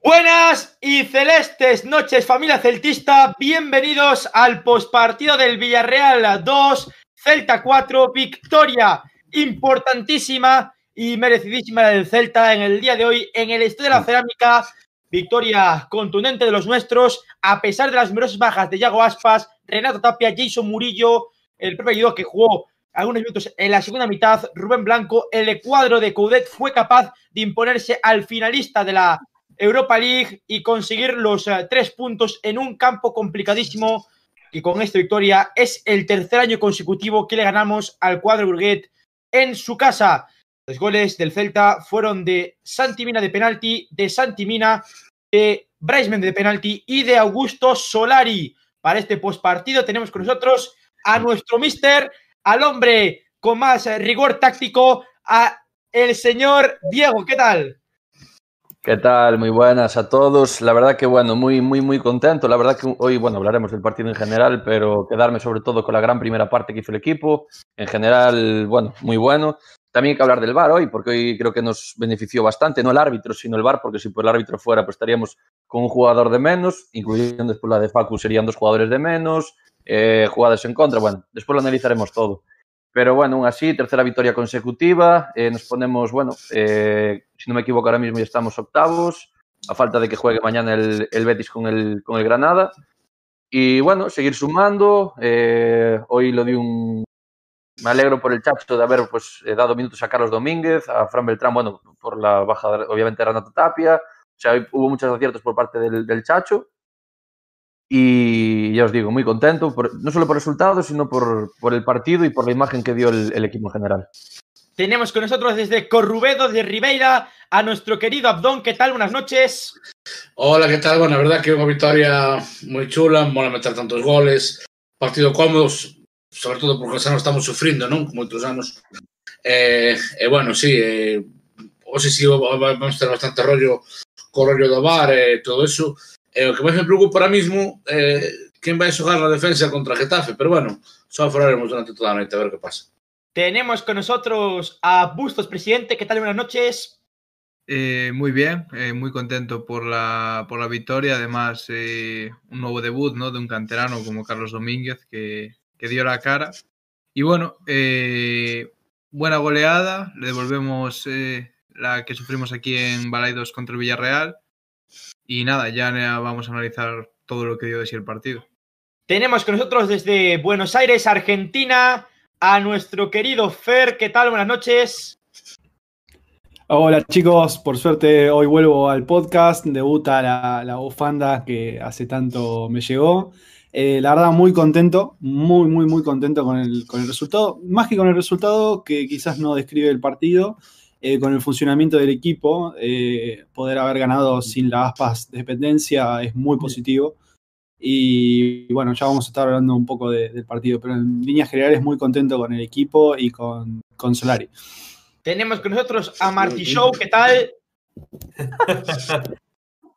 Buenas y celestes noches, familia celtista. Bienvenidos al postpartido del Villarreal 2, Celta 4, victoria importantísima y merecidísima del Celta en el día de hoy en el Estadio de la Cerámica. Victoria contundente de los nuestros, a pesar de las numerosas bajas de Yago Aspas, Renato Tapia, Jason Murillo, el propio que jugó algunos minutos en la segunda mitad, Rubén Blanco, el cuadro de Coudet fue capaz de imponerse al finalista de la Europa League y conseguir los eh, tres puntos en un campo complicadísimo. Y con esta victoria es el tercer año consecutivo que le ganamos al cuadro Burguet en su casa. Los goles del Celta fueron de Santi Mina de penalti, de Santi Mina, de Bryce de penalti y de Augusto Solari. Para este postpartido tenemos con nosotros a nuestro mister, al hombre con más rigor táctico, a el señor Diego. ¿Qué tal? ¿Qué tal? Muy buenas a todos. La verdad que, bueno, muy, muy, muy contento. La verdad que hoy, bueno, hablaremos del partido en general, pero quedarme sobre todo con la gran primera parte que hizo el equipo. En general, bueno, muy bueno. También hay que hablar del VAR hoy, porque hoy creo que nos benefició bastante, no el árbitro, sino el VAR, porque si por el árbitro fuera, pues estaríamos con un jugador de menos, incluyendo después la de Facu serían dos jugadores de menos, eh, jugadas en contra. Bueno, después lo analizaremos todo. Pero bueno, aún así, tercera victoria consecutiva. Eh, nos ponemos, bueno, eh, si no me equivoco ahora mismo ya estamos octavos, a falta de que juegue mañana el, el Betis con el, con el Granada. Y bueno, seguir sumando. Eh, hoy lo di un... Me alegro por el Chacho de haber pues, dado minutos a Carlos Domínguez, a Fran Beltrán, bueno, por la baja, obviamente, de Renato Tapia. O sea, hubo muchos aciertos por parte del, del Chacho. Y ya os digo, muy contento, por, no solo por resultados, sino por, por, el partido y por la imagen que dio el, el, equipo en general. Tenemos con nosotros desde Corrubedo de Ribeira a nuestro querido Abdón. ¿Qué tal? Buenas noches. Hola, ¿qué tal? Bueno, la verdad que una victoria muy chula, mola meter tantos goles, partido cómodos, sobre todo porque xa non estamos sufrindo, non? Como outros anos. Eh, eh, bueno, sí, eh, o sei si vamos ter bastante rollo co rollo do bar e eh, todo eso, Eh, o que máis me preocupa ahora mismo eh, quen vai xogar na defensa contra Getafe, pero bueno, só falaremos durante toda a noite a ver que pasa. Tenemos con nosotros a Bustos, presidente. ¿Qué tal? Buenas noches. Eh, muy bien, eh, muy contento por la, por la victoria. Además, eh, un nuevo debut ¿no? de un canterano como Carlos Domínguez que, que dio la cara. Y bueno, eh, buena goleada. Le devolvemos eh, la que sufrimos aquí en Balaidos contra el Villarreal. Y nada, ya vamos a analizar todo lo que dio de sí el partido. Tenemos con nosotros desde Buenos Aires, Argentina, a nuestro querido Fer. ¿Qué tal? Buenas noches. Hola chicos, por suerte hoy vuelvo al podcast, debuta la, la bufanda que hace tanto me llegó. Eh, la verdad, muy contento, muy, muy, muy contento con el, con el resultado. Más que con el resultado, que quizás no describe el partido, eh, con el funcionamiento del equipo, eh, poder haber ganado sin la aspas de dependencia es muy positivo. Y bueno, ya vamos a estar hablando un poco de, del partido, pero en líneas generales muy contento con el equipo y con, con Solari. Tenemos con nosotros a Marty Show, ¿qué tal?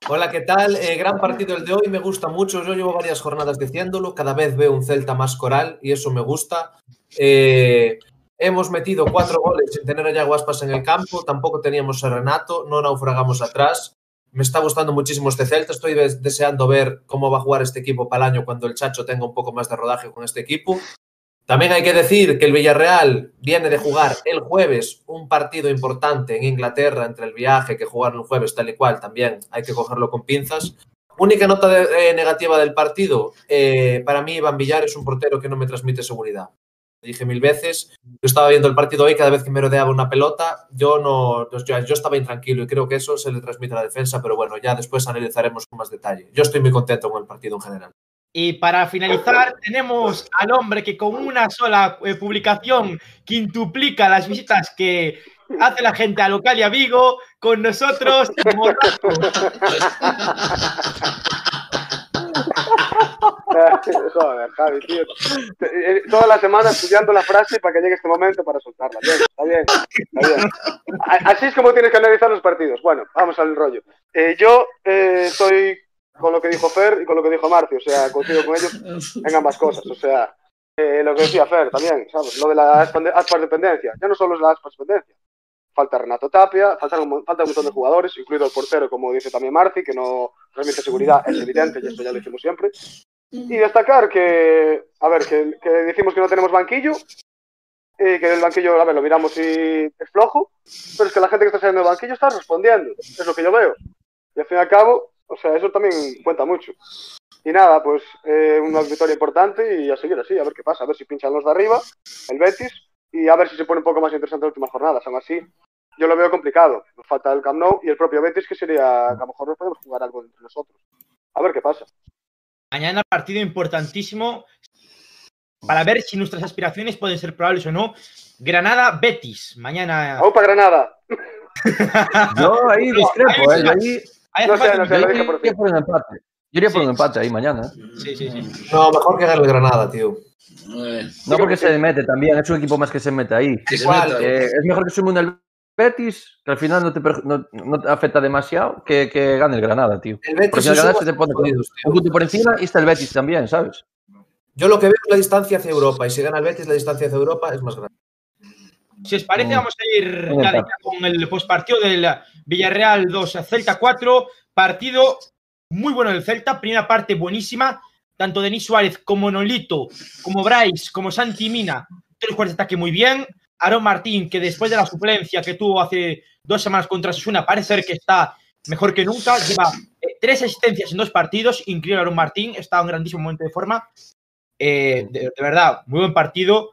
Hola, ¿qué tal? Eh, gran partido el de hoy, me gusta mucho. Yo llevo varias jornadas diciéndolo, cada vez veo un Celta más coral y eso me gusta. Eh, hemos metido cuatro goles sin tener a Yaguaspas en el campo, tampoco teníamos a Renato, no naufragamos atrás. Me está gustando muchísimo este Celta, estoy deseando ver cómo va a jugar este equipo para el año cuando el Chacho tenga un poco más de rodaje con este equipo. También hay que decir que el Villarreal viene de jugar el jueves un partido importante en Inglaterra entre el viaje que jugaron el jueves tal y cual, también hay que cogerlo con pinzas. Única nota eh, negativa del partido, eh, para mí Iván Villar es un portero que no me transmite seguridad. Dije mil veces, yo estaba viendo el partido hoy, cada vez que me rodeaba una pelota, yo no, yo, yo estaba intranquilo y creo que eso se le transmite a la defensa, pero bueno, ya después analizaremos con más detalle. Yo estoy muy contento con el partido en general. Y para finalizar, tenemos al hombre que con una sola eh, publicación quintuplica las visitas que hace la gente a local y a Vigo, con nosotros. Joder, Javi, tío. Eh, toda la semana estudiando la frase para que llegue este momento para soltarla. Bien, está bien, está bien. Así es como tienes que analizar los partidos. Bueno, vamos al rollo. Eh, yo eh, estoy con lo que dijo Fer y con lo que dijo Marcio, o sea, coincido con ellos en ambas cosas, o sea, eh, lo que decía Fer también, ¿sabes? Lo de la aspas dependencia, ya no solo es la aspas dependencia, falta Renato Tapia, faltan un, falta un montón de jugadores, incluido el portero, como dice también Marci, que no transmite seguridad, es evidente, y esto ya lo decimos siempre. Y destacar que, a ver, que, decimos que no tenemos banquillo, y que el banquillo, a ver, lo miramos y es flojo, pero es que la gente que está saliendo del banquillo está respondiendo, es lo que yo veo. Y al fin y al cabo, o sea, eso también cuenta mucho. Y nada, pues eh, una victoria importante y a seguir así, a ver qué pasa, a ver si pinchan los de arriba, el Betis, y a ver si se pone un poco más interesante las últimas jornadas. Aún así, yo lo veo complicado. Nos falta el Camp Nou y el propio Betis, que sería, a lo mejor no podemos jugar algo entre nosotros. A ver qué pasa. Mañana partido importantísimo para ver si nuestras aspiraciones pueden ser probables o no. Granada-Betis. Mañana. ¡Opa, Granada! Yo ahí discrepo, ¿eh? Yo ahí, Ahí No sé, no sé, yo lo ahí dije por iría ti. por un empate. Yo iría por Sí. un empate ahí mañana. ¿eh? Sí, sí, sí. No, mejor que gane el Granada, tío. Eh, No porque se mete también, es un equipo más que se mete ahí. Igual. Eh, es mejor que sume un el Betis, que al final no te, perju- no, no te afecta demasiado, que, que gane el Granada, tío. El Betis Porque el Granada se te pone con jodidos, tío. un punto por encima y está el Betis también, ¿sabes? Yo lo que veo es la distancia hacia Europa. Y si gana el Betis, la distancia hacia Europa es más grande. Si os parece, Mm. vamos a ir Un ya de empate. ya con el postpartido del Villarreal 2 Celta 4. Partido muy bueno del Celta. Primera parte buenísima. Tanto Denis Suárez como Nolito, como Bryce, como Santi Mina. Tres jugadores de ataque muy bien. Aaron Martín, que después de la suplencia que tuvo hace dos semanas contra Sasuna, parece ser que está mejor que nunca. Lleva eh, tres asistencias en dos partidos. Increíble Aaron Martín. Está en un grandísimo momento de forma. Eh, de, de verdad, muy buen partido.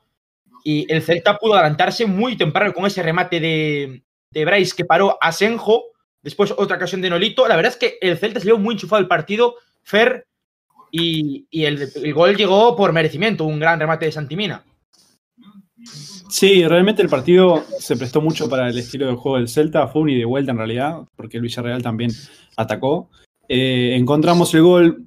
Y el Celta pudo adelantarse muy temprano con ese remate de, de Bryce que paró a Senjo. Después otra ocasión de Nolito. La verdad es que el Celta se vio muy enchufado el partido. Fer. Y, y el, el gol llegó por merecimiento. Un gran remate de Santimina. Sí, realmente el partido se prestó mucho para el estilo de juego del Celta, fue un y de vuelta en realidad, porque el Villarreal también atacó. Eh, encontramos el gol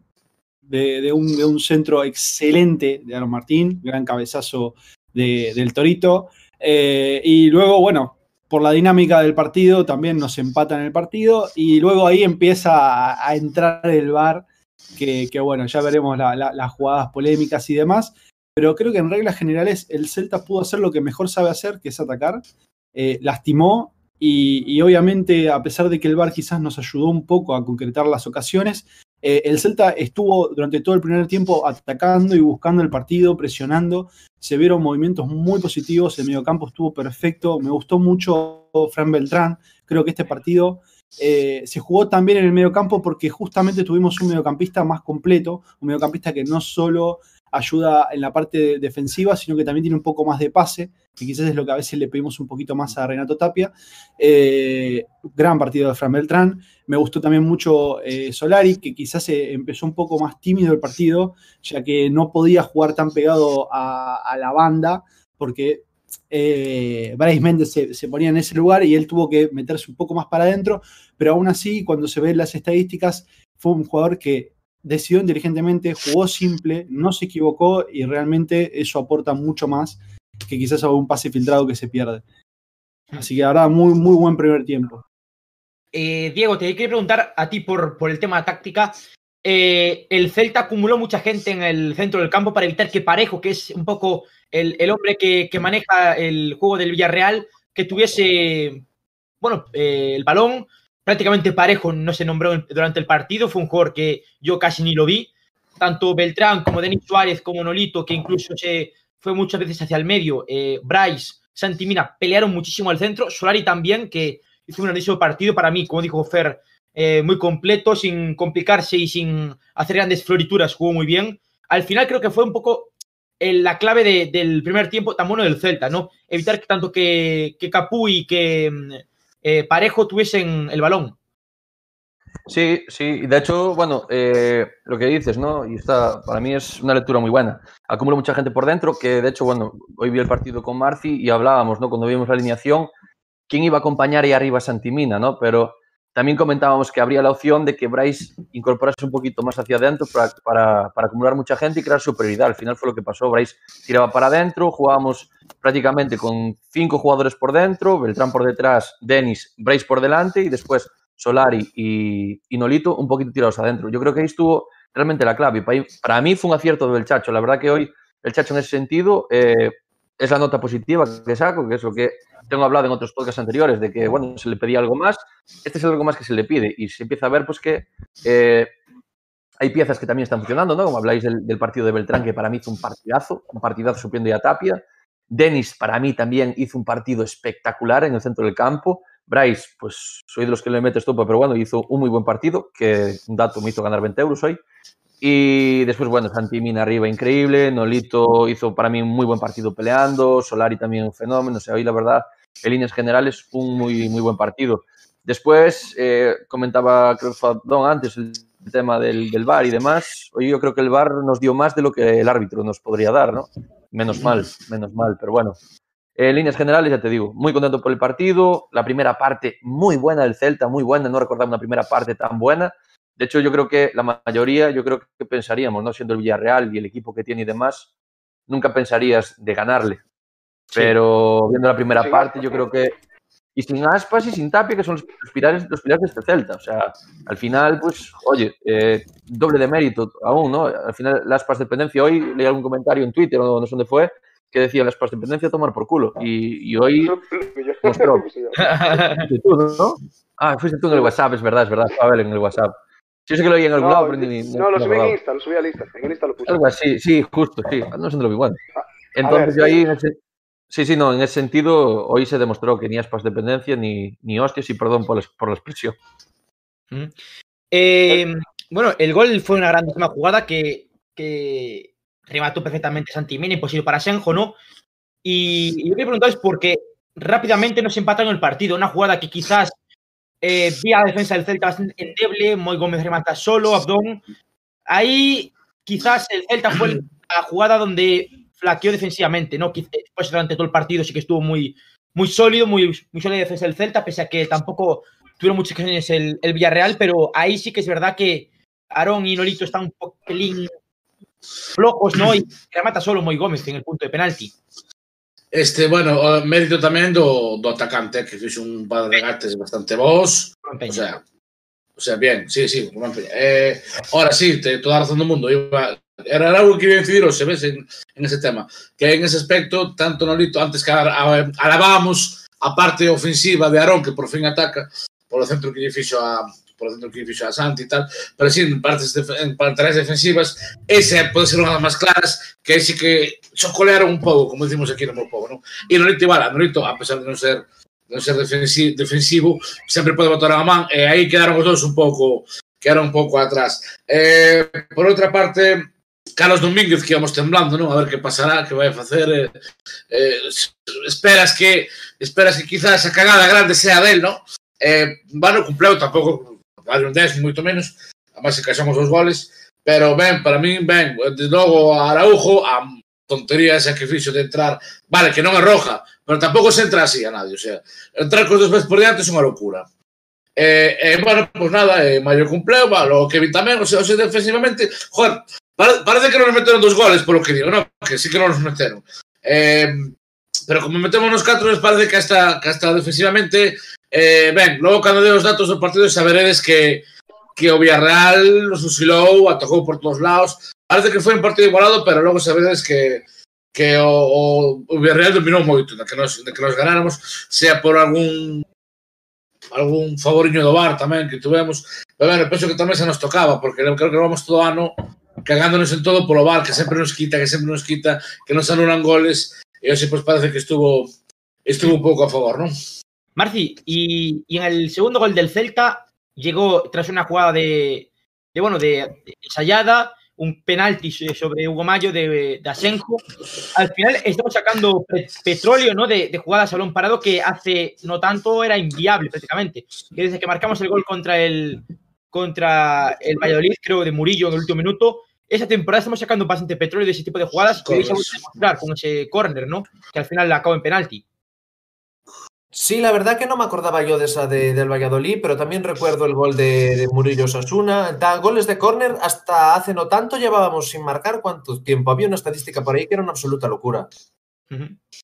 de, un, centro excelente de Aaron Martín, gran cabezazo de- del Torito. Eh, y luego, bueno, por la dinámica del partido, también nos empatan el partido. Y luego ahí empieza a, entrar el VAR, que, bueno, ya veremos la- la- las jugadas polémicas y demás pero creo que en reglas generales el Celta pudo hacer lo que mejor sabe hacer, que es atacar. Eh, lastimó y, obviamente, a pesar de que el VAR quizás nos ayudó un poco a concretar las ocasiones, eh, el Celta estuvo durante todo el primer tiempo atacando y buscando el partido, presionando. Se vieron movimientos muy positivos, el mediocampo estuvo perfecto. Me gustó mucho Fran Beltrán. Creo que este partido eh, se jugó también en el mediocampo porque justamente tuvimos un mediocampista más completo, un mediocampista que no solo ayuda en la parte defensiva, sino que también tiene un poco más de pase, que quizás es lo que a veces le pedimos un poquito más a Renato Tapia. Eh, gran partido de Fran Beltrán. Me gustó también mucho eh, Solari, que quizás eh, empezó un poco más tímido el partido, ya que no podía jugar tan pegado a, la banda, porque eh, Bryce Méndez se ponía en ese lugar y él tuvo que meterse un poco más para adentro, pero aún así, cuando se ven las estadísticas, fue un jugador que decidió inteligentemente, jugó simple, no se equivocó y realmente eso aporta mucho más que quizás a un pase filtrado que se pierde. Así que verdad, muy, muy buen primer tiempo. Eh, Diego, te quería preguntar a ti por, por el tema táctica. Eh, el Celta acumuló mucha gente en el centro del campo para evitar que Parejo, que es un poco el, el hombre que, que, maneja el juego del Villarreal, que tuviese, bueno, eh, el balón. Prácticamente Parejo no se nombró durante el partido, fue un jugador que yo casi ni lo vi. Tanto Beltrán como Denis Suárez como Nolito, que incluso se fue muchas veces hacia el medio, eh, Bryce, Santimina pelearon muchísimo al centro. Solari también, que hizo un grandísimo partido para mí, como dijo Fer, eh, muy completo, sin complicarse y sin hacer grandes florituras, jugó muy bien. Al final creo que fue un poco el, la clave de, del primer tiempo tan bueno del Celta, ¿no? Evitar que tanto que, que y que eh, Parejo tuviesen el balón. Sí, sí, de hecho, bueno, eh, lo que dices, ¿no? Y está, para mí es una lectura muy buena. Acumula mucha gente por dentro, que de hecho, bueno, hoy vi el partido con Marci y hablábamos, ¿no? Cuando vimos la alineación, quién iba a acompañar ahí arriba a Santimina, ¿no? Pero también comentábamos que habría la opción de que Bryce incorporase un poquito más hacia adentro para, para, acumular mucha gente y crear superioridad. Al final fue lo que pasó. Bryce tiraba para adentro, jugábamos prácticamente con cinco jugadores por dentro, Beltrán por detrás, Denis, Bryce por delante y después Solari y, y, Nolito un poquito tirados adentro. Yo creo que ahí estuvo realmente la clave. Para, para mí fue un acierto del Chacho. La verdad que hoy el Chacho en ese sentido eh, es la nota positiva que saco, que es lo que tengo hablado en otros podcasts anteriores, de que, bueno, se le pedía algo más. Este es algo más que se le pide y se empieza a ver, pues, que eh, hay piezas que también están funcionando, ¿no? Como habláis del, partido de Beltrán, que para mí hizo un partidazo, un partidazo supliendo a Tapia. Denis, para mí, también hizo un partido espectacular en el centro del campo. Bryce, pues soy de los que le metes topo, pero bueno, hizo un muy buen partido, que un dato me hizo ganar 20 euros hoy. Y después, bueno, Santi Mina arriba increíble, Nolito hizo para mí un muy buen partido peleando, Solari también un fenómeno, o sea, hoy la verdad, en líneas generales, un muy, muy buen partido. Después, eh, comentaba, creo Don antes, el tema del, del VAR y demás. Hoy yo creo que el VAR nos dio más de lo que el árbitro nos podría dar, ¿no? Menos mal, menos mal, pero bueno. En líneas generales, ya te digo, muy contento por el partido. La primera parte muy buena del Celta, muy buena. No recordaba una primera parte tan buena. De hecho, yo creo que la mayoría, yo creo que pensaríamos, ¿no? Siendo el Villarreal y el equipo que tiene y demás, nunca pensarías de ganarle. Pero viendo la primera parte, yo creo que. Y sin aspas y sin tapia, que son los pilares, los pilares de este Celta. O sea, al final, pues, oye, eh, doble de mérito aún, ¿no? Al final, las aspas dependencia. Hoy leí algún comentario en Twitter, o no sé dónde fue, que decía las aspas dependencia tomar por culo. Y, y hoy mostró. ¿no? Ah, fuiste tú en el WhatsApp, es verdad, es verdad. Pavel en el WhatsApp. Yo sé que lo oí en algún No, lado, pero ni, no, lo me subí en. Insta, lo subí al Insta. En Insta lo puse. Algo así, sí, justo, sí. No sé dónde lo vi, bueno. Entonces ver, yo ahí, sí. en ese- sí, sí, no, en ese sentido, hoy se demostró que ni aspas dependencia, ni, ni hostias, y perdón por la, por la expresión. Eh, bueno, el gol fue una grandísima jugada que, que remató perfectamente Santimina, imposible para Senjo, ¿no? Y, y yo me preguntar es por qué rápidamente nos empataron el partido. Una jugada que quizás eh, vi a la defensa del Celta bastante endeble, Moy Gómez remata solo, Abdón. Ahí quizás el Celta fue la jugada donde flaqueó defensivamente, ¿no? Después durante todo el partido sí que estuvo muy, muy sólido, muy, muy sólida la defensa del Celta, pese a que tampoco tuvieron muchas ocasiones el, el Villarreal, pero ahí sí que es verdad que Aarón y Nolito están un pelín flojos, ¿no? Y remata solo Moy Gómez en el punto de penalti. Este, bueno, mérito tamén do, do atacante, que fixe un par de regates bastante vos. O sea, o sea, bien, sí, sí, Román Peña. Eh, ahora sí, te, toda a razón do mundo. Iba, era algo que iba a incidir se ves, en, en ese tema. Que en ese aspecto, tanto Nolito, antes que alabamos a parte ofensiva de Arón, que por fin ataca, por o centro que lle fixo a, por exemplo, que fixo a Santi e tal, pero sí, en partes, de, en partes defensivas, ese pode ser unha das máis claras, que ese que chocolearon un pouco, como decimos aquí no meu povo, non? E Nolito igual, Nolito, a pesar de non ser non ser defensivo, defensivo sempre pode botar a man, e aí quedaron os dous un pouco quedaron un pouco atrás. Eh, por outra parte, Carlos Domínguez que íbamos temblando, non? A ver que pasará, que vai a facer. Eh, eh, esperas que esperas que quizás a cagada grande sea del, non? Eh, bueno, cumpleu tampouco vale un 10, moito menos, a máis que os goles, pero ben, para min, ben, desde logo a Araujo, a tontería esa que fixo de entrar, vale, que non é roja, pero tampouco se entra así a nadie, o sea, entrar cos dos pés por diante é unha locura. E, eh, eh, bueno, pois pues nada, eh, maior cumpleu, va, o que vi tamén, o sea, o sea defensivamente, joder, pare, parece que non nos meteron dos goles, polo que digo, no, que sí que non nos meteron. Eh, pero como metemos nos catros, parece que hasta, que hasta defensivamente Eh, ben, logo cando dei os datos do partido saberedes que que o Villarreal nos fusilou, atacou por todos lados. Parece que foi un partido igualado, pero logo sabedes que que o, o, o Villarreal dominou moito, de que nos, de que nos ganáramos, sea por algún algún favoriño do bar tamén que tuvemos, pero bueno, penso que tamén se nos tocaba, porque creo que vamos todo ano cagándonos en todo polo bar, que sempre nos quita, que sempre nos quita, que nos anulan goles, e hoxe pois parece que estuvo estuvo un pouco a favor, non? Marci, y, y en el segundo gol del Celta llegó tras una jugada de, de, bueno, de, de ensayada, un penalti so- sobre Hugo Mayo de, de Asenjo. Al final estamos sacando pe- petróleo ¿no? de, de jugadas a balón parado que hace no tanto era inviable prácticamente. Que desde que marcamos el gol contra el, contra el Valladolid, creo, de Murillo en el último minuto, esa temporada estamos sacando bastante petróleo de ese tipo de jugadas que hoy se demostrar con ese córner, ¿no? Que al final la acabó en penalti. Sí, la verdad que no me acordaba yo de esa de- del Valladolid, pero también recuerdo el gol de, de Murillo Sasuna. Da goles de córner hasta hace no tanto llevábamos sin marcar cuánto tiempo. Había una estadística por ahí que era una absoluta locura.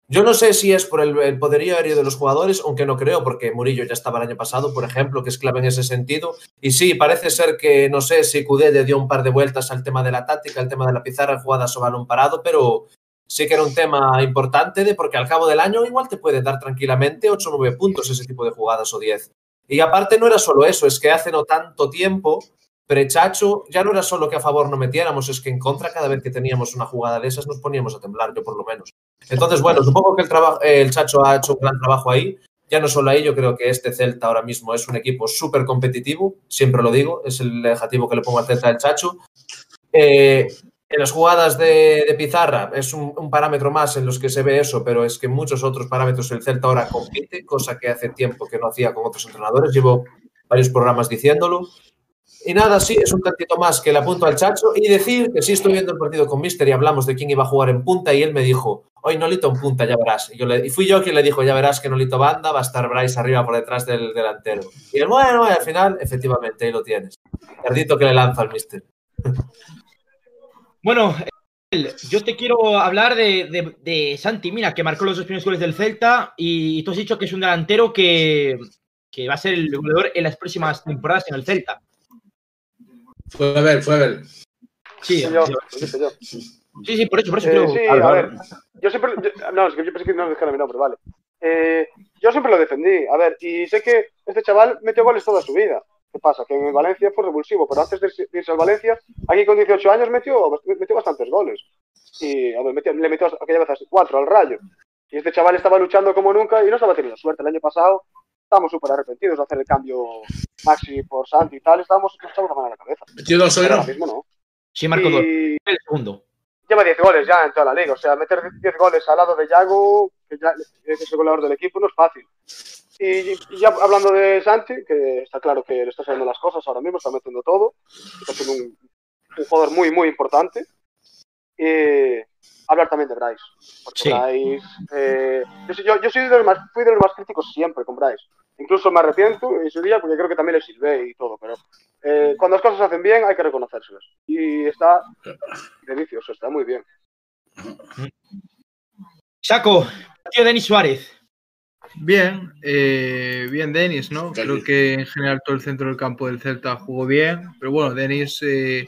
Yo no sé si es por el, el poderío aéreo de los jugadores, aunque no creo, porque Murillo ya estaba el año pasado, por ejemplo, que es clave en ese sentido. Y sí, parece ser que no sé si Cudé le dio un par de vueltas al tema de la táctica, al tema de la pizarra, jugadas o balón parado, pero sí que era un tema importante de porque al cabo del año igual te puede dar tranquilamente 8 o 9 puntos ese tipo de jugadas o 10. Y aparte no era solo eso, es que hace no tanto tiempo, Prechacho ya no era solo que a favor no metiéramos, es que en contra cada vez que teníamos una jugada de esas nos poníamos a temblar, yo por lo menos. Entonces, bueno, supongo que el, el Chacho ha hecho un gran trabajo ahí. Ya no solo ahí, yo creo que este Celta ahora mismo es un equipo súper competitivo, siempre lo digo, es el adjetivo que le pongo al Celta del Chacho. Eh, en las jugadas de, Pizarra es un, parámetro más en los que se ve eso, pero es que muchos otros parámetros el Celta ahora compite, cosa que hace tiempo que no hacía con otros entrenadores. Llevo varios programas diciéndolo. Y nada, sí, es un tantito más que le apunto al Chacho y decir que sí estoy viendo el partido con Mister y hablamos de quién iba a jugar en punta y él me dijo, hoy Nolito en punta, ya verás. Y, fui yo quien le dijo, ya verás que Nolito banda, va a estar Bryce arriba por detrás del delantero. Y él, bueno, al final, efectivamente, ahí lo tienes. Cardito que le lanza al Mister. Bueno, yo te quiero hablar de, de, de, Santi Mina, que marcó los dos primeros goles del Celta, y tú has dicho que es un delantero que, que va a ser el goleador en las próximas temporadas en el Celta. Fue a ver, fue a ver. Sí, yo, yo. sí, sí, por eso, por eso. Eh, creo. sí, a ver, yo siempre. Yo, no, es que yo pensé que no mi nombre, vale. Eh, yo siempre lo defendí, a ver, y sé que este chaval metió goles toda su vida. ¿Qué pasa? Que en Valencia fue revulsivo, pero antes de irse al Valencia, aquí con 18 años metió, metió bastantes goles. Y a ver, metió, le metió aquella vez cuatro al rayo. Y este chaval estaba luchando como nunca y no estaba teniendo suerte. El año pasado estábamos súper arrepentidos de hacer el cambio Maxi por Santi y tal. Estábamos, echamos la mano a la cabeza. ¿Metió dos hoy, Ahora mismo no. Sí, marcó Y- dos. El segundo. Lleva 10 goles ya en toda la liga. O sea, meter 10 goles al lado de Yago, que ya es el goleador del equipo, no es fácil. Y, y ya hablando de Santi, que está claro que le está saliendo las cosas ahora mismo, está metiendo todo, está siendo un, un jugador muy, muy importante. Y hablar también de Bryce. Porque Sí. Bryce. eh, yo, soy- yo, yo soy de los más, fui de los más críticos siempre con Bryce. Incluso me arrepiento en su día porque creo que también le sirve y todo, pero eh, cuando las cosas se hacen bien hay que reconocérselas. Y está delicioso, está muy bien. Saco, tío Denis Suárez. Bien, eh, bien Denis, ¿no? Creo que en general todo el centro del campo del Celta jugó bien, pero bueno, Denis, eh,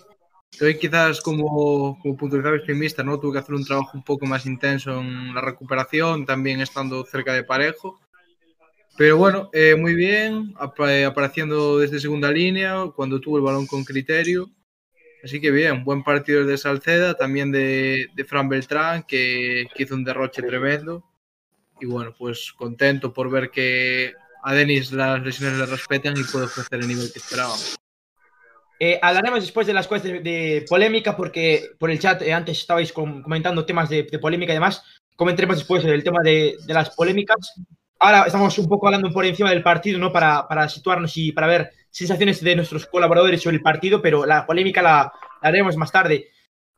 hoy quizás como, como puntualizaba extremista, ¿no? Tuvo que hacer un trabajo un poco más intenso en la recuperación, también estando cerca de Parejo. Pero bueno, eh, muy bien, apa- apareciendo desde segunda línea, cuando tuvo el balón con criterio. Así que bien, buen partido de Salceda, también de, de Fran Beltrán, que, que hizo un derroche tremendo. Y bueno, pues contento por ver que a Denis las lesiones le respetan y puede ofrecer el nivel que esperábamos. Eh, hablaremos después de las cosas de, de polémica, porque por el chat eh, antes estabais com- comentando temas de, de polémica y demás. Comentaremos después el tema de, de las polémicas. Ahora estamos un poco hablando por encima del partido, ¿no? Para, para situarnos y para ver sensaciones de nuestros colaboradores sobre el partido, pero la polémica la, la haremos más tarde.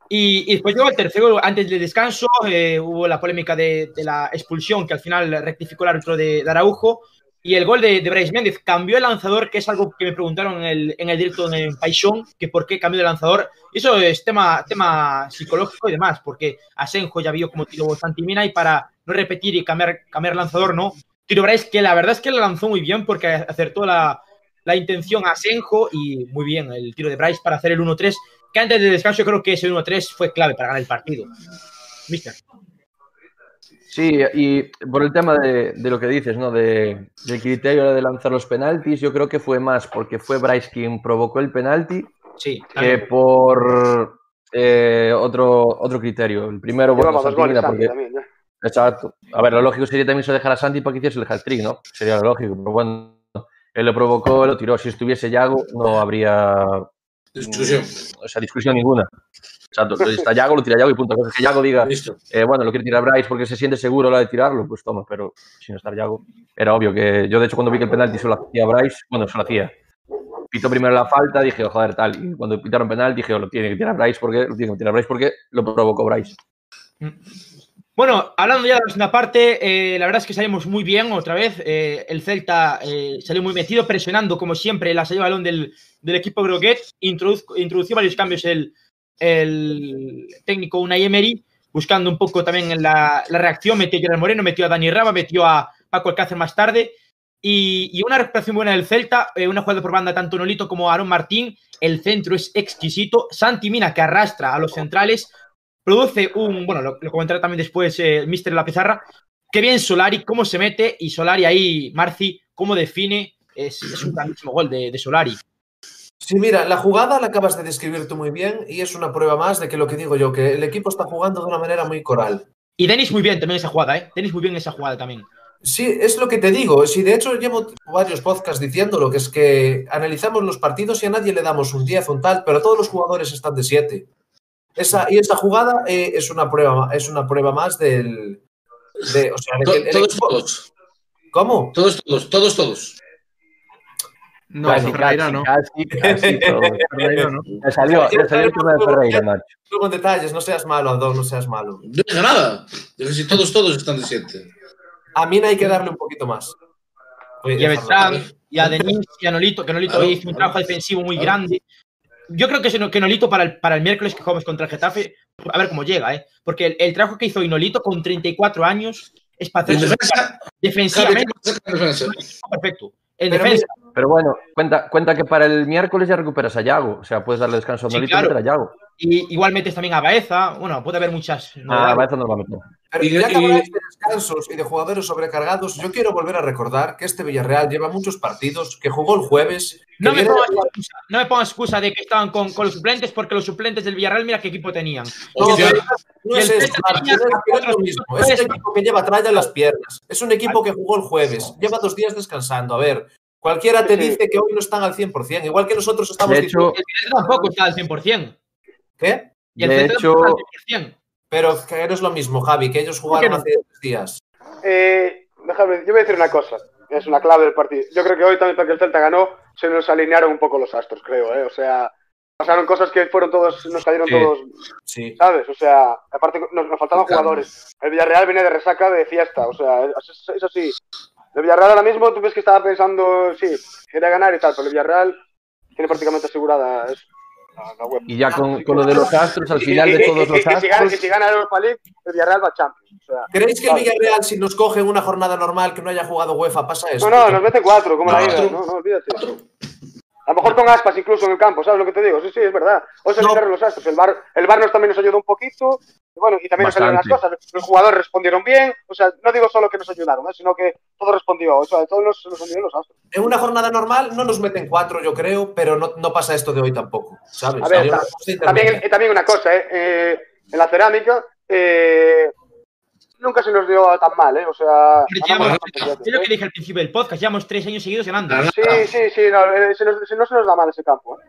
Y, y después llegó el tercero, antes del descanso, eh, hubo la polémica de, de la expulsión, que al final rectificó el árbitro de, de Araujo. Y el gol de, de Bryce Méndez cambió el lanzador, que es algo que me preguntaron en el, en el directo en Paixón, que por qué cambió el lanzador. Eso es tema, tema psicológico y demás, porque Asenjo ya vio como tiró Santimina y para no repetir y cambiar, cambiar lanzador, no. Tiro Bryce, que la verdad es que le lanzó muy bien porque acertó la, la intención a Asenjo y muy bien el tiro de Bryce para hacer el 1-3, que antes del descanso yo creo que ese 1-3 fue clave para ganar el partido. Mister. Sí, y por el tema de, de lo que dices, ¿no? De, del criterio de lanzar los penaltis, yo creo que fue más porque fue Bryce quien provocó el penalti Sí, que también. por eh, otro, otro criterio. El primero, bueno, goles Santi porque... también, ¿eh? Exacto. A ver, lo lógico sería también se dejar a Santi para que hiciese el hat-trick, ¿no? Sería lo lógico, pero bueno, él lo provocó, lo tiró. Si estuviese Yago, no habría Discusión. mm, o sea, discusión ninguna. Exacto. Entonces está Yago, lo tira Yago y punto. Cosa que Yago diga, eh, bueno, lo quiere tirar Bryce porque se siente seguro a la de tirarlo, pues toma, pero sin estar Yago. Era obvio que yo, de hecho, cuando vi que el penalti solo hacía Bryce, bueno, solo hacía. Pitó primero la falta, dije, oh, joder, tal. Y cuando pitaron penal, dije, oh, lo tiene que tirar Bryce porque lo tiene que tirar Bryce porque lo provocó Bryce. Bueno, hablando ya de la segunda parte, eh, la verdad es que salimos muy bien otra vez. Eh, el Celta eh, salió muy metido, presionando como siempre la salida de balón del, del equipo Groguet. Introdució varios cambios el, el técnico Unai Emery, buscando un poco también la, la reacción. Metió a Gerard Moreno, metió a Dani Raba, metió a Paco Alcácer más tarde. Y, y una recuperación buena del Celta, eh, una jugada por banda tanto Nolito como Aaron Martín. El centro es exquisito. Santi Mina que arrastra a los centrales. produce un, bueno, lo, lo comentará también después eh, el Mister La Pizarra, qué bien Solari, cómo se mete, y Solari ahí, Marci, cómo define, es, es un grandísimo gol de, de Solari. Sí, mira, la jugada la acabas de describir tú muy bien y es una prueba más de que lo que digo yo, que el equipo está jugando de una manera muy coral. Y Denis muy bien también esa jugada, ¿eh? Denis muy bien esa jugada también. Sí, es lo que te digo. Sí, de hecho llevo varios podcasts diciéndolo, que es que analizamos los partidos y a nadie le damos un 10 o un tal, pero todos los jugadores están de 7. Esa, y esa jugada eh, es, una prueba, es una prueba más del... De, o sea, de To- que el Todos, equipo- todos. ¿Cómo? Todos, todos, todos, todos. No, Casi, Ferreira no. casi, casi. Ferreira no. Le salió, le salió el tema de Ferreira, macho. Luego en detalles, no seas malo, Andón, no seas malo. No dije nada. Dije si todos, todos están de 7. A Mina hay que darle un poquito más. Y a Beltrán, y a Denis, y a Nolito, que Nolito Claro, hoy hizo un claro. trabajo defensivo muy Claro. grande. Yo creo que, que Nolito para el, para el miércoles que jugamos contra el Getafe, a ver cómo llega, ¿eh? Porque el, el trabajo que hizo hoy Nolito con 34 años es para hacer defensa, Javi, ¿qué defensivamente con perfecto. En Pero defensa, Pero bueno, cuenta, cuenta que para el miércoles ya recuperas a Yago. O sea, puedes darle descanso a Sí, Nolito claro. y meter a Yago. y igual metes también a Baeza. Bueno, puede haber muchas. Ah, va, eso no lo va a meter. Pero Y- ya que y- de descansos y de jugadores sobrecargados, yo quiero volver a recordar que este Villarreal lleva muchos partidos, que jugó el jueves. No me, pongas excusa, no me pongas excusa de que estaban con, con los suplentes, porque los suplentes del Villarreal, mira qué equipo tenían. No, es eso, es- lo mismo. Es un equipo que lleva tralla en las piernas. Es un equipo que jugó el jueves. Lleva dos días descansando. A ver, cualquiera te dice que hoy no están al 100%. Igual que nosotros estamos De diciendo hecho, El Celta tampoco está al 100%. ¿Qué? Y el De hecho- al 100%. Pero que no es lo mismo, Javi, que ellos jugaron no? hace dos días. Eh, déjame, yo voy a decir una cosa, es una clave del partido. Yo creo que hoy también porque el Celta ganó, se nos alinearon un poco los astros, creo, ¿eh? O sea, pasaron cosas que fueron todos, nos cayeron Sí. todos, Sí. ¿sabes? O sea, aparte nos, nos faltaban Calma. jugadores. El Villarreal viene de resaca de fiesta, o sea, eso, eso sí. El Villarreal ahora mismo, tú ves que estaba pensando, sí, quería ganar y tal, pero el Villarreal tiene prácticamente asegurada es, y ya con, con lo de los astros, al final de todos los y si gana, y astros. si gana el Europa League, el Villarreal va a Champions. O sea, ¿Creéis que el. Villarreal, si nos coge en una jornada normal que no haya jugado UEFA, pasa eso? No, no, nos mete cuatro, como la ida. No, no, olvídate. A lo mejor con aspas incluso en el campo, ¿sabes lo que te digo? Sí, sí, es verdad. Hoy se No. los astros. El bar, el bar nos también nos ayudó un poquito. Y bueno, y también nos salieron las Bastante. cosas. Los jugadores respondieron bien. O sea, no digo solo que nos ayudaron, ¿eh? sino que todo respondió. O sea, todos nos, nos ayudaron los astros. En una jornada normal no nos meten cuatro, yo creo, pero no, no pasa esto de hoy tampoco, ¿sabes? A ver. También, eh, también una cosa, ¿eh? Eh, En la cerámica, eh, nunca se nos dio tan mal, ¿eh? O sea, llevamos- bastante Es lo ¿eh? que dije al principio del podcast, llevamos tres años seguidos ganando. Sí, sí, sí, no, eh, se nos- se- no se nos da mal ese campo, ¿eh?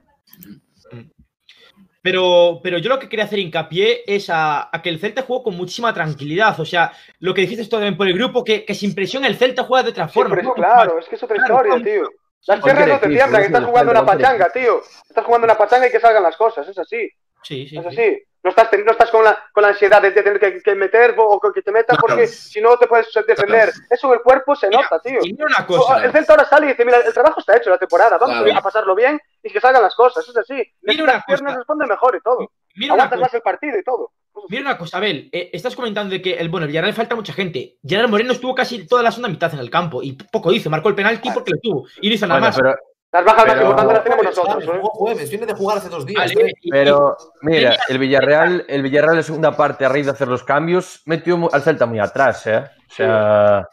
Pero, pero yo lo que quería hacer hincapié es a, a que el Celta jugó con muchísima tranquilidad. O sea, lo que dijiste tú también por el grupo, que, que sin presión el Celta juega de otra forma. Claro, es que es otra Claro, historia, vamos. tío. Las piernas no te tiemblan, es estás jugando una pachanga, tío. Estás jugando una pachanga y que salgan las cosas, es así, Sí, sí, es sí. No estás, no estás con, la, con la ansiedad de, de tener que, que meter o o que te metan porque si no te puedes defender. Eso en el cuerpo se Mira, nota, tío. Mira una cosa. El Celta ahora sale y dice, mira, el trabajo está hecho la temporada, vamos Claro. a pasarlo bien y que salgan las cosas, es así. Mira una Las piernas cosa. responden mejor y todo. Mira una Aguantas cosa. más el partido y todo. Mira una cosa, Abel, eh, estás comentando de que el bueno, el Villarreal falta mucha gente. Gerard Moreno estuvo casi toda la segunda mitad en el campo y poco hizo, marcó el penalti porque lo tuvo y no hizo nada Bueno, más. pero, Las bajas más Pero- importantes las tenemos nosotros. ¿eh? Jueves, viene de jugar hace dos días. Vale, ¿eh? pero mira, el Villarreal, el Villarreal en segunda parte, a raíz de hacer los cambios, metió al Celta muy atrás, ¿eh? O sea,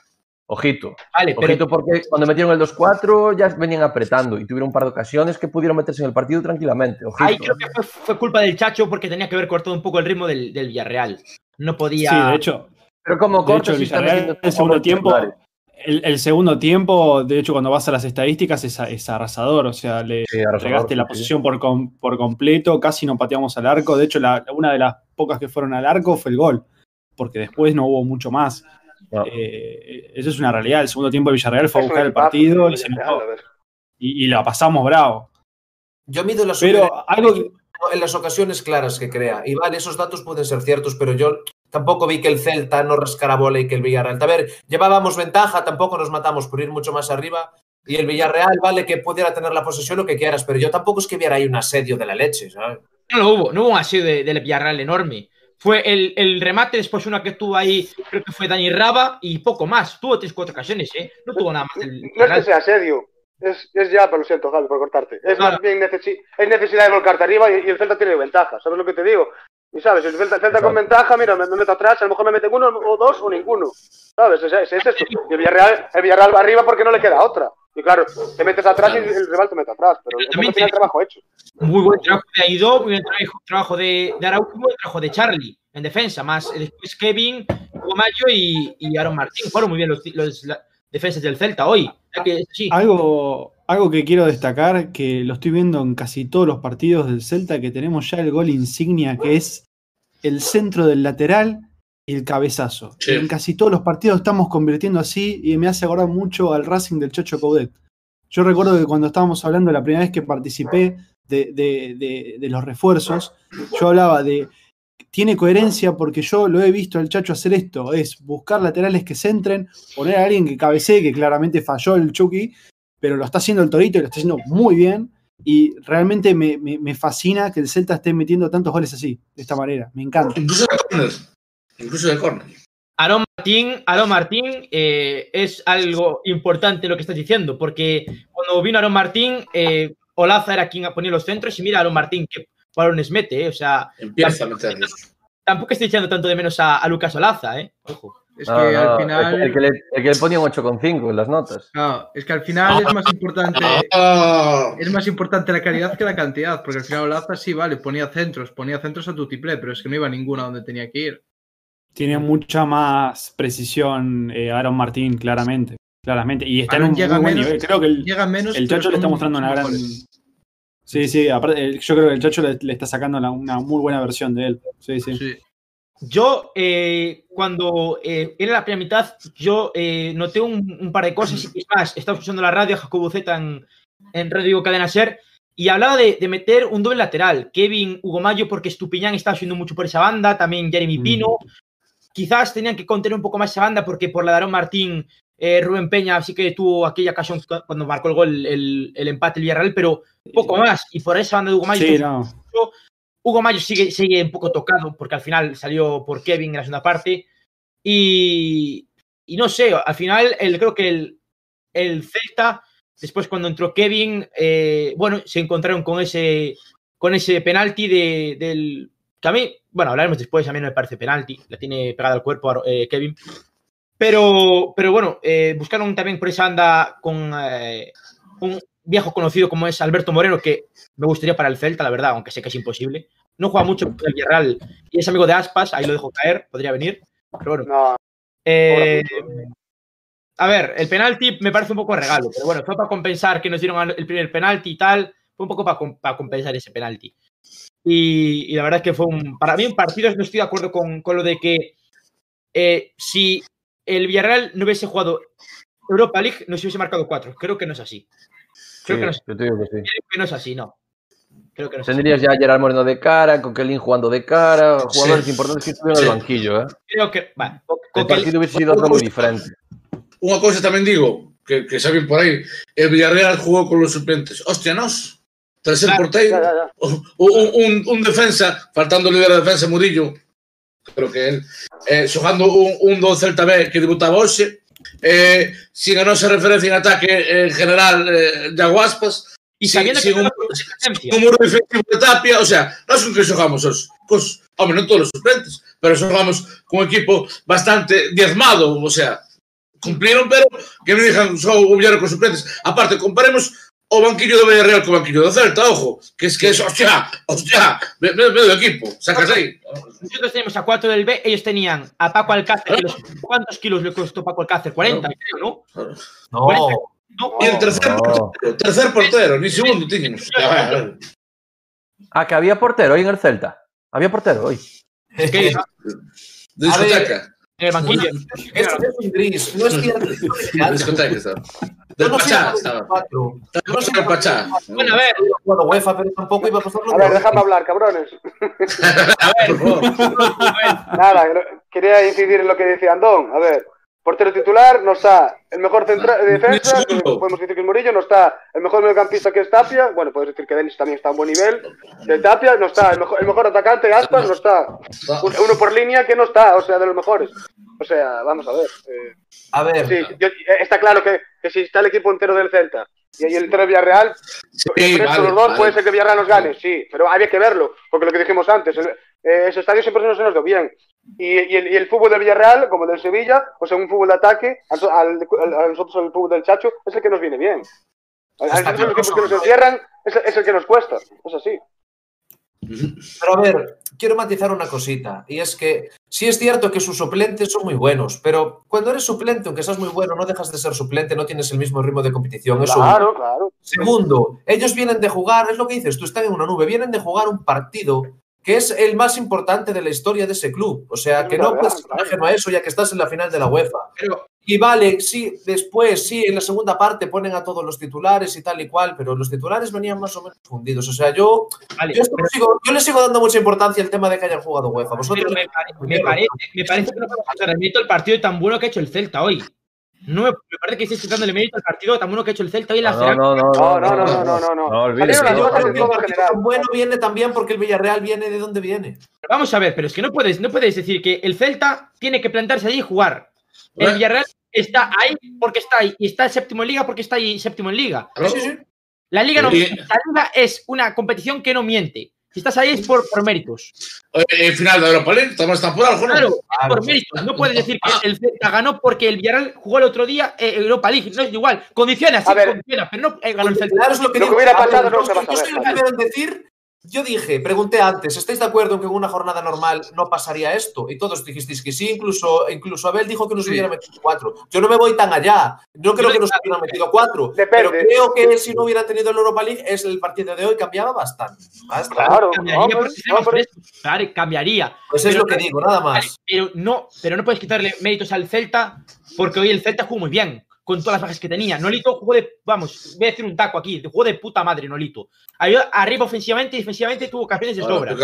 ojito. vale, pero Ojito porque cuando metieron el 2-4 ya venían apretando y tuvieron un par de ocasiones que pudieron meterse en el partido tranquilamente. Ojito. ahí creo que fue, fue culpa del Chacho porque tenía que haber cortado un poco el ritmo del, del Villarreal. No podía. Sí, de hecho, Pero como de corto hecho el si Villarreal el segundo tiempo, titulares. El, el segundo tiempo, de hecho, cuando vas a las estadísticas es, es arrasador. O sea, le Sí, entregaste la sí. posición por, com- por completo, casi no pateamos al arco. De hecho, la- una de las pocas que fueron al arco fue el gol, porque después no hubo mucho más. No. Eh, eso es una realidad. El segundo tiempo de Villarreal fue a buscar el partido y, se y, y la pasamos bravo. Yo mido la Pero algo que, en las ocasiones claras que crea. Y vale, esos datos pueden ser ciertos, pero yo tampoco vi que el Celta no rascara bola y que el Villarreal. A ver, llevábamos ventaja, tampoco nos matamos por ir mucho más arriba. Y el Villarreal, vale, que pudiera tener la posesión lo que quieras, pero yo tampoco es que viera ahí un asedio de la leche, ¿sabes? No lo hubo, no hubo un asedio de- del Villarreal enorme. Fue el, el remate, después una que tuvo ahí, creo que fue Dani Raba y poco más. Tuvo tres, cuatro ocasiones, ¿eh? No tuvo nada más el No es que sea asedio. Es, es ya, pero lo siento, Javi, por cortarte. Es más bien necesi- es necesidad de volcarte arriba y, y el Celta tiene ventaja. ¿Sabes lo que te digo? Y sabes, el Celta, el Celta con ventaja, mira, me, me meto atrás, a lo mejor me meten uno o dos o ninguno. ¿Sabes? Es, es, es esto. Y el Villarreal, el Villarreal va arriba porque no le queda otra. Y claro, te metes atrás y el rival te mete atrás, pero es También final te- trabajo hecho. Muy buen trabajo de Aido, muy buen trabajo, de, de Araujo, muy buen trabajo de Charlie en defensa, más eh, después Kevin, Mayo y, y Aaron Martín. Fueron muy bien los, defensas del Celta hoy. Que. Algo, algo que quiero destacar, que lo estoy viendo en casi todos los partidos del Celta, que tenemos ya el gol insignia, que es el centro del lateral y el cabezazo. Sí. En casi todos los partidos estamos convirtiendo así y me hace acordar mucho al Racing del Chocho Coudet. Yo recuerdo que cuando estábamos hablando la primera vez que participé de, de- de- de los refuerzos, yo hablaba de tiene coherencia porque yo lo he visto al Chacho hacer esto, es buscar laterales que centren, poner a alguien que cabecee, que claramente falló el Chucky, pero lo está haciendo el Torito y lo está haciendo muy bien. Y realmente me, me- me fascina que el Celta esté metiendo tantos goles así, de esta manera. Me encanta. Incluso de corner. Incluso de corner. Aaron Martín, Aaron Martín eh, es algo importante lo que estás diciendo, porque cuando vino Aaron Martín, eh, Olaza era quien ponía los centros y mira a Aaron Martín que balones mete, eh, o sea, Empieza a meterlos. tampoco estoy echando tanto de menos a, a Lucas Olaza, ¿eh? Ojo. Es No, que no, al final. El, que le, el que le ponía un 8,5 en las notas. claro, es que al final es más importante. Ah, Es más importante la calidad que la cantidad, porque al final Olaza sí, vale, ponía centros, ponía centros a tutiplé, pero es que no iba ninguna donde tenía que ir. Tiene mucha más precisión eh, Aaron Martín, claramente. Claramente. Y está Aaron en un llega muy buen menos- nivel. Creo que el, Llega menos. el pero Chacho le está mostrando una gran. mejores. Sí, sí, aparte, yo creo que el Chacho le, le está sacando la- una muy buena versión de él. Sí, sí. Sí. Yo, eh, cuando eh, era la primera mitad, yo eh, noté un, un par de cosas. Y más, estaba escuchando la radio, Jacobo Z en, en Radio Cadena Ser, y hablaba de, de meter un doble lateral. Kevin, Hugo Mayo, porque Estupiñán estaba subiendo mucho por esa banda, también Jeremy Mm. Pino. Quizás tenían que contener un poco más esa banda, porque por la de Aaron Martín, eh, Rubén Peña sí que tuvo aquella ocasión cu- cuando marcó el gol, el, el empate el Villarreal, pero poco más. Y por esa banda de Hugo Mayo, Sí, no. Hugo Mayo sigue, sigue un poco tocado porque al final salió por Kevin en la segunda parte. Y, y no sé, al final el, creo que el, el Celta, después cuando entró Kevin, eh, bueno, se encontraron con ese, con ese penalti de, del... Que a mí, bueno, hablaremos después, a mí no me parece penalti, la tiene pegada al cuerpo eh, Kevin. Pero, pero bueno, eh, buscaron también por esa banda con eh, un viejo conocido como es Alberto Moreno, que me gustaría para el Celta, la verdad, aunque sé que es imposible. No juega mucho con el Villarreal y es amigo de Aspas, ahí lo dejo caer, podría venir. Pero bueno. No, Eh, a ver, el penalti me parece un poco regalo, pero bueno, fue para compensar que nos dieron el primer penalti y tal, fue un poco para, para compensar ese penalti. Y, y la verdad es que fue un, para mí un partido, no estoy de acuerdo con, con lo de que eh, si el Villarreal no hubiese jugado Europa League, no se hubiese marcado cuatro. Creo que no es así. Creo Sí, que no es, yo te digo que sí. creo que no es así, no. Creo que no. Tendrías ya a Gerard Moreno de cara, Coquelin jugando de cara, jugadores Sí. importantes que estuvieron en el banquillo. ¿eh? Creo que, va, co- El el- partido hubiese sido otro muy diferente. Unha cousa tamén digo, que, que saben por aí, el Villarreal jugou con los suplentes. Hostia, nos. Ya, ya, ya. un, un, un defensa, faltando líder de defensa Murillo, creo que el, eh, xogando un, un do Celta B que debutaba hoxe, eh, sin a nosa referencia en ataque eh, en general eh, de Aguaspas, e sin, sin, un, sin un muro defensivo de Tapia, o sea, nós con que xogamos os, cos, home, non todos os suplentes, pero xogamos con un equipo bastante diezmado, o sea, cumplieron, pero que me dijan só o mellor cos suplentes. Aparte, comparemos o banquillo do Villarreal co banquillo do Celta, ojo, que es que es, hostia, hostia, me, me, medio equipo, sacas aí. Nosotros tenemos a cuatro del B, ellos tenían a Paco Alcácer. que los- ¿Cuántos kilos le costó Paco Alcácer? 40, creo, ¿no? No, No, E el tercer No. portero, tercer portero, ni segundo tiñamos. Ah, que había portero hoy en el Celta. Había portero hoy. es que De discoteca, en el banquillo. esto es un gris. No es cierto. Del Pachá estaba. Con el Pachá. Bueno, a ver, Bueno, UEFA, pero tampoco iba a pasar A ver, déjame hablar, cabrones. a ver. Por favor. Nada, no- quería incidir en lo que decía Andón. A ver, portero titular no está el mejor centra de defensa, que podemos decir que es Murillo, no está el mejor mediocampista que es Tapia, bueno, puedes decir que Denis también está a un buen nivel, de Tapia no está, el mejor, el mejor atacante Aspas no está, Un- uno por línea que no está, o sea, de los mejores. O sea, vamos a ver. eh, A ver, sí, yo- eh, está claro que, que si está el equipo entero del Celta Y ahí el del Villarreal, Sí, entre vale, los dos vale. puede ser que Villarreal nos gane, sí, pero había que verlo, porque lo que dijimos antes, el- eh, ese estadio siempre no se nos dio bien. Y, y el, y el fútbol del Villarreal, como el del Sevilla, o sea, un fútbol de ataque, al- al- a nosotros el fútbol del Chacho, es el que nos viene bien. A, nosotros los equipos que nos encierran es, es el que nos cuesta, es así. Pero a ver, quiero matizar una cosita, y es que sí es cierto que sus suplentes son muy buenos, pero cuando eres suplente, aunque seas muy bueno, no dejas de ser suplente, no tienes el mismo ritmo de competición. Eso uno. Claro, claro. Segundo, ellos vienen de jugar, es lo que dices, tú estás en una nube, vienen de jugar un partido que es el más importante de la historia de ese club. O sea, que no puedes ajeno a eso ya que estás en la final de la UEFA. Pero Y vale, sí, después, sí, en la segunda parte ponen a todos los titulares y tal y cual, pero los titulares venían más o menos fundidos. O sea, yo, Vale, yo, lo sigo- yo le sigo dando mucha importancia al tema de que hayan jugado UEFA. Vosotros, Pero me, pare- me parece, me parece que no podemos el partido tan bueno que ha hecho el Celta hoy. No me, parece que estés quitando el mérito al partido tan bueno que ha hecho el Celta hoy en la No, no, no, No, no, no, no, no, no. No olvides en en bueno viene también porque el Villarreal viene de donde viene. Vamos a ver, pero es que no puedes, no puedes decir que el Celta tiene que plantarse allí y jugar. El. Villarreal está ahí porque está ahí y está séptimo en liga porque está ahí séptimo en liga. La liga no. La liga es una competición que no miente. Si estás ahí es por, por méritos. Oye, En final de Europa League, estamos tan por algo, ¿no? Claro, es por méritos. No puedes decir que el Celta ganó porque el Villarreal jugó el otro día eh, Europa League. No es igual. Condiciona, sí, A ver. condiciona, pero no eh, ganó el Celta. Claro, es lo que Lo que hubiera pasado no yo- se va a Yo soy el primero en decir. Yo dije, pregunté antes, ¿estáis de acuerdo en que en una jornada normal no pasaría esto? Y todos dijisteis que sí, incluso, incluso Abel dijo que nos Sí. hubiera metido cuatro. Yo no me voy tan allá. No creo que nos hubieran metido cuatro. Depende. Pero creo que si no hubiera tenido el Europa League, es el partido de hoy cambiaba bastante. Bastante. Claro, Cambiaría hombre, hombre. cambiaría. Pues es Pero- lo que digo, nada más. pero no, pero no puedes quitarle méritos al Celta porque hoy el Celta jugó muy bien con todas las bajas que tenía. Nolito jugó de, vamos, voy a decir un taco aquí, jugó de puta madre Nolito. Arriba ofensivamente y defensivamente tuvo campeones de sobra.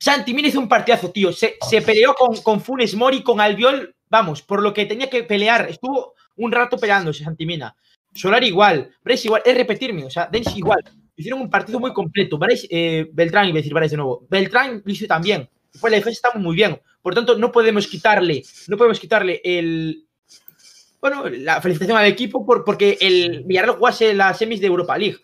Santi Mina hizo un partidazo, tío. Se, se peleó con, con Funes Mori, con Albiol, vamos, por lo que tenía que pelear. Estuvo un rato peleándose Santi Mina. Solar igual, Bryce igual, es repetirme, o sea, Densi igual. Hicieron un partido muy completo. Bryce, eh, Beltrán, iba a decir Bryce de nuevo. Beltrán lo hizo también. Pues la defensa está muy bien. Por tanto, no podemos quitarle, no podemos quitarle el. Bueno, la felicitación al equipo por, porque el Villarreal jugase las semis de Europa League.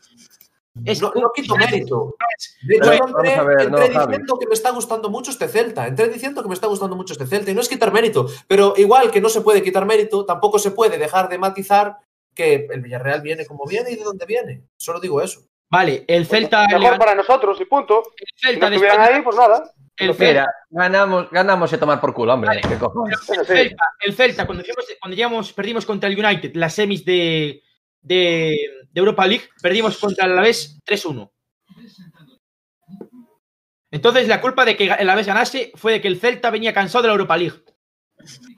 Es No, no quito mérito. De hecho, entré, no, Javi. diciendo que me está gustando mucho este Celta. Entré diciendo que me está gustando mucho este Celta. Y no es quitar mérito. Pero igual que no se puede quitar mérito, tampoco se puede dejar de matizar que el Villarreal viene como viene y de dónde viene. Solo digo eso. Vale, el Celta. le Mejor para nosotros y punto. el Si Celta no de estuvieran España- ahí, pues nada. El Celta- ganamos, ganamos a tomar por culo, hombre. Vale. ¿Qué cojones? Es el. Celta, el Celta, cuando, llegamos, cuando llegamos, perdimos contra el United, las semis de, de, de Europa League, perdimos contra el Alavés 3-1. Entonces, la culpa de que el Alavés ganase fue de que el Celta venía cansado de la Europa League.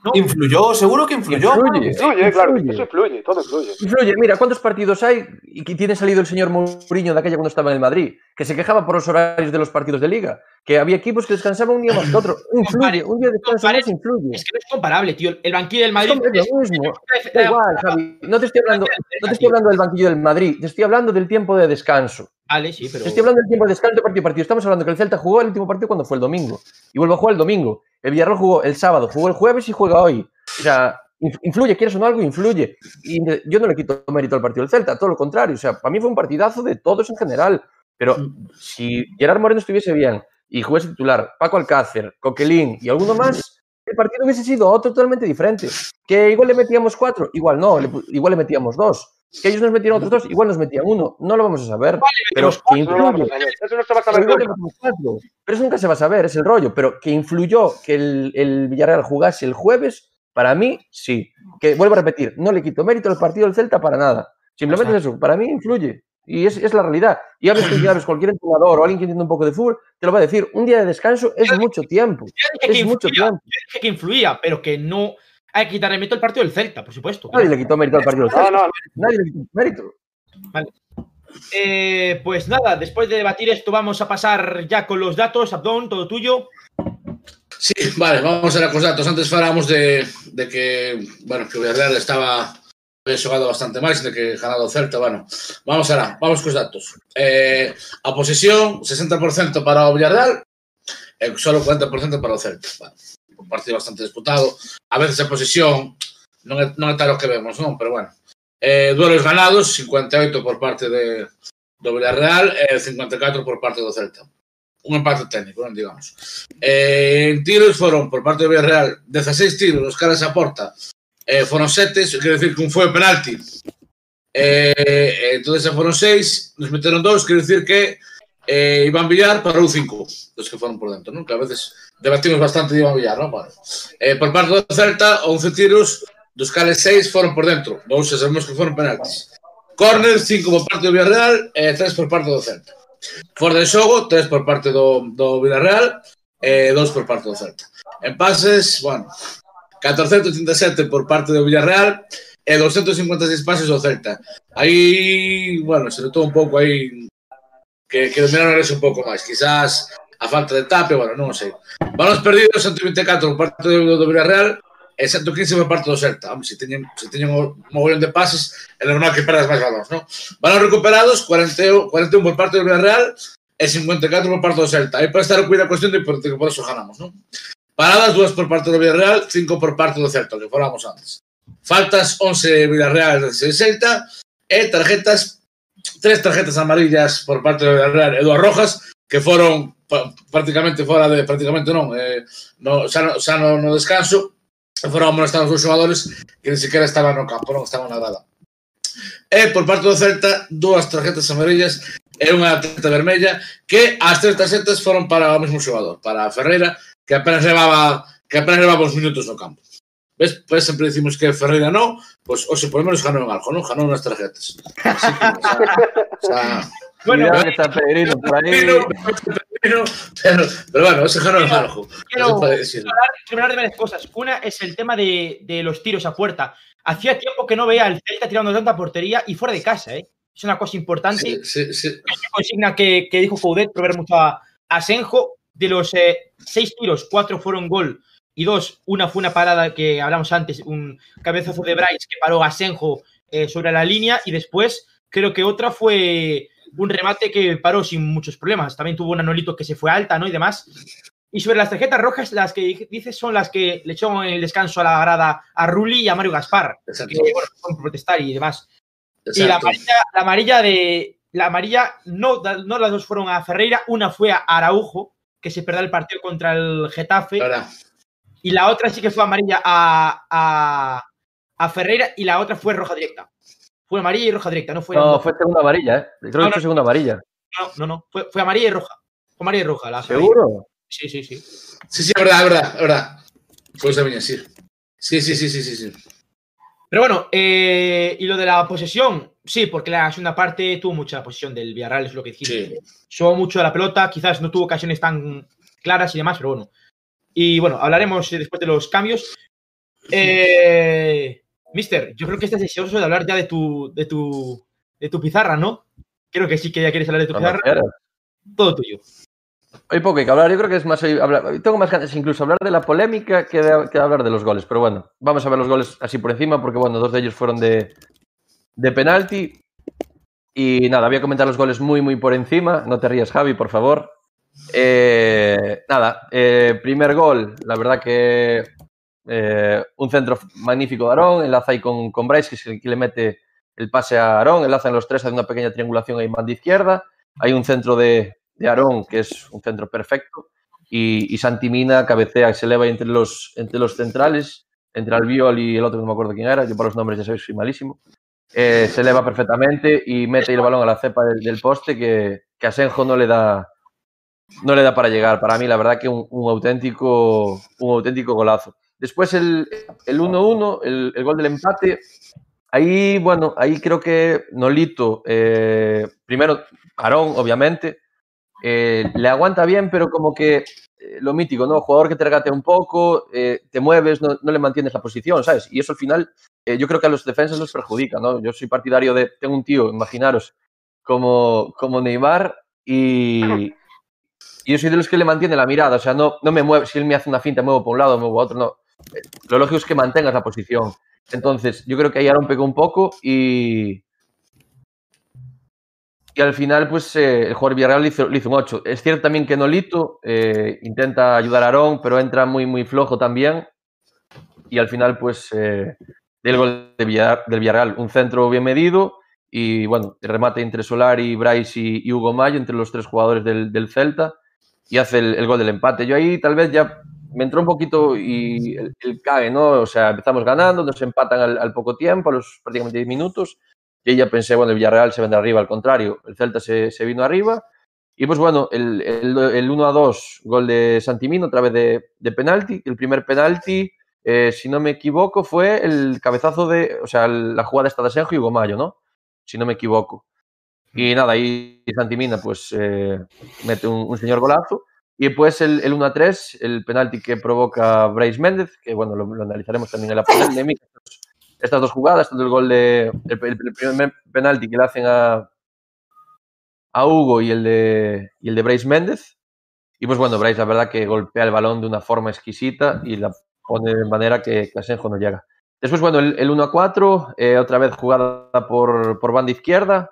No. Influyó, seguro que influyó. Influye. Influye, claro. Influye. Eso influye, todo influye. Influye, mira, ¿cuántos partidos hay? Y que tiene salido el señor Mourinho de aquella cuando estaba en el Madrid, que se quejaba por los horarios de los partidos de liga, que había equipos que descansaban un día más que otro. Influye, un día de descanso más influye. Es que no es comparable, tío. El banquillo del Madrid. Es lo mismo. Da igual, Javi. No te estoy hablando, no te estoy hablando del banquillo del Madrid, te estoy hablando del tiempo de descanso. Vale, sí, pero. Te estoy hablando del tiempo de descanso de partido a partido. Estamos hablando que el Celta jugó el último partido cuando fue el domingo. Y vuelve a jugar el domingo. El Villarreal jugó el sábado, jugó el jueves y juega hoy. O sea, inf- influye, quieres o no algo, influye. Y yo no le quito mérito al partido del Celta, todo lo contrario. O sea, para mí fue un partidazo de todos en general. Pero si Gerard Moreno estuviese bien y jugase titular, Paco Alcácer, Coquelín y alguno más, el partido hubiese sido otro totalmente diferente. Que igual le metíamos cuatro, igual no, igual le metíamos dos. Que ellos nos metieron otros dos, igual nos metían uno. No lo vamos a saber. pero que no influye. a saber. Eso no se va a Pero saber eso nunca se va a saber, es el rollo. Pero que influyó que el, el Villarreal jugase el jueves, para mí sí. Que vuelvo a repetir, no le quito mérito al partido del Celta para nada. Simplemente es eso, para mí influye. Y es, es la realidad. Y hables, que hables cualquier entrenador o alguien que entienda un poco de fútbol, te lo va a decir. Un día de descanso es mucho tiempo. Yo dije que Es mucho influía, tiempo. yo dije que influía, pero que no. Hay que quitarle mérito al partido del Celta, por supuesto. Nadie le quitó mérito al partido del Celta. no, no. Nadie le quitó mérito. Eh, pues nada, después de debatir esto, vamos a pasar ya con los datos. Abdón, todo tuyo. Sí, vale, vamos a ver los datos. Antes falábamos de, de que, bueno, que Villarreal estaba había xogado bastante máis de que ganado Celta, bueno, vamos alá, vamos cos datos. Eh, a posesión, 60% para Villarreal, e solo 40% para o Celta. Bueno, un partido bastante disputado. A veces a posesión non é, non é tal o que vemos, non? Pero bueno. Eh, duelos ganados, 58 por parte de, do Villarreal e eh, 54 por parte do Celta. Un empate técnico, non digamos. Eh, en tiros foron, por parte do Villarreal, 16 tiros, os caras a porta. Eh, foron 7, quer decir que un foi penalti. Eh, entón, foron 6, nos meteron 2, quer decir que eh, Iván Villar parou 5, dos que foron por dentro, non? Que a veces debatimos bastante de Iván Villar, non? Bueno. Eh, por parte do Celta, 11 tiros, dos cales 6 foron por dentro, dous xa sabemos que foron penaltis. Corner, 5 por parte do Villarreal e eh, 3 por parte do Celta. Fora de xogo, 3 por parte do, do Villarreal e eh, 2 por parte do Celta. En pases, bueno, 487 por parte do Villarreal e 256 pases do Celta. Aí, bueno, se notou un pouco aí que, que dominaron eso un pouco máis. Quizás a falta de tape, bueno, non sei. Balóns perdidos, 124 por parte do, do Villarreal e 115 por parte do Celta. Hombre, se teñen, se teñen un mogollón de pases, é normal que perdas máis balóns, non? Balóns recuperados, 40, 41 por parte do Villarreal e 54 por parte do Celta. Aí para estar cuida a cuestión de por, que por eso ganamos, non? Paradas, dúas por parte do Villarreal, cinco por parte do Celta, que falamos antes. Faltas, 11 Villarreal, 16 Celta, e tarjetas, tres tarjetas amarillas por parte do Villarreal e dúas rojas, que foron prácticamente fora de prácticamente non, eh, no, xa, no, xa no, no descanso foron molestando os xogadores que ni sequera estaban no campo, non estaban na grada. E por parte do Celta, dúas tarjetas amarillas e unha tarjeta vermella que as tres tarjetas foron para o mesmo xogador, para Ferreira, que apenas levaba que apenas levaba uns minutos no campo. Ves, pues sempre dicimos que Ferreira non, pois pues, oxe, por lo menos ganou en algo, non? Ganou nas tarjetas. Así que, o sea, bueno, Cuidado que está Pedrino por ahí. Pero, pero, pero bueno, ese ganó en algo. quiero, No hablar, de varias cosas. Una es el tema de, de los tiros a puerta. Hacía tiempo que no veía al Celta tirando tanta portería y fuera de casa, ¿eh? Es una cosa importante. Sí, sí, sí. Esta consigna que, que dijo Coudet, por ver mucho a, a Senjo. De los eh, seis tiros, cuatro fueron gol y dos, una fue una parada que hablamos antes, un cabezazo de Bryce que paró a Senjo eh, sobre la línea y después creo que otra fue un remate que paró sin muchos problemas. También tuvo un anolito que se fue alta, ¿no? Y demás. Y sobre las tarjetas rojas, las que dices son las que le echó en el descanso a la grada a Rulli y a Mario Gaspar, Exacto. que bueno, protestar y demás. Y la amarilla, la amarilla de. La amarilla, no, no las dos fueron a Ferreira, una fue a Araujo, que se perdió el partido contra el Getafe, Ahora, y la otra sí que fue amarilla a, a, a Ferreira, y la otra fue roja directa. Fue amarilla y roja directa, no fue. No, fue segunda amarilla, ¿eh? Creo No, que no. fue segunda amarilla. no, no, no, fue, fue amarilla y roja. Fue amarilla y roja. La. ¿Seguro? Sí, sí, sí. sí, sí, es verdad, es verdad, es verdad. Pues viña, sí. Sí, sí, sí, sí, sí, sí. Pero bueno, eh, y lo de la posesión, sí, porque la segunda parte tuvo mucha posesión del Villarreal, es lo que dijiste. Sí. Subo mucho a la pelota, quizás no tuvo ocasiones tan claras y demás, pero bueno. Y bueno, hablaremos después de los cambios. Eh, Mister, yo creo que estás deseoso de hablar ya de tu, de tu, de tu pizarra, ¿no? Creo que sí que ya quieres hablar de tu Cuando pizarra. quieras. Todo tuyo. Hay poco que hablar. Yo creo que es más. hablar- tengo más ganas incluso hablar de la polémica que de, que de hablar de los goles. Pero bueno, vamos a ver los goles así por encima, porque bueno, dos de ellos fueron de, de penalti. Y nada, voy a comentar los goles muy, muy por encima. No te rías, Javi, por favor. Eh, nada, eh, primer gol, la verdad que eh, un centro magnífico de Aarón, enlaza ahí con, con Bryce, que es el que le mete el pase a Aarón, enlazan los tres, hace una pequeña triangulación ahí en banda izquierda. Hay un centro de, de Aarón, que es un centro perfecto, y, y Santi Mina cabecea, se eleva entre los, entre los centrales, entre Albiol y el otro, no me acuerdo quién era, yo por los nombres ya sabéis, soy malísimo. Eh, se eleva perfectamente y mete el balón a la cepa del, poste que, que a Senjo no le da no le da para llegar. Para mí, la verdad que un, un auténtico un auténtico golazo. Después el el 1-1, el, el gol del empate. Ahí, bueno, ahí creo que Nolito, eh, primero, Aarón, obviamente, eh, le aguanta bien, pero como que eh, lo mítico, ¿no? Jugador que te regatea un poco, te mueves, no, no le mantienes la posición, ¿sabes? Y eso al final, yo creo que a los defensas los perjudica, ¿no? Yo soy partidario de, tengo un tío, imaginaros, como, como Neymar y, y yo soy de los que le mantiene la mirada, o sea, no, no me mueve, si él me hace una finta, muevo por un lado, muevo a otro, no. Lo lógico es que mantengas la posición. Entonces, yo creo que ahí Aaron pegó un poco y. Y al final, pues eh, el jugador Villarreal le hizo, un 8. Es cierto también que Nolito eh, intenta ayudar a Aarón, pero entra muy, muy flojo también. Y al final, pues eh, del gol de del Villarreal. Un centro bien medido y bueno, el remate entre Solari, Bryce y, y Hugo Mayo, entre los tres jugadores del, del Celta, y hace el, el gol del empate. Yo ahí tal vez ya me entró un poquito y el, el cague, ¿no? O sea, empezamos ganando, nos empatan al, al poco tiempo, a los prácticamente 10 minutos, y ya pensé, bueno, el Villarreal se vendrá arriba, al contrario, el Celta se, se vino arriba. Y pues bueno, el, el, el 1 a 2, gol de Santimino, otra vez de, de penalti. El primer penalti, eh, si no me equivoco, fue el cabezazo de, o sea, la jugada esta de Asenjo y Hugo Mayo, ¿no? Si no me equivoco. Y nada, ahí Santimina pues eh, mete un, un, señor golazo. Y después el, el 1 a 3, el penalti que provoca Bryce Méndez, que bueno, lo, analizaremos también en la polémica. Estas dos jugadas, tanto el gol de. El, primer penalti que le hacen a, a Hugo y el de, y el de Bryce Méndez. Y pues bueno, Bryce, la verdad que golpea el balón de una forma exquisita y la pone de manera que, que Asenjo no llega. Después, bueno, el, el 1 a 4, eh, otra vez jugada por, por banda izquierda.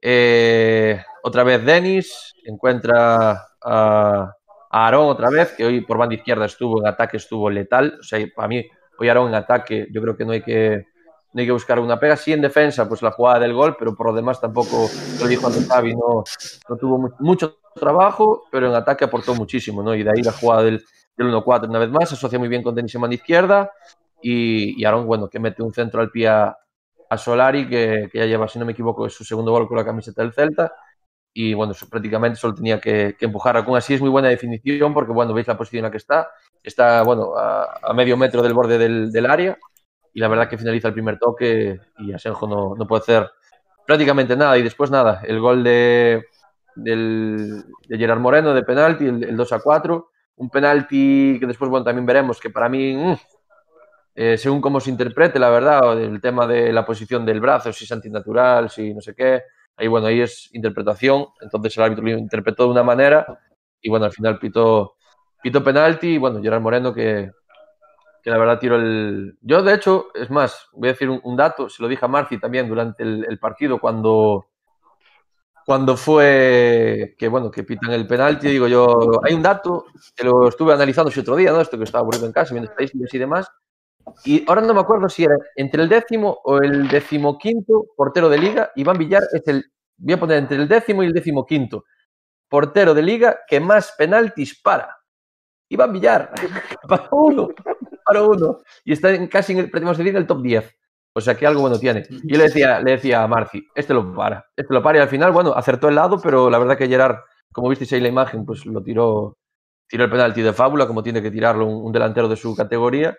Eh, otra vez Denis encuentra a Aarón otra vez, que hoy por banda izquierda estuvo en ataque, estuvo letal. O sea, para mí, hoy Aarón en ataque, yo creo que no hay que, no hay que buscar una pega. Sí, en defensa, pues la jugada del gol, pero por lo demás tampoco, lo dijo antes Javi, no, no tuvo mucho trabajo, pero en ataque aportó muchísimo, ¿no? Y de ahí la jugada del, del 1-4 una vez más, se asocia muy bien con Denis en banda izquierda. Y, y Aarón, bueno, que mete un centro al pie a, a Solari, que, que, ya lleva, si no me equivoco, es su segundo gol con la camiseta del Celta. Y bueno, prácticamente solo tenía que, empujar. Aún así es muy buena definición, porque bueno, veis la posición en la que está. Está, bueno, a, medio metro del borde del, área. Y la verdad que finaliza el primer toque y Asenjo no, no puede hacer prácticamente nada. Y después nada, el gol de, del, de Gerard Moreno de penalti, el, el 2 a 4. Un penalti que después, bueno, también veremos que para mí, mmm, eh, según cómo se interprete, la verdad, el tema de la posición del brazo, si es antinatural, si no sé qué, ahí bueno, ahí es interpretación, entonces el árbitro lo interpretó de una manera y bueno, al final pitó, pitó penalti y bueno, Gerard Moreno que, que la verdad tiró el... Yo de hecho, es más, voy a decir un, dato, se lo dije a Marci también durante el, el, partido cuando cuando fue que bueno, que pitan el penalti, digo yo, hay un dato que lo estuve analizando ese otro día, ¿no? Esto que estaba aburrido en casa, viendo estadísticas y demás, y ahora no me acuerdo si era entre el décimo o el decimoquinto portero de liga. Iván Villar es el, voy a poner entre el décimo y el decimoquinto portero de liga que más penaltis para. Iván Villar, para uno, para uno. Y está en, casi en el, en el top 10. O sea que algo bueno tiene. Y yo le decía, le decía a Marci, este lo para, este lo para. Y al final, bueno, acertó el lado, pero la verdad que Gerard, como visteis ahí la imagen, pues lo tiró, tiró el penalti de fábula, como tiene que tirarlo un, un delantero de su categoría.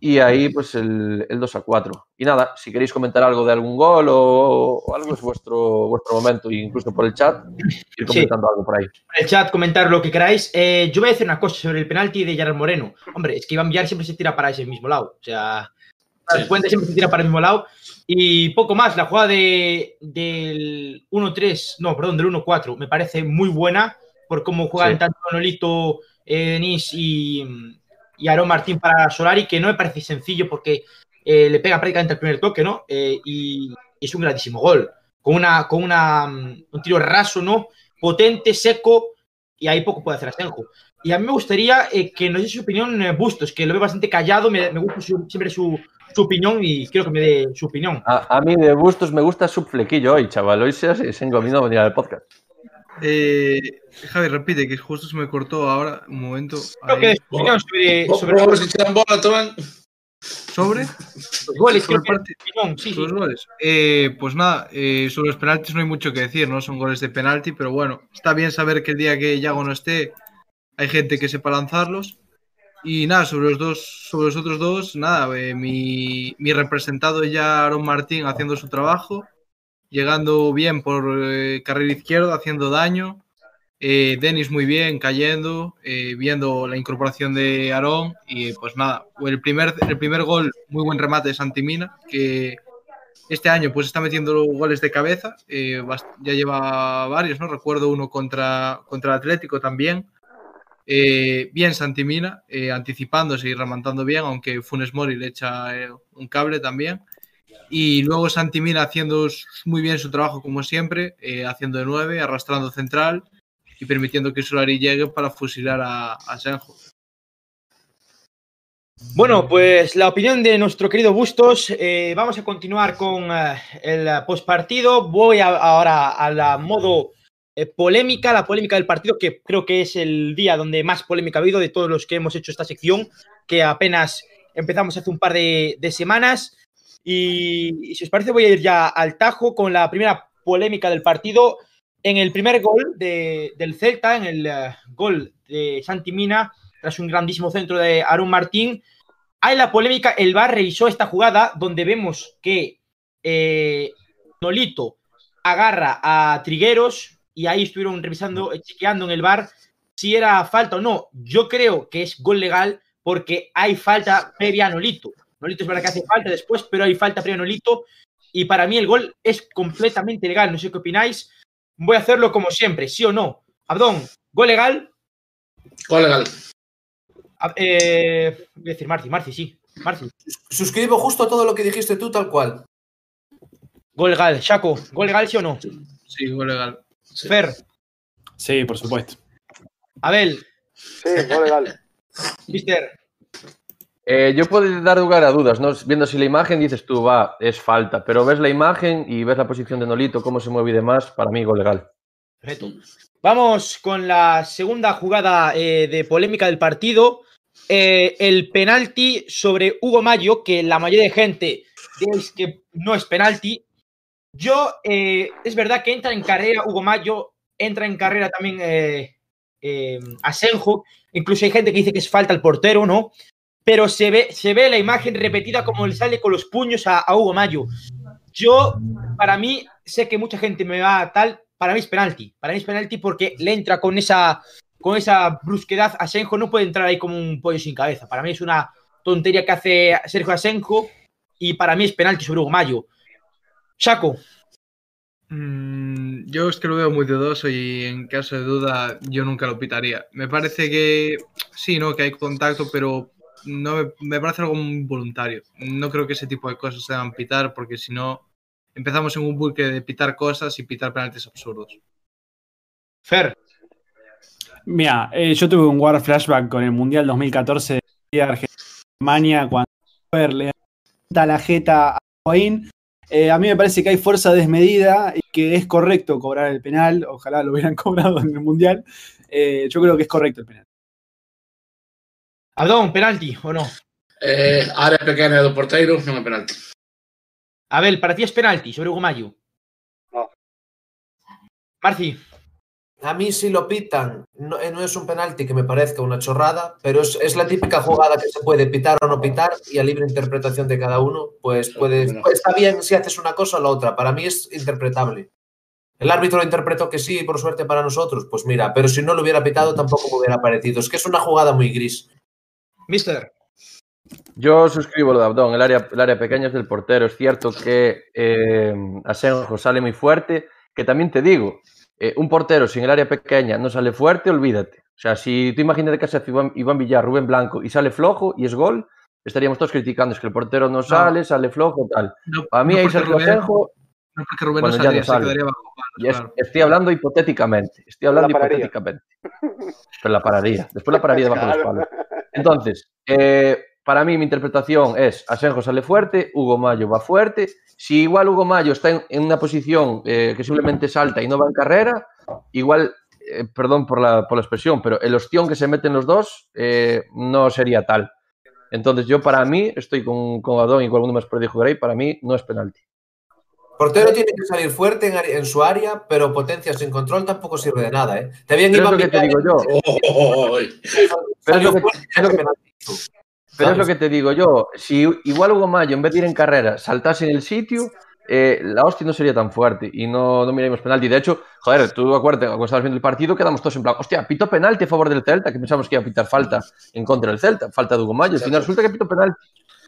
Y ahí, pues, el, el, 2 a 4. Y nada, si queréis comentar algo de algún gol o, o algo, es vuestro, vuestro momento, incluso por el chat, ir comentando sí. algo por ahí. Por el chat, comentar lo que queráis. Eh, yo voy a decir una cosa sobre el penalti de Gerard Moreno. Hombre, es que Iván Villar siempre se tira para ese mismo lado. O sea, sí. Puente siempre se tira para el mismo lado. Y poco más, la jugada de, del 1-3, no, perdón, del 1-4, me parece muy buena por cómo juegan sí. tanto Manolito, eh, Denis y y Aaron Martín para Solari, que no me parece sencillo porque eh, le pega prácticamente el primer toque, ¿no? Eh, y es un grandísimo gol, con, una, con una, un tiro raso, ¿no? Potente, seco, y ahí poco puede hacer Asenjo. Y a mí me gustaría eh, que nos dé su opinión Bustos, que lo veo bastante callado, me, me gusta siempre su, su, opinión y quiero que me dé su opinión. A, mí de Bustos me gusta su flequillo hoy, chaval, hoy se, se engominó a venir al podcast. Eh, Javi, repite, que justo se me cortó ahora un momento. Creo que sobre. sobre, sobre. ¿Sobre? Los goles, sobre parte, opinión, sí, los sí. goles. Eh, pues nada, eh, sobre los penaltis no hay mucho que decir, ¿no? Son goles de penalti, pero bueno, está bien saber que el día que Yago no esté, hay gente que sepa lanzarlos. Y nada, sobre los dos, sobre los otros dos, nada, eh, mi, mi representado ya Aaron Martín haciendo su trabajo llegando bien por eh, carril izquierdo, haciendo daño. Eh, Denis muy bien, cayendo, eh, viendo la incorporación de Aarón. Y pues nada, el primer, el primer gol, muy buen remate de Santimina, que este año pues está metiendo goles de cabeza. Eh, ya lleva varios, ¿no? Recuerdo uno contra, contra Atlético también. Eh, bien Santimina, anticipándose y remontando bien, aunque Funes Mori le echa un cable también. Y luego Santi Mina haciendo muy bien su trabajo como siempre, eh, haciendo de nueve, arrastrando central y permitiendo que Solari llegue para fusilar a, a Senjo. Bueno, pues la opinión de nuestro querido Bustos. Eh, vamos a continuar con eh, el postpartido. Voy ahora a la modo eh, polémica, la polémica del partido, que creo que es el día donde más polémica ha habido de todos los que hemos hecho esta sección, que apenas empezamos hace un par de semanas. Y, si os parece, voy a ir ya al tajo con la primera polémica del partido. En el primer gol de- del Celta, en el eh, gol de Santi Mina, tras un grandísimo centro de Aaron Martín, hay la polémica, el VAR revisó esta jugada donde vemos que eh, Nolito agarra a Trigueros y ahí estuvieron revisando, eh, chequeando en el VAR si era falta o no. Yo creo que es gol legal porque hay falta previa a Nolito. Nolito es verdad que hace falta después, pero hay falta a Nolito y para mí el gol es completamente legal. No sé qué opináis. Voy a hacerlo como siempre, sí o no. Abdón, gol legal. Gol legal. A- eh, voy a decir Marci, Marci, sí. Marci. Suscribo justo todo lo que dijiste tú, tal cual. Gol legal. Shaco, gol legal, sí o no. Sí, gol legal. Sí. Fer, Sí, por supuesto. Abel, Sí, gol legal. Mister. Eh, yo puedo dar lugar a dudas, ¿no? Viendo si la imagen dices tú, va, es falta, pero ves la imagen y ves la posición de Nolito, cómo se mueve y demás, para mí gol legal. Perfecto. Vamos con la segunda jugada eh, de polémica del partido. Eh, el penalti sobre Hugo Mayo, que la mayoría de gente diréis que no es penalti. Yo, es verdad que entra en carrera Hugo Mayo, entra en carrera también Asenjo. Incluso hay gente que dice que es falta al portero, ¿no? Pero se ve, se ve la imagen repetida como le sale con los puños a, Hugo Mayo. Yo, para mí, sé que mucha gente me va a tal. Para mí es penalti. Para mí es penalti porque le entra con esa, con esa brusquedad. Asenjo no puede entrar ahí como un pollo sin cabeza. Para mí es una tontería que hace Sergio Asenjo. Y para mí es penalti sobre Hugo Mayo. Chaco, Mm, yo es que lo veo muy dudoso y en caso de duda yo nunca lo pitaría. Me parece que sí, ¿no? Que hay contacto, pero no me, me parece algo muy voluntario. No creo que ese tipo de cosas se deban pitar porque si no empezamos en un bucle de pitar cosas y pitar penaltis absurdos. Fer, Mira, eh, yo tuve un war flashback con el Mundial 2014 de Argentina, cuando Fer le da la jeta a Higuaín. Eh, a mí me parece que hay fuerza desmedida y que es correcto cobrar el penal. Ojalá lo hubieran cobrado en el Mundial. Eh, yo creo que es correcto el penal. Abdón, penalti o no. Eh, área pequena do porteiro, non é penalti. Abel, para ti es penalti sobre Hugo Mayo. No. Marci, A mí si lo pitan, no, eh, no es un penalti que me parezca una chorrada, pero es, es la típica jugada que se puede pitar o no pitar y a libre interpretación de cada uno, pues puede, Bueno. pues está bien si haces una cosa o la otra. Para mí es interpretable. El árbitro interpretó que sí, por suerte para nosotros, pues mira, pero si no lo hubiera pitado tampoco me hubiera parecido. Es que es una jugada muy gris. Mister. Yo suscribo lo de Abdón, el área, el área pequeña es del portero. Es cierto que eh, Asenjo sale muy fuerte, que también te digo, eh, un portero sin el área pequeña no sale fuerte, olvídate. O sea, si tú imagínate que hace Iván, Iván Villar, Rubén Blanco y sale flojo y es gol, estaríamos todos criticando, es que el portero no sale, sale flojo, tal. No, A mí no ahí Sergio Rubén- Asenjo, no porque Rubén Bueno, no saldría, no se sale. quedaría bajo es- claro. estoy hablando hipotéticamente, estoy hablando La hipotéticamente. Pero la pararía, después la pararía debajo de los Claro. Entonces, eh, para mí mi interpretación es Asenjo sale fuerte, Hugo Mayo va fuerte. Si igual Hugo Mayo está en, una posición eh, que simplemente salta y no va en carrera, igual, eh, perdón por la, por la expresión, pero el ostión que se meten los dos no sería tal. Entonces yo para mí, estoy con, con Adón y con alguno más predijo Gray, para mí no es penalti. Portero tiene que salir fuerte en, en su área, pero potencia sin control tampoco sirve de nada, ¿eh? Te bien Pero es Iván lo que te digo yo. Pero es lo que- te digo yo, si igual Hugo Mayo en vez de ir en carrera saltase en el sitio, eh, la hostia no sería tan fuerte y no, no miraríamos penalti. De hecho, joder, tú acuérdate, cuando estabas viendo el partido quedamos todos en plan, hostia, pito penalti a favor del Celta, que pensamos que iba a pitar falta en contra del Celta, falta de Hugo Mayo. Al final resulta que pito penalti.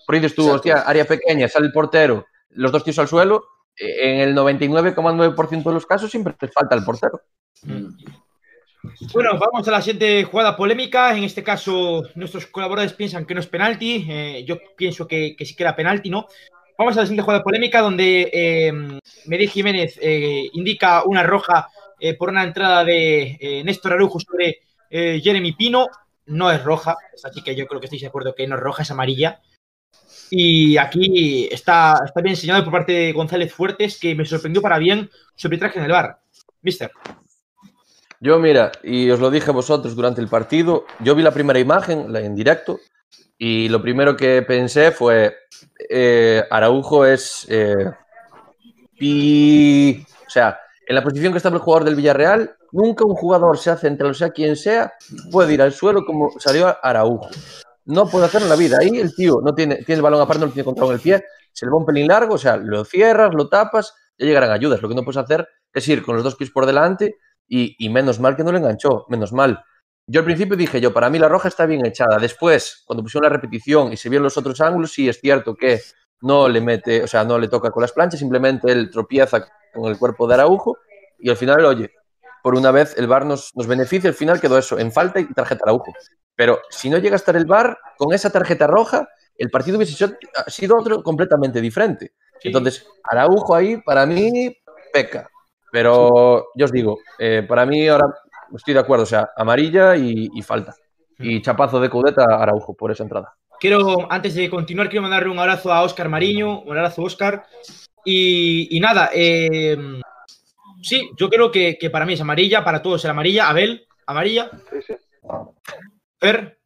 Por ahí dices tú, hostia, área pequeña, sale el portero, los dos tíos al suelo, eh, en el 99,9% de los casos siempre te falta el portero. Bueno, vamos a la siguiente jugada polémica. En este caso, nuestros colaboradores piensan que no es penalti. Eh, yo pienso que, sí que era penalti, ¿no? Vamos a la siguiente jugada polémica donde eh, Jiménez eh, indica una roja eh, por una entrada de Néstor Arujo sobre Jeremy Pino. no es roja, así que yo creo que estáis de acuerdo que no es roja, es amarilla. Y aquí está, está bien enseñado por parte de González Fuertes, que me sorprendió para bien su arbitraje en el bar. Mister. Yo, mira, y os lo dije a vosotros durante el partido, yo vi la primera imagen, la en directo, y lo primero que pensé fue, eh, Araujo es... eh, O sea, en la posición que estaba el jugador del Villarreal, nunca un jugador, sea central sea quien sea, puede ir al suelo como salió Araujo. No puede hacerlo en la vida. Ahí el tío no tiene, tiene el balón aparte, no lo tiene controlado en el pie, se le va un pelín largo, o sea, lo cierras, lo tapas, ya llegarán ayudas. Lo que no puedes hacer es ir con los dos pies por delante y, menos mal que no le enganchó, menos mal. Yo al principio dije yo, para mí la roja está bien echada. Después, cuando pusieron la repetición y se vieron los otros ángulos, sí es cierto que no le mete, o sea, no le toca con las planchas, simplemente él tropieza con el cuerpo de Araujo y al final, oye, por una vez el VAR nos, nos beneficia, al final quedó eso, en falta y tarjeta Araujo. Pero si no llega a estar el VAR, con esa tarjeta roja, el partido hubiese sido- sido otro completamente diferente. Sí. Entonces, Araujo ahí, para mí, peca. Pero yo os digo, eh, para mí ahora estoy de acuerdo, o sea, amarilla y, y falta. Y chapazo de Cudeta a Araujo por esa entrada. Quiero, antes de continuar, quiero mandarle un abrazo a Óscar Mariño, un abrazo Óscar. Y, y nada, eh, sí, yo creo que, que para mí es amarilla, para todos es amarilla. Abel, amarilla. Fer,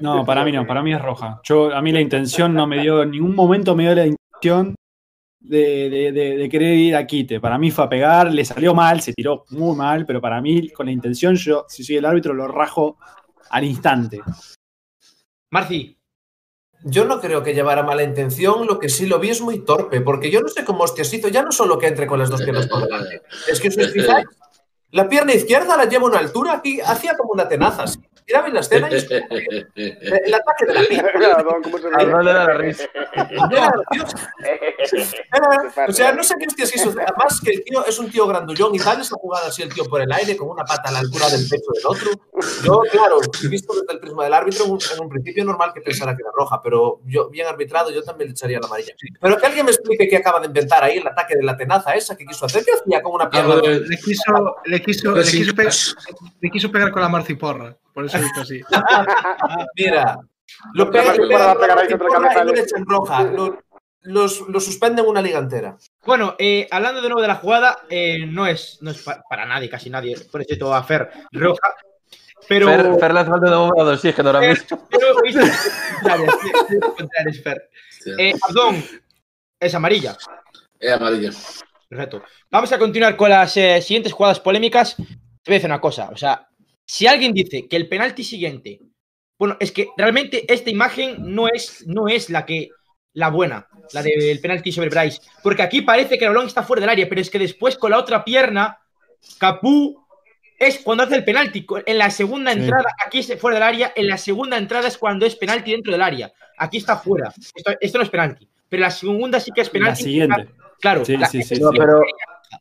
No, para mí no, para mí es roja. Yo, a mí la intención no me dio, en ningún momento me dio la intención de, de- de- de querer ir a quite. Para mí fue a pegar, le salió mal, se tiró muy mal, pero para mí, con la intención, yo, si soy el árbitro, lo rajo al instante. Marci, Yo no creo que llevara mala intención, lo que sí lo vi es muy torpe, porque yo no sé cómo hostias hizo, ya no solo que entre con las dos piernas por delante, es que os fijáis, la pierna izquierda la lleva a una altura aquí, hacía como una tenaza, así. Miraba en la escena y que, eh, el ataque de la pierna. Mira, Don, cómo se A ríe. no le da la risa. O sea, no sé qué hostias hizo. Además, que el tío es un tío grandullón y tal, esa jugada así el tío por el aire, con una pata a la altura del pecho del otro. Yo, claro, visto desde el prisma del árbitro, en un, principio normal que pensara que era roja, pero yo, bien arbitrado, yo también le echaría la amarilla. Pero que alguien me explique qué acaba de inventar ahí, el ataque de la tenaza esa que quiso hacer, ¿qué hacía con una pierna? De- Le quiso, le quiso, le Pues quiso, pegar, le quiso pegar con la marciporra. Por eso hizo así. Mira, lo echan roja. Lo, los, lo suspenden una liga entera. Bueno, eh, hablando de nuevo de la jugada, eh, no es, no es pa- para nadie, casi nadie, por excepto a Fer, roja. Pero. Fer, Fer le hace falta un nuevo de oxígeno ahora mismo. Fer. Eh, Abdón, es amarilla. Es amarilla. Perfecto. Vamos a continuar con las eh, siguientes jugadas polémicas. Te voy a decir una cosa. O sea, si alguien dice que el penalti siguiente. Bueno, es que realmente esta imagen no es, no es la que. La buena, la del penalti sobre Bryce. Porque aquí parece que el balón está fuera del área, pero es que después con la otra pierna, Capú es cuando hace el penalti. En la segunda Sí. entrada, aquí es fuera del área. En la segunda entrada es cuando es penalti dentro del área. Aquí está fuera. Esto, esto no es penalti. Pero la segunda sí que es La penalti. siguiente. Claro, Sí, la- sí, sí, No, sí. pero,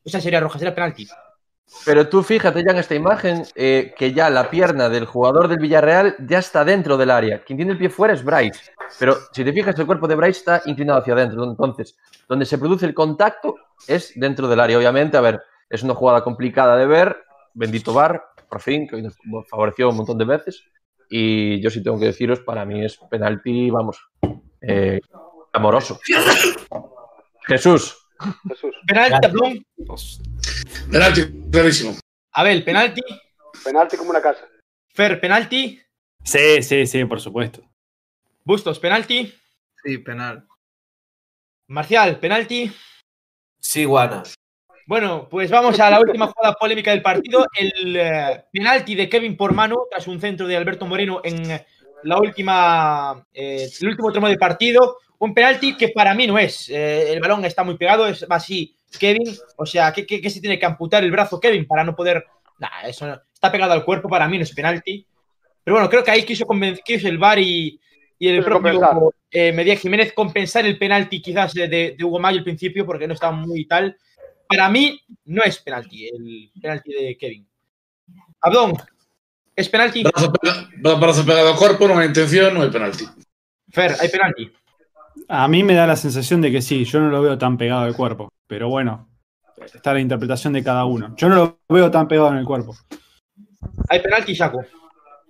o sea, sería roja, sería penalti. Pero tú fíjate ya en esta imagen eh, que ya la pierna del jugador del Villarreal ya está dentro del área. Quien tiene el pie fuera es Bryce. Pero si te fijas, el cuerpo de Bryce está inclinado hacia adentro. Entonces, donde se produce el contacto es dentro del área. Obviamente, a ver, es una jugada complicada de ver. Bendito VAR, por fin, que hoy nos favoreció un montón de veces. Y yo sí tengo que deciros, para mí es penalti, vamos, eh, amoroso. Jesús, Jesús. Penalti, Abdón. Penalti, clarísimo. Abel, penalti. Penalti como una casa. Fer, penalti. Sí, sí, sí, por supuesto. Bustos, penalti. Sí, penal. Marcial, penalti. Sí, Guana. Bueno, pues vamos a la última jugada polémica del partido. El eh, penalti de Kevin por mano tras un centro de Alberto Moreno en la última, eh, el último tramo del partido. Un penalti que para mí no es. Eh, el balón está muy pegado, es así Kevin. O sea, ¿qué, qué, qué se tiene que amputar el brazo Kevin para no poder? Nah, eso no- está pegado al cuerpo, para mí no es penalti. Pero bueno, creo que ahí quiso, quiso el VAR y, y el Quiso propio eh, Medía Jiménez compensar el penalti quizás de, de- de Hugo Mayo al principio porque no estaba muy tal. Para mí no es penalti el penalti de Kevin. Abdón, ¿es penalti? Brazo, pega- brazo pegado al cuerpo, no hay intención, no hay penalti. Fer, ¿hay penalti? A mí me da la sensación de que sí, yo no lo veo tan pegado al cuerpo. Pero bueno, está la interpretación de cada uno. Yo no lo veo tan pegado en el cuerpo. ¿Hay penalti, Jaco?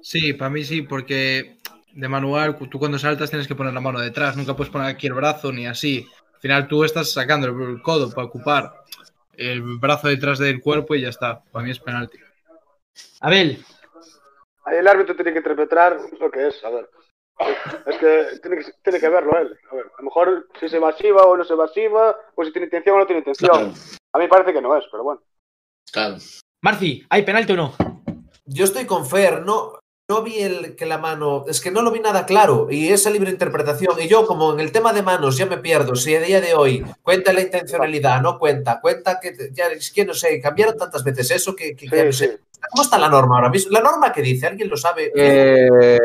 Sí, para mí sí, porque de manual, tú cuando saltas tienes que poner la mano detrás, nunca puedes poner aquí el brazo ni así. Al final tú estás sacando el codo para ocupar el brazo detrás del cuerpo y ya está. Para mí es penalti. Abel, Ahí el árbitro tiene que interpretar lo que es, a ver. Es que tiene que, tiene que verlo él. A ver, a lo mejor si se evasiva o no se evasiva, o si tiene intención o no tiene intención. Claro, A mí parece que no es, pero bueno. claro. Marci, ¿hay penalti o no? Yo estoy con Fer, no, no vi el, que la mano, es que no lo vi nada claro y esa libre interpretación. Y yo, como en el tema de manos, ya me pierdo. Si a día de hoy cuenta la intencionalidad, no cuenta, cuenta que ya es que no sé, cambiaron tantas veces eso que, que ya no Sí, sé. sí. ¿Cómo está la norma ahora mismo? ¿La norma que dice? ¿Alguien lo sabe? Eh,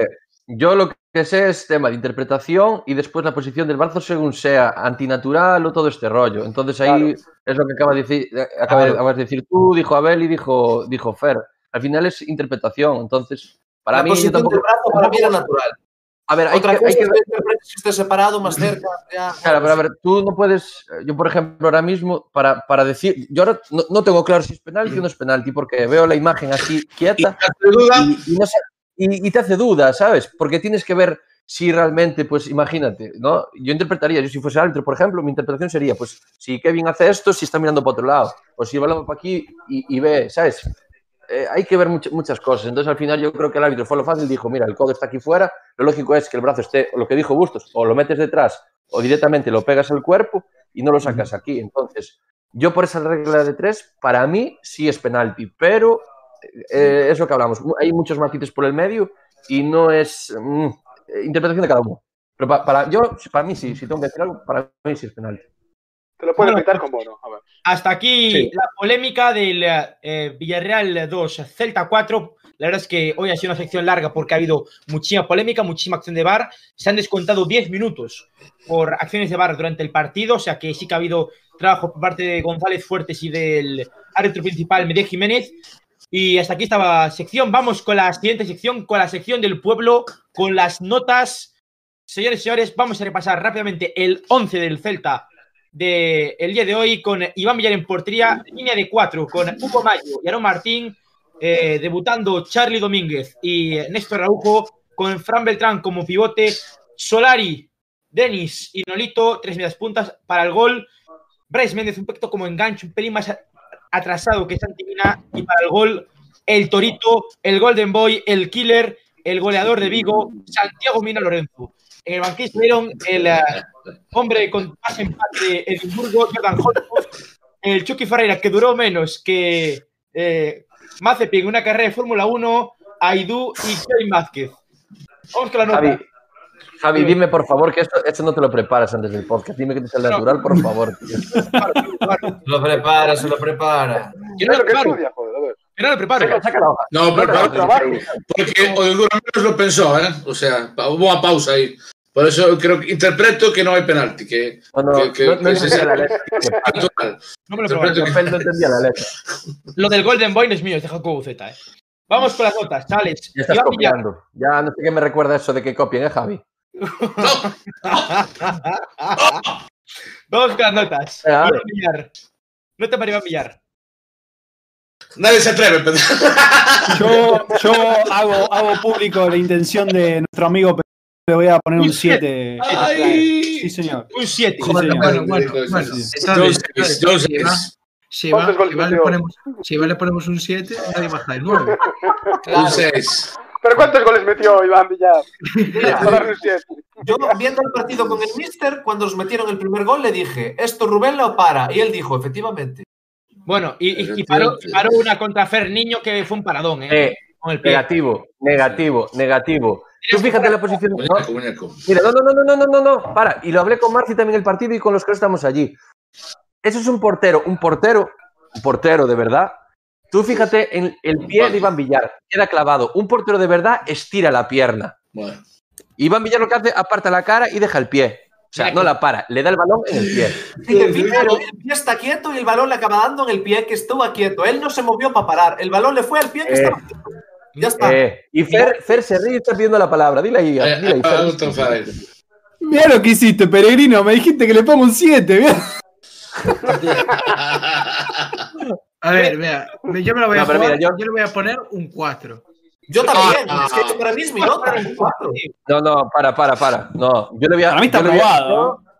yo lo que sé es tema de interpretación y después la posición del brazo según sea antinatural o todo este rollo. Entonces ahí es lo que acaba de decir, eh, Claro. acabas de decir tú, dijo Abel y dijo, dijo Fer. Al final es interpretación. Entonces, para la mí, posición tampoco. del brazo para mí era natural. A ver, hay Otra que, cosa hay es que esté separado, más cerca. Ya, Claro, pero a ver, tú no puedes, yo por ejemplo ahora mismo, para, para decir, yo ahora no, no tengo claro si es penalti o no es penalti, porque veo la imagen así Y quieta duda, y, y no sé- y- y te hace duda, ¿sabes? Porque tienes que ver si realmente, pues imagínate, ¿no? Yo interpretaría, yo si fuese árbitro, por ejemplo, mi interpretación sería, pues si Kevin hace esto, si está mirando para otro lado, o si va para aquí y, y ve, ¿sabes? Eh, hay que ver much- muchas cosas. Entonces, al final, yo creo que el árbitro fue lo fácil, dijo, mira, el codo está aquí fuera, lo lógico es que el brazo esté, lo que dijo Bustos, o lo metes detrás o directamente lo pegas al cuerpo y no lo sacas aquí. Entonces, yo por esa regla de tres, para mí sí es penalti, pero eh, es lo que hablamos. Hay muchos matices por el medio y no es mm, interpretación de cada uno. Pero pa- para, yo, para mí sí, si tengo que decir algo, para mí sí es penalti. Te lo pueden Bueno, pitar con bono. A ver. Hasta aquí Sí. la polémica del eh, Villarreal 2, Celta 4. La verdad es que hoy ha sido una sección larga porque ha habido muchísima polémica, muchísima acción de VAR. Se han descontado 10 minutos por acciones de VAR durante el partido, o sea que sí que ha habido trabajo por parte de González Fuertes y del árbitro principal, Medellín Jiménez. Y hasta aquí esta sección. Vamos con la siguiente sección, con la sección del pueblo, con las notas. Señores y señores, vamos a repasar rápidamente el 11 del Celta del día de hoy con Iván Villar en portería, línea de cuatro, con Hugo Mayo y Aaron Martín, eh, debutando Charlie Domínguez y Néstor Araujo, con Fran Beltrán como pivote, Solari, Denis y Nolito, tres medias puntas para el gol, Bryce Méndez un poquito como enganche, un pelín más atrasado que Santi Mina, y para el gol, el Torito, el Golden Boy, el Killer, el goleador de Vigo, Santiago Mina Lorenzo. En el banquillo estuvieron el eh, hombre con más empate de Edimburgo, Jordan Holtwood, el Chucky Ferreira, que duró menos que eh, Mazepin una carrera de Fórmula 1, Aidú y Kevin Vázquez. Vamos con la nota. Javi, dime por favor que esto, esto no te lo preparas antes del podcast. Dime que te sale natural, por favor. tío. Se lo prepara, se lo prepara. No Es lo lo que preparo. estudia, joder, a ver. Yo no lo preparo. Saca, saca la hoja. No, trabajo. porque o de alguna menos lo pensó, ¿eh? O sea, hubo una pausa ahí. Por eso creo que interpreto que no hay penalti, que No, no, que- no, no se- la letra. No me lo preparo. que- no entendía la letra. Lo del Golden Boy no es mío, es de Jacobo Z. Eh. Vamos con las notas, Chales. Ya estás Iván Villar. copiando. Ya no sé qué me recuerda eso de que copien, ¿eh, Javi? Vamos con las notas. Villar. Nota para Iván Villar. Nadie se atreve, pero... Yo, yo hago, hago público la intención de nuestro amigo, pero le voy a poner un 7. Ay. Sí, señor. Un 7. Sí, bueno, bueno, bueno. Si Iván- Si Iván le ponemos un 7, nadie baja el 9. Un 6. ¿Pero cuántos goles metió Iván Villar? Yo viendo el partido con el Mister, cuando nos metieron el primer gol, le dije, ¿esto Rubén lo para? Y él dijo, efectivamente. Bueno, y, y- y paró, una contra Fer Niño que fue un paradón, ¿eh? Eh, Con el pie. negativo, negativo, negativo. Tú fíjate la posición. no. Mira, no, no, no, no, no, no, no, para. Y lo hablé con Marci también el partido y con los que estamos allí. Eso es un portero, un portero, un portero de verdad. Tú fíjate en el pie de Iván Villar, queda clavado. Un portero de verdad estira la pierna. Bueno. Iván Villar lo que hace, aparta la cara y deja el pie. O sea, no la para, le da el balón en el pie. Dice, primero, el pie está quieto y el balón le acaba dando en el pie que estuvo quieto. Él no se movió para parar. El balón le fue al pie que Eh. estaba quieto. Ya está. Eh, y Fer, Fer se ríe y está pidiendo la palabra. Dile ahí, Eh, dile ahí, ah, Fer. Mira lo que hiciste, peregrino. Me dijiste que le pongo un 7. A ver, vea, yo me lo voy a No, pero jugar, mira, yo- yo... le voy a poner un 4. Yo también, Ah. es que para mí es mi nota. cuatro. No, no, para, para, para. No, yo le voy a. Para mí está.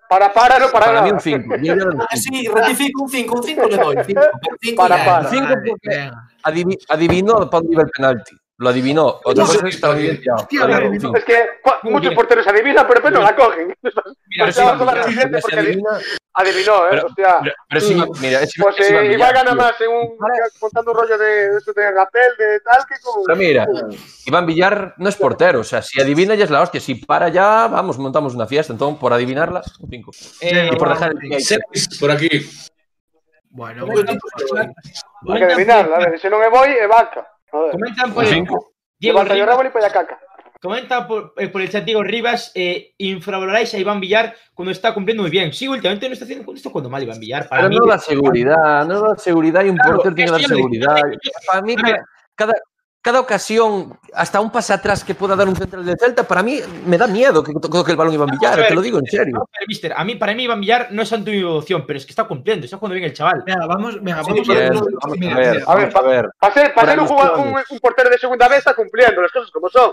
Para, para, no para, Para mí un 5. Yo le voy a dar un Ah, cinco. Sí, rectifico un 5, un 5 le doy. Cinco, cinco Para, para. ¿eh? Cinco Vale, porque venga. adivi- adivinó para dónde iba el penalti. Lo adivinó. Otra No, cosa sí, es que. Es muchos porteros adivinan, pero después no la cogen. Mira, sí, Pero porque adivina- adivinó, ¿eh? Pero- Hostia. pero- pero sí, mira, es, Pues es eh, Villar, gana tío. más en un, Para- contando un rollo de, esto de Rapel, de tal, que con... Pero mira, Iván Villar no es portero. O sea, si adivina ya es la hostia. Si para ya, vamos, montamos una fiesta. Entonces, por adivinarla, un 5. eh, Y por dejar el. Seis por aquí. Bueno, bueno. doy. Hay que comentan adivinarla, a ver, se non é boi, é vaca. Joder. Comentan por Un el, cinco. Diego Levanta yo y polla caca. Comenta por, eh, por el chat Diego Rivas, eh, infravaloráis a Iván Villar cuando está cumpliendo muy bien. Sí, últimamente no está haciendo, no está jugando mal Iván Villar. Para Pero mí, no da seguridad, no da seguridad y un Claro, portero tiene que dar seguridad. Para mí, cada, cada, ocasión, hasta un pase atrás que pueda dar un central de Celta, para mí me da miedo que toque el balón Iván Villar, ver. te lo digo en serio. Vamos a ver, mister, a mí, para mí Iván Villar no es devoción, pero es que está cumpliendo, está jugando bien el chaval. Venga, vamos, venga, Sí, vamos a ver. Vamos Mira, a ver, mira. A ver, a ver. Para ser, para Por ser un, jugador- un, portero de segunda vez está cumpliendo las cosas como son.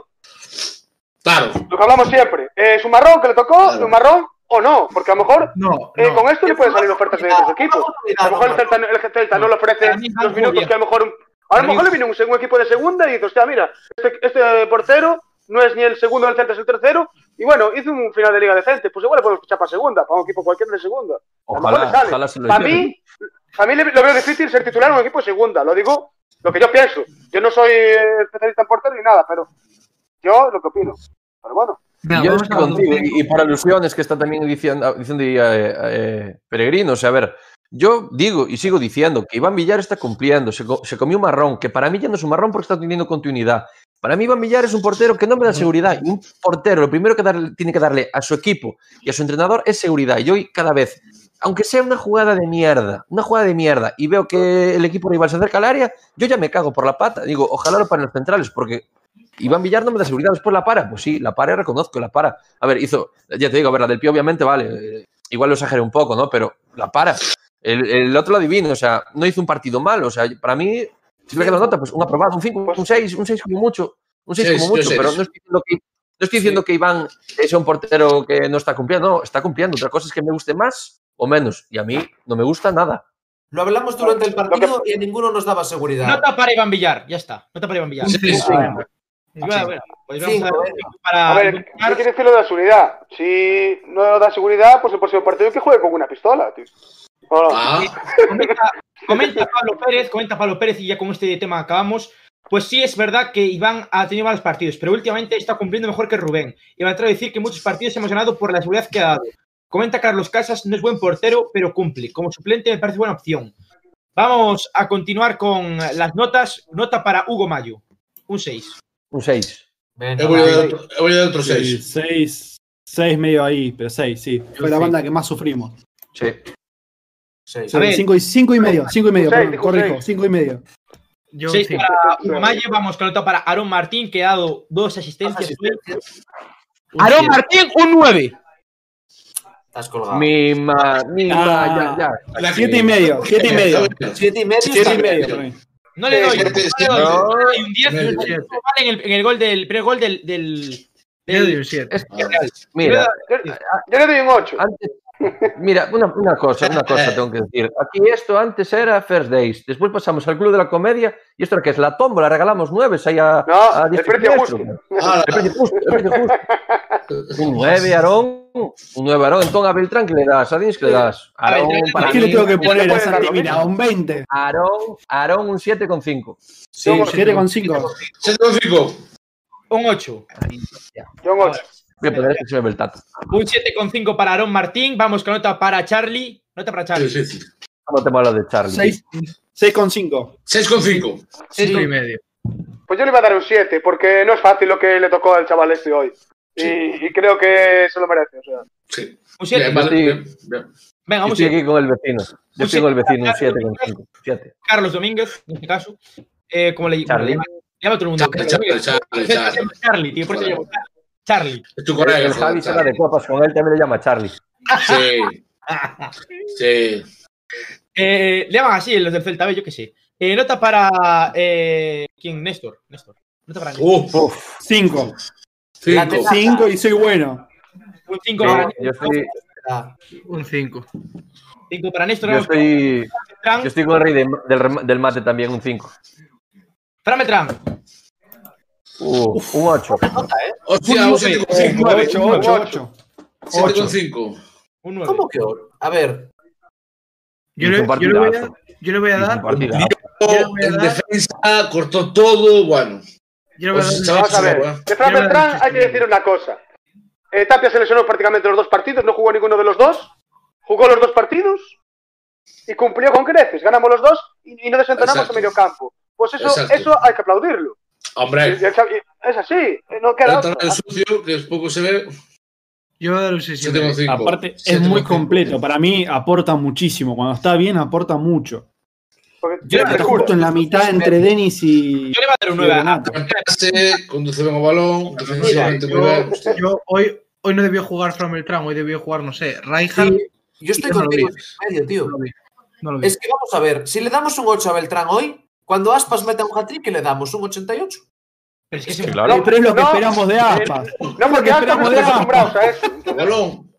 Claro. Lo que hablamos siempre. Eh, ¿Es un marrón que le tocó? Claro. ¿Un marrón o no? Porque a lo mejor No, eh, no. con esto le pueden salir ofertas de otros equipos. A lo mejor el Celta, el Celta no le ofrece los minutos bien. que a lo mejor... un- a lo mejor le viene un, un equipo de segunda y dice, hostia, mira, este, este portero no es ni el segundo del Celta, es el tercero. Y bueno, hizo un final de Liga decente. Pues igual le podemos fichar para segunda, para un equipo cualquiera de segunda. A lo mejor Ojalá, ojalá se lo Para mí, a mí lo veo difícil ser titular en un equipo de segunda. Lo digo lo que yo pienso. Yo no soy eh, especialista en portero ni nada, pero yo lo que opino. Pero bueno. Yo estoy contigo, y, y por alusiones que está también diciendo, diciendo eh, eh, Peregrino, o sea, a ver, yo digo y sigo diciendo que Iván Villar está cumpliendo, se, co- se comió un marrón, que para mí ya no es un marrón porque está teniendo continuidad. Para mí Iván Villar es un portero que no me da seguridad. Un portero lo primero que darle- tiene que darle a su equipo y a su entrenador es seguridad. Y hoy cada vez, aunque sea una jugada de mierda, una jugada de mierda, y veo que el equipo rival se acerca al área, yo ya me cago por la pata. Digo, ojalá lo paren los centrales, porque Iván Villar no me da seguridad, después la para. Pues sí, la para reconozco, la para. A ver, hizo, ya te digo, a ver, la del pie obviamente vale, eh, igual lo exageré un poco, ¿no? Pero la para. El, el otro lo adivino, o sea, no hizo un partido malo, o sea, para mí, si me queda nota, pues un aprobado, un 5, un 6, un 6 como mucho, un 6 Seis, como mucho, pero no estoy diciendo que, no estoy diciendo que Iván es un portero que no está cumpliendo, no, está cumpliendo. Otra cosa es que me guste más o menos, y a mí no me gusta nada. Lo hablamos durante el partido y a ninguno nos daba seguridad. Nota para Iván Villar, ya está. Nota para Iván Villar. Sí, sí. bueno, bueno, pues vamos a ver, venga. para A ver, ¿qué Villar, quiere decir lo de la seguridad? Si no da seguridad, pues el próximo partido que juegue con una pistola, tío. Ah, comenta, comenta Pablo Pérez, comenta Pablo Pérez y ya con este tema acabamos. Pues sí, es verdad que Iván ha tenido malos partidos, pero últimamente está cumpliendo mejor que Rubén. Y me atrevo a decir que muchos partidos hemos ganado por la seguridad que ha dado. Comenta Carlos Casas, no es buen portero, pero cumple. Como suplente me parece buena opción. Vamos a continuar con las notas. Nota para Hugo Mayo, un 6. Un 6. Venga, yo voy a va. dar otro, yo voy a dar otro Sí, seis. seis, seis medio ahí, pero seis, sí. Fue la banda que más sufrimos. Sí. Seis. Sí, A ver. cinco, y, cinco y medio, cinco y medio, Seis, perdón, corrijo, seis. cinco y medio. Yo 6 cinco. para. Vamos con nota para Aaron Martín, que ha dado dos asistencias. Asistencias. Aaron siete. Martín, un 9. Estás colgado. Mima, Ah. ya, ya. La Siete que- y medio, siete y medio. Siete y medio. Y medio. No le doy. Siete, no le doy. Un 10 Medio. vale en el, en el gol del primer gol del, del, Yo doy del un siete. Es que, Real. mira, Yo, yo le doy un 8. antes, mira, una, una cosa, una cosa tengo que decir. Aquí esto antes era First Days, después pasamos al Club de la Comedia y esto era que es la tómbola, regalamos nueve ahí a, No, a el precio justo. Ah, El precio justo, el precio justo. Un 9, Aarón. Un 9, Aarón. Entonces a Beltrán, ¿qué le das? ¿A Dins qué le das? Aarón, para Aquí le tengo que poner a Santi, mira, un 20. Aarón, Aarón un 7,5. Sí, Yo- 7,5. Siete con cinco. Un 8. Yo un 8. Voy a poner este el tato. Un 7,5 para Aaron Martín. Vamos con nota para Charlie. Nota para Charlie. Sí, sí, sí. ¿Cómo te mola lo de Charlie? 6 6,5. Seis con cinco. Cinco y medio. Pues yo le iba a dar un 7, porque no es fácil lo que le tocó al chaval este hoy. Sí. Y, y creo que se lo merece. O sea. Sí. Un 7. Bien, vale, sí. bien, bien. Venga, Yo un estoy 7. aquí con el vecino. Yo Un estoy con el vecino, un 7,5. 7. Carlos Domínguez, en este caso. Eh, como le llama, todo el mundo. Charlie, Charlie, Charlie, Charlie. tío. Por eso llamo Charlie. Es tu El, colega. el Javi se va de copas con él, también le llama Charlie. Sí, sí. Eh, le llaman así los del Celta B, yo qué sé. Eh, nota para. Eh, ¿Quién? Néstor. Néstor. Nota para Nico. Uh, Cinco. cinco. Cinco y soy bueno. Un 5 Yo, para, yo estoy, Ah, Un 5. cinco para Néstor. yo estoy, yo estoy con el rey de- del, mate también, un 5. Fran. Uh, un 8. Hostia, un 7,5. Ocho, ocho, ocho. 7,5. Un 9. ¿Cómo que? A ver, Yo, le, yo, le voy a, yo le voy a dar. En defensa, cortó todo. Bueno, Yo le voy a dar. chaval, Vamos a ver. De Fran Beltrán hay que decir una cosa. Eh, Tapia se lesionó prácticamente los dos partidos, no jugó ninguno de los dos. Jugó los dos partidos y cumplió con creces. Ganamos los dos y, y no desentonamos Exacto. en medio campo. Pues eso, Exacto. eso hay que aplaudirlo. Hombre, el es así, no queda el otra. terreno sucio, que es poco se ve, Yo voy a dar un 6 y medio. 7,5. Aparte, es 7,5. muy completo. Para mí aporta muchísimo. Cuando está bien, aporta mucho. Yo Está juro. justo en la mitad entre Denis y. Yo le voy a dar un 9 a Renato. Conduce el balón, Yo, yo hoy, hoy no debió jugar Fran Beltrán, hoy debió jugar, no sé, Rijkaard. sí, yo estoy no contigo vi. en medio, tío. No lo vi. No lo vi. Es que vamos a ver, si le damos un 8 a Beltrán hoy, cuando Aspas meta un hat-trick, ¿qué le damos? ¿Un 88? Pero es que ese- claro. Pero es lo que No, esperamos de Aspas. No, porque Lo que ahora estamos esperamos de acostumbrados a eso. El balón.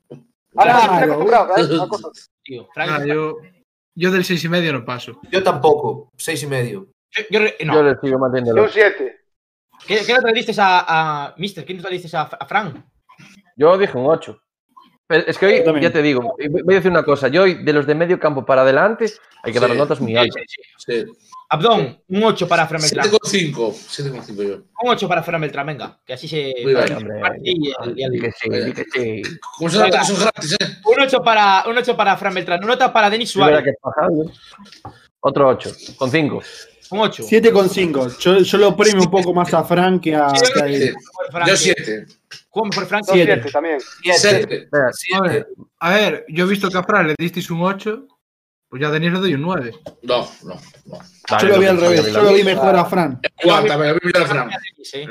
Ahora estamos Claro. acostumbrados a eso. a cosas. tío, Fran, Nada, yo, yo del 6 y medio no paso. Yo tampoco, 6 y medio. yo- yo no. Yo le sigo manteniendo. De un 7. ¿Qué, qué nota le diste a, a Mister? ¿Qué nota le diste a, a Fran? Yo dije un 8. Pero es que hoy, Yo también. ya te digo, voy a decir una cosa. Yo hoy, de los de medio campo para adelante, hay que dar Sí. notas muy Sí, altas. sí, sí. Sí. Abdón, un 8 para Fran Beltrán. 7,5. 7,5 yo. Un 8 para Fran Beltrán, venga. Que así se. Muy bien, hombre. Y el- y que sí, que sí. Como nota que son gratis, ¿eh? Un 8 para, un 8 para Fran Beltrán. Una nota para Denis Sí, Suárez. que. Otro 8, con 5. Un 8. 7,5. Yo, yo lo premio un poco más a Frank que a, que a Sí. él. Yo 7. Juego mejor Fran. Dos Siete. 7 también. 7. 7. A 7. ver, a ver, yo he visto que a Fran le disteis un 8, pues ya a Denis le doy un 9. No, no, no. Yo lo vi al revés. Yo lo vi mejor a Fran. Aguanta, me voy a mirar a Fran.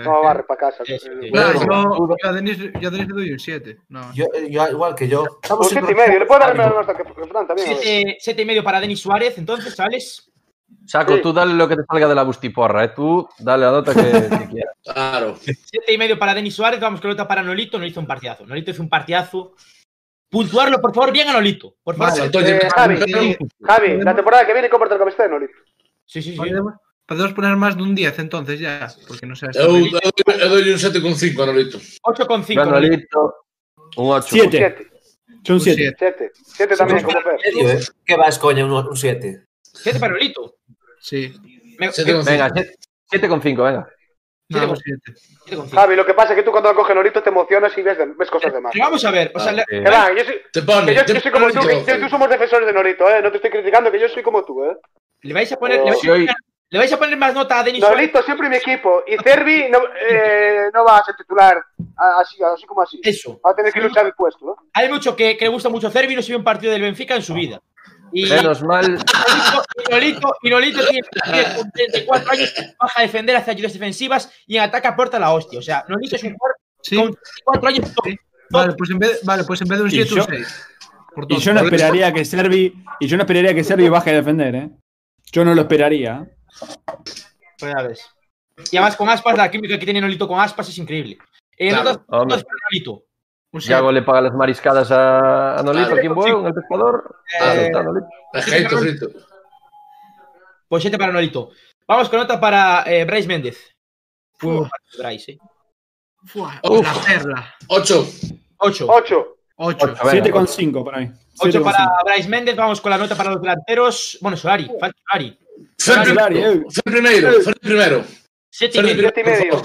No, barre para casa. Sí, sí, sí. Nada, Bueno, yo, yo a Denis, yo a Denis le doy un 7. No. Yo, yo, igual que yo. Un Estamos 7 y medio. Le puedo dar menos que Fran también. a ver. Siete, siete y medio para Denis Suárez, entonces, chavales. Saco, Sí. tú dale lo que te salga de la bustiporra, ¿eh? Tú dale la nota que, que quieras. Claro. Siete y medio para Denis Suárez. Vamos con nota para Nolito. Nolito hizo un partidazo. Nolito hizo un partidazo. Puntuarlo, por favor, bien a Nolito. Por favor. Saltó Eh, el Javi, Javi, la temporada que viene comparte la camiseta de Nolito. Sí, sí, sí. Podemos, podemos poner más de un 10 entonces ya, porque no sé. Yo doy yo doy un 7,5 a Nolito. 8,5. Yo, Nolito. Un 8. 7. 7. Yo un Un 7. siete. 7. 7 también, como Fer. ¿eh? ¿Qué va, es coña? Un 7. Siete para Nolito. Sí. Me- Siete con- Venga, 7,5, venga. No, un 7. siete con cinco. Javi, lo que pasa es que tú cuando coges Nolito te emocionas y ves, de- ves cosas de más. Vamos a ver. O sea, Ah, le- Eh, yo soy, Te que pone. yo, te yo soy como tú, que yo- tú somos defensores de Nolito, ¿eh? No te estoy criticando, que yo soy como tú, ¿eh? le vais a poner. Le vais a poner, le vais a poner más nota a Denis Suárez. Nolito siempre mi equipo. Y Cervi no, eh, no va a ser titular a- así, así como así. Eso. Va a tener que luchar el puesto, ¿no? Hay mucho que, que le gusta mucho Cervi. No se vio un partido del Benfica en su vida. Y Menos mal, y Nolito, y Nolito tiene, tiene con 34 años, baja a defender, hace ayudas defensivas y en ataque aporta la hostia. O sea, Nolito es un jugador Sí. con 34 años. Sí. Vale, pues en vez, vale, pues en vez de un Y 7, un yo- 6. Por Y yo no esperaría que Servi. Y yo no esperaría que Servi baje a defender, ¿eh? Yo no lo esperaría. Pues ya ves. Y además con Aspas, la química que tiene Nolito con Aspas es increíble. Eh, Claro, Un siete. Yago le paga las mariscadas a, a Nolito en Boeung, el pescador. Está, Nolito. Pues 7 para Nolito. Vamos con nota para eh, Bryce Méndez. Uf. Bryce, eh. Fua. La perla. 8. 8. 8. 8. Venga, 7,5 para mí. 8 7,5. para Bryce Méndez. Vamos con la nota para los delanteros. Bueno, Solari. Falta Solari. Fer Solari, eh. primero. Primero. Fer primero. 7 y medio.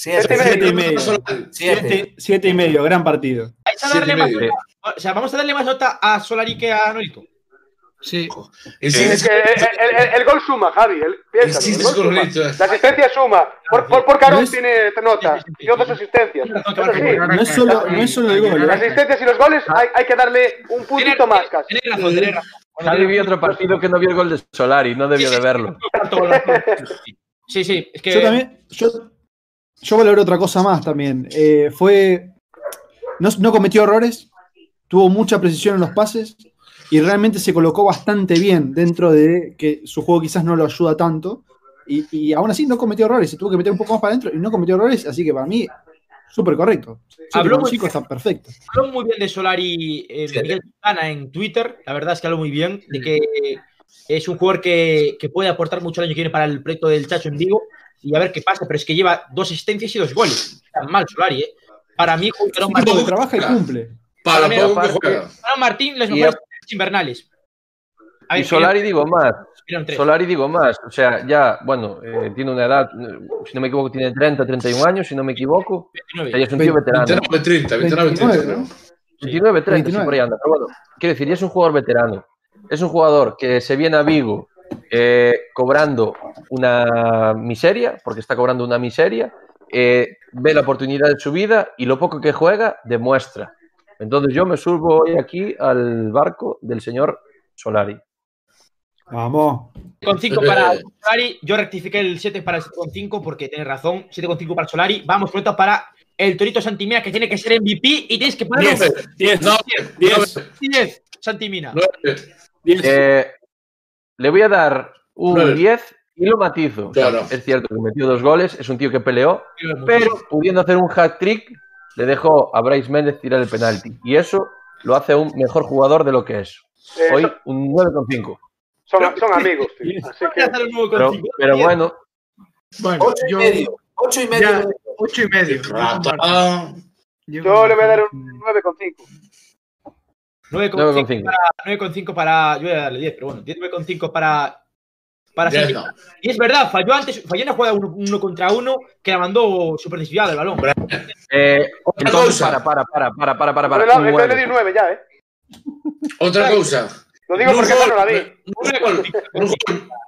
Siete y medio. por favor. Siete. Siete y Siete y medio. Siete. Siete, y medio, gran partido. Vais a Siete darle y más medio. nota- O sea, vamos a darle más nota a Solari que a Nolito. Sí. Es que el, el- el gol suma, Javi. El, con suma. Eh. La asistencia suma. Por, por, por Carón tiene nota. Sí, sí, sí, dos sí. asistencias. Sí. No es solo, no es solo el gol. las ¿eh? asistencias y los goles hay, hay que darle un puntito más casi. Razón, tenéis razón. Javi vio otro partido que no vio el gol de Solari, no debió de verlo. Sí, sí, es que. Yo también, yo, yo valoro otra cosa más también. Eh, fue. No, no cometió errores, tuvo mucha precisión en los pases y realmente se colocó bastante bien dentro de que su juego quizás no lo ayuda tanto. y, y aún así no cometió errores, se tuvo que meter un poco más para adentro y no cometió errores, así que para mí, súper correcto. Habló muy 5 está perfecto. Habló muy bien de Solari eh, Sí. Miguel Quintana en Twitter. La verdad es que habló muy bien de que es un jugador que, que puede aportar mucho el año que viene para el proyecto del Chacho en Vigo. Y a ver qué pasa, pero es que lleva dos asistencias y dos goles. Está mal Solari, ¿eh? Para mí, Juan Martín, trabaja y cumple. Para También poco que aparte- juega. Juan Martín, los Y mejores invernales. A Y ver, Solari digo más, Solari, digo más, o sea, ya, bueno, eh, tiene una edad, si no me equivoco, tiene 30, 31 años, si no me equivoco, o 29. sea, ya es un tío veterano. 29, 30, 29, 30. 29, creo. ¿no? 29, 30, sí, 29. por ahí anda. Pero bueno, quiero decir, ya es un jugador veterano. Es un jugador que se viene a Vigo eh, cobrando una miseria, porque está cobrando una miseria, eh, ve la oportunidad de su vida y lo poco que juega demuestra. Entonces yo me subo hoy aquí al barco del señor Solari. Vamos. Con 5 para Solari, yo rectifiqué el 7 para el 7,5 porque tienes razón, 7,5 para Solari. Vamos pronto para el Torito Santimina que tiene que ser MVP y tienes que poner 10, 10, No, 10, 10, Santimina. 9. 10. Eh, le voy a dar un Nueve. 10 y lo matizo. O sea, Claro. es cierto que metió dos goles, es un tío que peleó, Pero pudiendo hacer un hat trick, le dejó a Bryce Méndez tirar el penalti. Y eso lo hace un mejor jugador de lo que es. Eh, Hoy un 9,5. son, son amigos, tío. Así que Pero, pero bueno, Bueno, Ocho y yo. medio. Ocho y medio. Ya, ocho y medio. Yo le voy a dar un 9,5. 9,5 9,5. para, 9,5 para. Yo voy a darle 10, pero bueno, 9,5 para. Para Santimina. no. Y es verdad, falló antes, falló en la jugada uno, uno contra uno que la mandó súper desviada el balón. eh, Otra entonces, cosa. para, para, para, para, para, para, Pero para. le, un le, le nueve. di 9 ya, ¿eh? Otra cosa. Lo digo porque no la vi.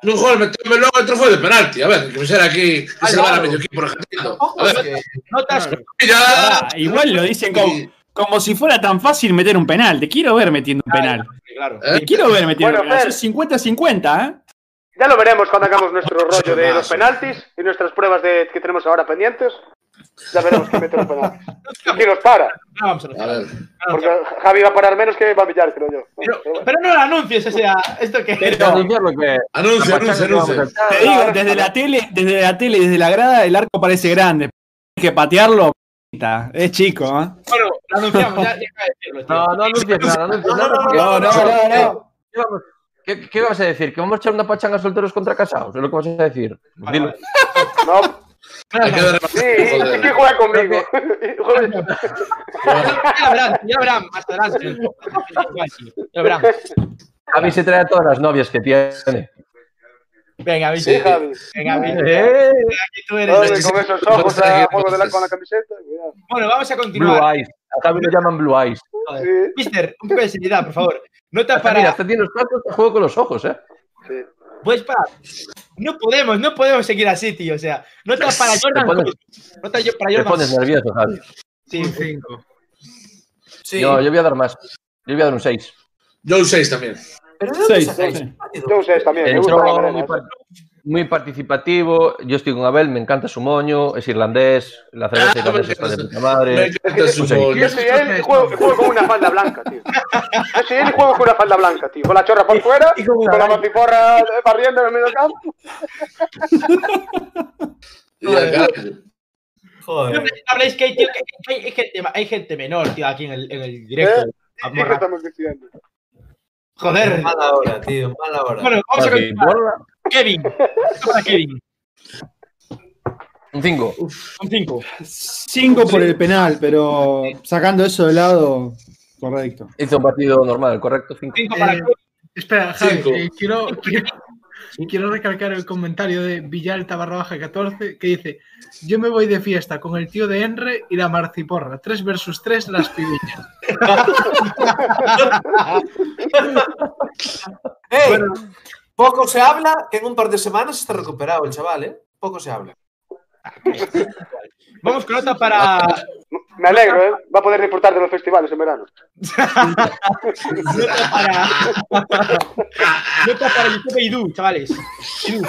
Un gol, meterme luego otro fue de penalti. A ver, que me sale aquí, que se le va a medio equipo argentino. A ver, Notas. Ah, igual lo dicen como, como si fuera tan fácil meter un penal. Te quiero ver metiendo un penal. Claro. ¿Eh? Te quiero ver metiendo Bueno, un penal. Fer. Eso es 50-50, ¿eh? Ya lo veremos cuando hagamos nuestro rollo de los penaltis y nuestras pruebas de, que tenemos ahora pendientes. Ya veremos quién mete los penaltis. Quién los para. Ahora vamos a ver. Porque Javi va a parar menos que va a pillar, creo yo. Pero, Pero bueno. pero no lo anuncies, o sea, esto que. Anuncia, anuncia, anuncia. Te digo, desde la tele, desde la tele, desde la grada, el arco parece grande. Hay que patearlo. Es chico, ¿eh? Bueno, lo anunciamos, ya, ya decirlo. No, no anuncies nada, no anuncies nada. porque- No, no, no, no. ¿Qué vamos- ¿Qué, qué vas a decir? ¿Que vamos a echar una pachanga solteros contra casados? ¿Es lo que vas a decir? Vale, Dilo. vale. No, más. sí, sí que juega conmigo. Ya verán, ya verán más adelante. Ya verán. A mí se trae a todas las novias que tiene. Venga, Sí, Vicente. Javi. Venga, Vicente. Eh, Aquí tú eres. Con esos ojos a juego de la, con la camiseta. cuidado. Bueno, vamos a Blue continuar. Eyes. A Javi lo llaman Blue Eyes. Sí, Mister, un poco de seriedad, por favor. Nota Hasta, mira, para. hasta tiene los tacos que juego con los ojos, ¿eh? sí. Puedes parar. No podemos, no podemos seguir así, tío. O sea, nota para Jordan. pones-. Nota para Te Jordan. pones nervioso, Javi. Sí, Un 5. Sí. No, yo voy a dar más. Yo voy a dar un 6. Yo un 6 también. Pero ¿de dónde Seis, sacáis partido? Yo sé también. Me gusta la muy, ¿eh? par- muy participativo. Yo estoy con Abel, me encanta su moño, es irlandés, la cerveza Ah, irlandesa está de puta madre. Me encanta su gol. Yo soy él y juego, juego con una falda blanca, tío. Yo soy él y juego con una falda blanca, tío. Con la chorra por fuera, Y con con la valla. maciporra barriendo en el medio campo. Joder. Habláis que hay, tío, que hay, hay gente, hay gente menor, tío, aquí en el, en el directo. ¿Eh? ¿Y qué estamos diciendo? Joder. Mala hora, tío. Mala hora. Bueno, vamos a continuar. Kevin. Para Kevin. Un 5. Un 5. 5 por el penal, pero sacando eso de lado, correcto. Hizo un partido normal, correcto. 5. 5 para Eh. Espera, Javi, Cinco. eh, quiero, quiero, quiero recalcar el comentario de Villalta barra baja 14 que dice: Yo me voy de fiesta con el tío de Enre y la marciporra. 3 versus 3 las pibiñas. ¡Ey! Poco se habla que en un par de semanas está recuperado el chaval, ¿eh? Poco se habla. Vamos con nota para. Me alegro, ¿eh? Va a poder disfrutar de los festivales en verano. Nota para. nota para YouTube y Du, chavales. Idu,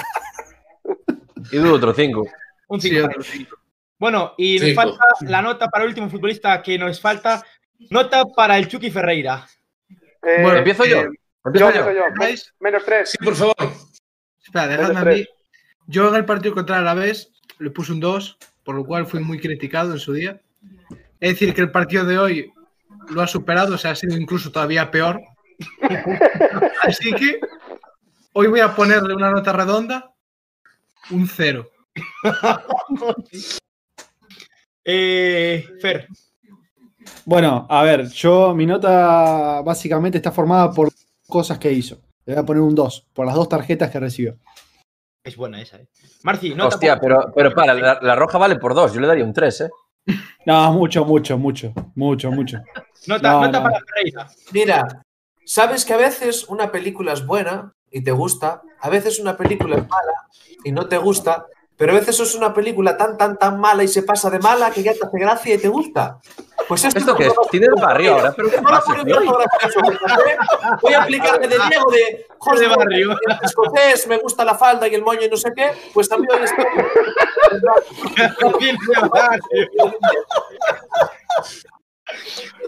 Y du otro 5. un Sí, 5. otro cinco. bueno, y nos Cinco. falta la nota para el último futbolista que nos falta. Nota para el Chucky Ferreira. Eh, Bueno, ¿Empiezo yo? eh, yo, ¿Empiezo yo? yo. Menos tres. Sí, por favor. Espera, dejadme a mí. Yo en el partido contra el Alavés le puse un 2, por lo cual fui muy criticado en su día. Es decir, que el partido de hoy lo ha superado, o sea, ha sido incluso todavía peor. Así que hoy voy a ponerle una nota redonda, un 0. Eh, Fer, Bueno, a ver, yo mi nota básicamente está formada por cosas que hizo. Le voy a poner un 2 por las dos tarjetas que recibió. Es buena esa, ¿eh? Marci, nota Hostia, pero, pero para, la, la roja vale por dos. Yo le daría un 3, ¿eh? No, mucho, mucho, mucho, mucho, mucho. nota, no, nota no. para. Mira, sabes que a veces una película es buena y te gusta, a veces una película es mala y no te gusta, pero a veces es una película tan, tan, tan mala y se pasa de mala que ya te hace gracia y te gusta. Pues esto, ¿Esto qué es? Tiene el barrio ahora, ¿eh? Voy a aplicarme de Diego de De barrio. el escocés, me gusta la falda y el moño y no sé qué, pues también hoy estoy. Bien de barrio.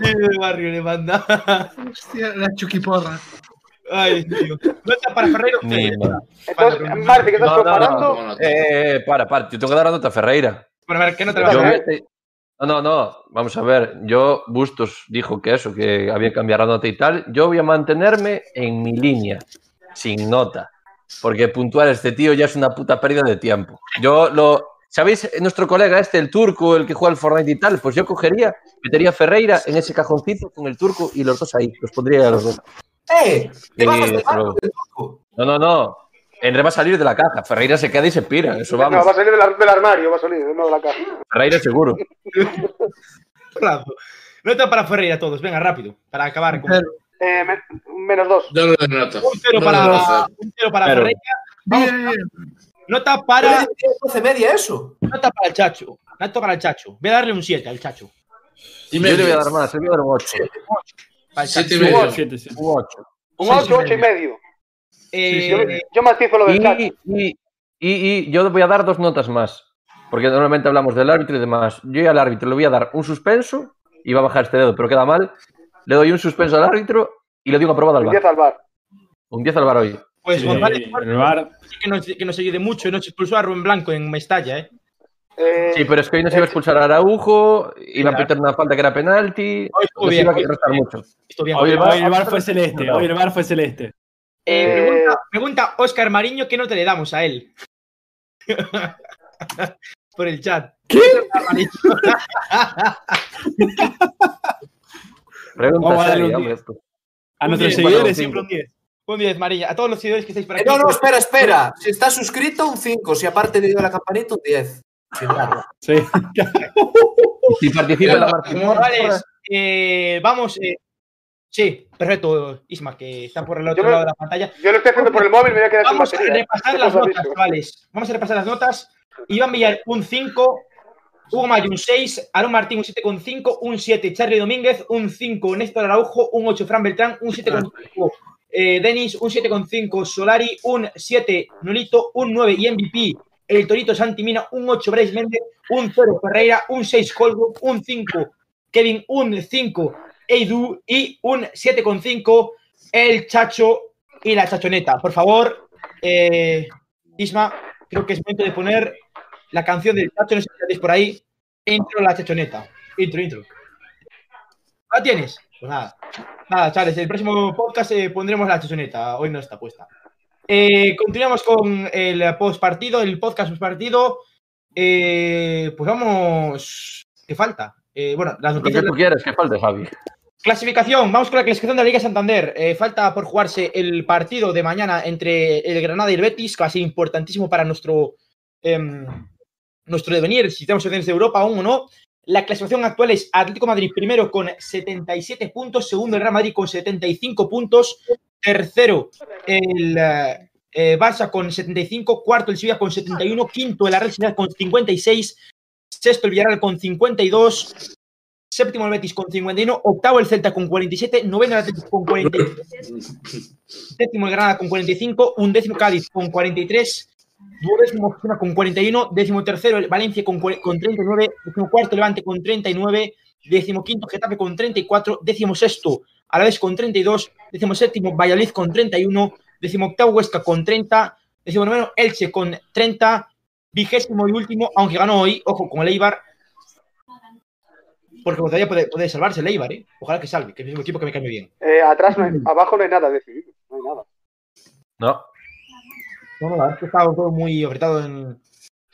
Bien de barrio le manda. Hostia, la chuquiporra. Ay, tío. Nota para Ferreira. mal. Entonces, Marti, ¿qué estás No, no, preparando? no. Eh, eh, para, para. Yo tengo que dar la nota a Ferreira. Bueno, a ver, ¿qué nota le vas a No, no, no. Vamos a ver. Yo, Bustos dijo que eso, que había que cambiar la nota y tal. Yo voy a mantenerme en mi línea, sin nota. Porque puntuar a este tío ya es una puta pérdida de tiempo. Yo lo. ¿Sabéis? Nuestro colega este, el turco, el que juega al Fortnite y tal, pues yo cogería, metería a Ferreira en ese cajoncito con el turco y los dos ahí. Los pondría a los dos. ¡Eh! No, no, no. Enre va a salir de la caja. Ferreira se queda y se pira. Eso No, vamos. va a salir del, ar- del armario, va a salir, no de la casa. Ferreira seguro. Nota para Ferreira todos, venga, rápido, para acabar con. Eh, me- menos dos. Yo no le un cero No para, un cero para. Ferreira. Vamos, Bien. nota para, es de 12 media eso. nota para el Chacho. Nota para el Chacho. Voy a darle un 7 al Chacho. Y Yo le voy a dar más, le voy a dar un 8. Para el Siete Chacho. y medio. Siete, siete. Un 8. Un Sí, 8, sí, 8 y medio. Eh, Yo, yo matizo lo del chat. Y, y, y, y yo voy a dar dos notas más. Porque normalmente hablamos del árbitro y demás. Yo al árbitro le voy a dar un suspenso y va a bajar este dedo, pero queda mal. Le doy un suspenso al árbitro y le un aprobado al Un bar. 10 al bar. Un 10 al bar hoy. pues Sí, González el bar. que nos, que nos ayude mucho. Nos expulsó a Rubén Blanco en Mestalla, ¿eh? Eh, Sí, pero es que hoy nos iba a expulsar a Araujo, iba a meter una falta que era penalti. Hoy estuvo bien, iba a hoy restar mucho. Bien. Hoy el Hoy VAR- el bar fue celeste. Hoy el bar fue celeste. Eh, Eh, pregunta, pregunta Oscar Mariño qué nota le damos a él. Por el chat. ¿Qué? Pregunta Vamos a darle un hombre. 10. A nuestros seguidores siempre un 10. Un 10, Mariña. A todos los seguidores que estáis por Eh, aquí. no, no, espera, espera. Si estás suscrito, un 5. Si aparte le dio la campanita, un 10. Sí. Si participa en la. Chavales, eh, vamos. eh, sí, perfecto, Isma, que está por el otro Yo me- lado de la pantalla. yo lo estoy haciendo por el móvil, me voy a quedar sin Vamos a batería. repasar las notas, chavales. Vamos a repasar las notas. Iván Villar, un 5. Hugo Mayo, un 6. Aaron Martín, un 7,5. Un 7. Charlie Domínguez, un 5. Néstor Araujo, un 8. Fran Beltrán, un 7,5. Eh, Denis, un 7,5. Solari, un 7. Nolito, un 9. Y MVP, el Torito Santimina, un 8. Bryce Méndez, un 0. Ferreira, un 6. Colwood, un 5. Kevin, un 5. Eidu y un 7,5. El Chacho y la Chachoneta. Por favor, eh, Isma, creo que es momento de poner la canción del Chacho, no sé si la por ahí. Intro la Chachoneta. Intro, intro. ¿La tienes? Pues nada. Nada, chavales, el próximo podcast eh, pondremos la Chachoneta. Hoy no está puesta. Eh, continuamos con el postpartido, el podcast postpartido. Eh, pues vamos. ¿Qué falta? Eh, bueno, las Lo noticias. que tú quieres, que falte, Javi. Clasificación, vamos con la clasificación de la Liga Santander. Falta por jugarse el partido de mañana entre el Granada y el Betis, que va a ser importantísimo para nuestro, em, nuestro devenir, si tenemos opciones de Europa aún o no. La clasificación actual es Atlético Madrid primero con 77 puntos, segundo el Real Madrid con 75 puntos, tercero el eh, eh, Barça con 75, cuarto el Sevilla con 71, quinto el Real Sociedad con 56, sexto el Villarreal con 52, séptimo el Betis con 51, octavo el Celta con 47, noveno el Atlético con 47, séptimo el Granada con 45, undécimo Cádiz con 43, duodécimo Osasuna con 41, décimo tercero el Valencia con, con 39, décimo cuarto Levante con 39, décimo quinto Getafe con 34, décimo sexto Alavés con 32, décimo séptimo Valladolid con 31, décimo octavo Huesca con 30, Décimo noveno, Elche con 30, vigésimo y último, aunque ganó hoy, ojo, con el Eibar. Porque todavía puede, puede salvarse el Eibar, ¿eh? Ojalá que salve, que es un equipo que me cae muy bien. Eh, atrás no hay, abajo no hay nada decidido. No hay nada. No, No, no, la verdad es que está todo muy apretado en.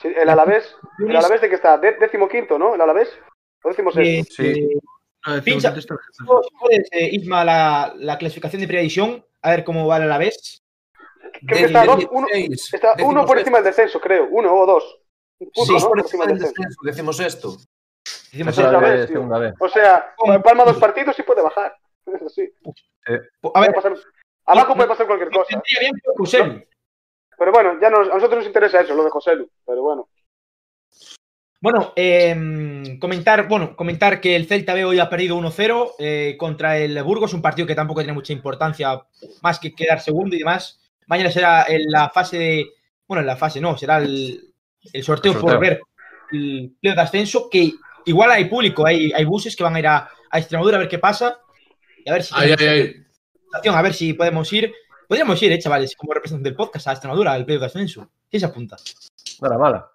Sí, el Alavés, el Alavés de que está décimo quinto, ¿no? El Alavés. O décimo sexto. Eh, Sí. eh, No, decimos Pincha- el eh, Isma, la, la clasificación de primera división, a ver cómo va la vez. Creo que está, dos, uno, seis, está uno por encima del descenso, creo. Uno o dos. Un punto, Sí, ¿no? Por encima del descenso. decimos esto. Decimos, Segunda segunda vez. O sea, palma dos partidos y puede bajar. Sí. a Puede ver, pasar- abajo puede pasar cualquier cosa. bien. Pero bueno, ya nos- a nosotros nos interesa eso, lo de José Lu. Pero bueno. Bueno, eh, comentar, bueno, comentar que el Celta B hoy ha perdido 1-0 eh, contra el Burgos, un partido que tampoco tiene mucha importancia, más que quedar segundo y demás. Mañana será en la fase de, bueno, en la fase no, será el, el sorteo, El por ver el pleo de ascenso, que igual hay público, hay, hay buses que van a ir a, a Extremadura a ver qué pasa. Y a ver si Ay, ay, ay. a ver si podemos ir. Podríamos ir, eh, chavales, como representante del podcast a Extremadura, al pleo de ascenso. ¿Quién se apunta? Nada mala.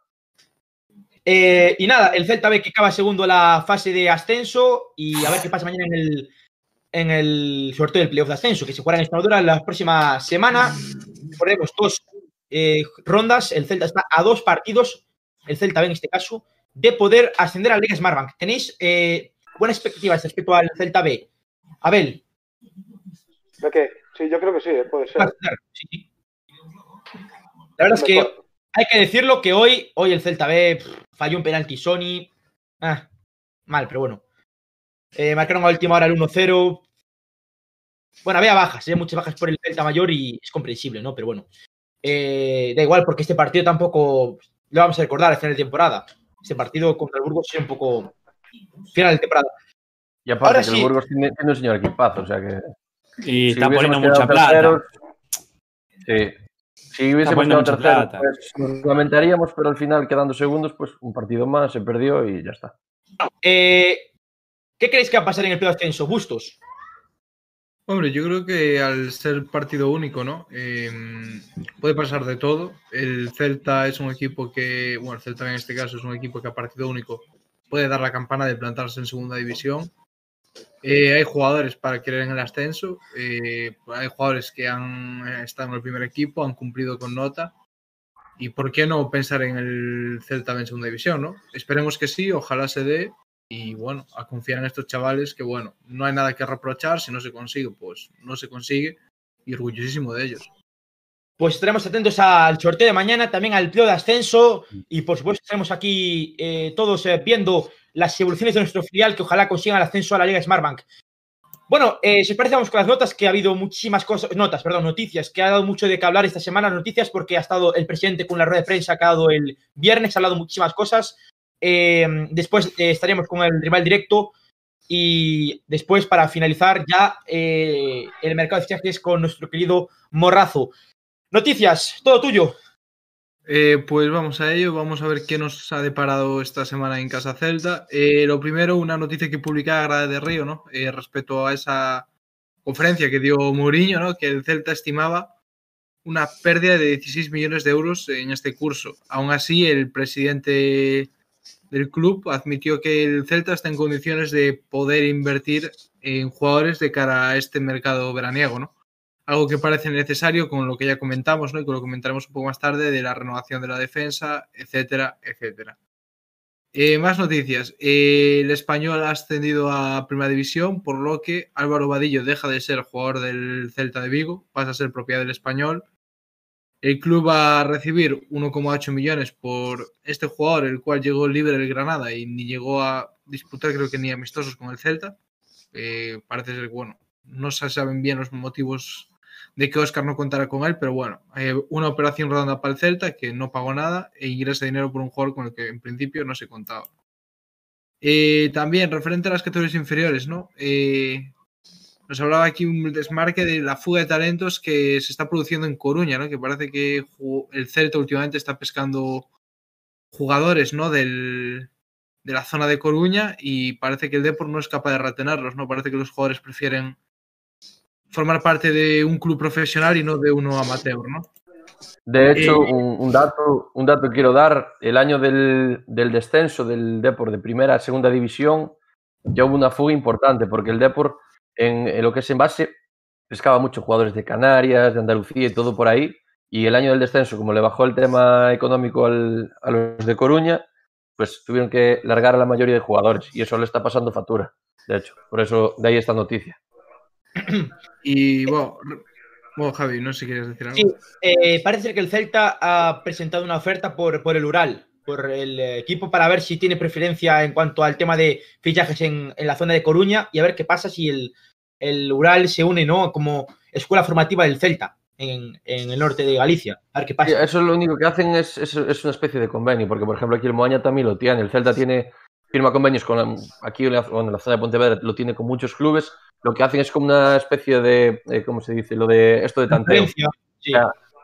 Eh, y nada, el Celta B que acaba segundo la fase de ascenso y a ver qué pasa mañana en el, en el sorteo del playoff de ascenso, que se jugará en Extremadura la próxima semana. Recordemos dos eh, rondas, el Celta está a dos partidos, el Celta B en este caso, de poder ascender a la Liga Smartbank. ¿Tenéis eh, buenas expectativas respecto al Celta B? Abel, ¿De qué? Sí, yo creo que sí, eh, puede ser. Sí. La verdad es que hay que decirlo que hoy, hoy el Celta B pff, falló un penalti Sony. Ah, mal, pero bueno. Eh, marcaron a última hora el 1-0. Bueno, había bajas, había muchas bajas por el Celta mayor y es comprensible, ¿no? Pero bueno. Eh, da igual, porque este partido tampoco lo vamos a recordar al final de temporada. Este partido contra el Burgos es un poco final de temporada. Y aparte Ahora que sí. el Burgos tiene, tiene un señor equipazo, o sea que... Y si está hubiésemos poniendo mucha plata. terceros, Sí. Si hubiésemos poniendo quedado mucha terceros, plata. pues nos lamentaríamos, pero al final, quedando segundos, pues un partido más, se perdió y ya está. Eh, ¿Qué creéis que va a pasar en el playoff de ascenso? Bustos. Hombre, yo creo que al ser partido único, ¿no? Eh, puede pasar de todo. El Celta es un equipo que, bueno, el Celta en este caso es un equipo que a partido único puede dar la campana de plantarse en segunda división. Eh, hay jugadores para querer en el ascenso, eh, hay jugadores que han estado en el primer equipo, han cumplido con nota. ¿Y por qué no pensar en el Celta en segunda división, no? Esperemos que sí, ojalá se dé. Y bueno, a confiar en estos chavales que, bueno, no hay nada que reprochar. Si no se consigue, pues no se consigue. Y orgullosísimo de ellos. Pues estaremos atentos al sorteo de mañana, también al pleo de ascenso y por supuesto estaremos aquí eh, todos eh, viendo las evoluciones de nuestro filial que ojalá consigan el ascenso a la Liga Smartbank. Bueno, eh, si os parece, vamos con las notas, que ha habido muchísimas cosas, notas, perdón, noticias, que ha dado mucho de qué hablar esta semana, noticias, porque ha estado el presidente con la rueda de prensa ha dado el viernes, ha hablado muchísimas cosas. Después estaremos con el rival directo y después, para finalizar, ya el mercado de fichajes con nuestro querido Morrazo. Noticias, todo tuyo. Eh, pues vamos a ello, vamos a ver qué nos ha deparado esta semana en Casa Celta. Eh, lo primero, una noticia que publicaba Grada de Río, ¿no? Eh, respecto a esa conferencia que dio Mourinho, ¿no? Que el Celta estimaba una pérdida de 16 millones de euros en este curso. Aún así, el presidente del club admitió que el Celta está en condiciones de poder invertir en jugadores de cara a este mercado veraniego, ¿no? Algo que parece necesario con lo que ya comentamos, ¿no? Y con lo que comentaremos un poco más tarde de la renovación de la defensa, etcétera, etcétera. Eh, más noticias. Eh, el español ha ascendido a Primera División, por lo que Álvaro Vadillo deja de ser jugador del Celta de Vigo, pasa a ser propiedad del español. El club va a recibir 1,8 millones por este jugador, el cual llegó libre del Granada y ni llegó a disputar, creo que ni amistosos con el Celta. Eh, parece ser bueno, no se saben bien los motivos de que Oscar no contara con él, pero bueno, eh, una operación redonda para el Celta que no pagó nada e ingresa dinero por un jugador con el que en principio no se contaba. Eh, también, referente a las categorías inferiores, ¿no? Eh, nos hablaba aquí un desmarque de la fuga de talentos que se está produciendo en Coruña, ¿no? Que parece que el Celta últimamente está pescando jugadores, ¿no? Del, de la zona de Coruña y parece que el Depor no es capaz de retenerlos, ¿no? Parece que los jugadores prefieren formar parte de un club profesional y no de uno amateur, ¿no? De hecho, Eh, un, un dato, un dato quiero dar, el año del, del descenso del Depor de primera a segunda división, ya hubo una fuga importante, porque el Depor, en, en lo que es en base, pescaba muchos jugadores de Canarias, de Andalucía y todo por ahí, y el año del descenso, como le bajó el tema económico al- a los de Coruña, pues tuvieron que largar a la mayoría de jugadores, y eso le está pasando factura, de hecho, por eso de ahí esta noticia. Y bueno, bueno, Javi, no sé si quieres decir algo. Sí, eh, parece que el Celta ha presentado una oferta por, por el Ural, por el equipo, para ver si tiene preferencia en cuanto al tema de fichajes en, en la zona de Coruña y a ver qué pasa si el, el Ural se une ¿no? como escuela formativa del Celta en, en el norte de Galicia. A ver qué Sí, pasa. eso lo único que hacen es, es, es una especie de convenio, porque por ejemplo aquí el Moaña también lo tiene, el Celta tiene firma convenios con la- aquí en la, bueno, en la zona de Pontevedra lo tiene con muchos clubes, lo que hacen es como una especie de, eh, ¿cómo se dice? Lo de esto de tanteo.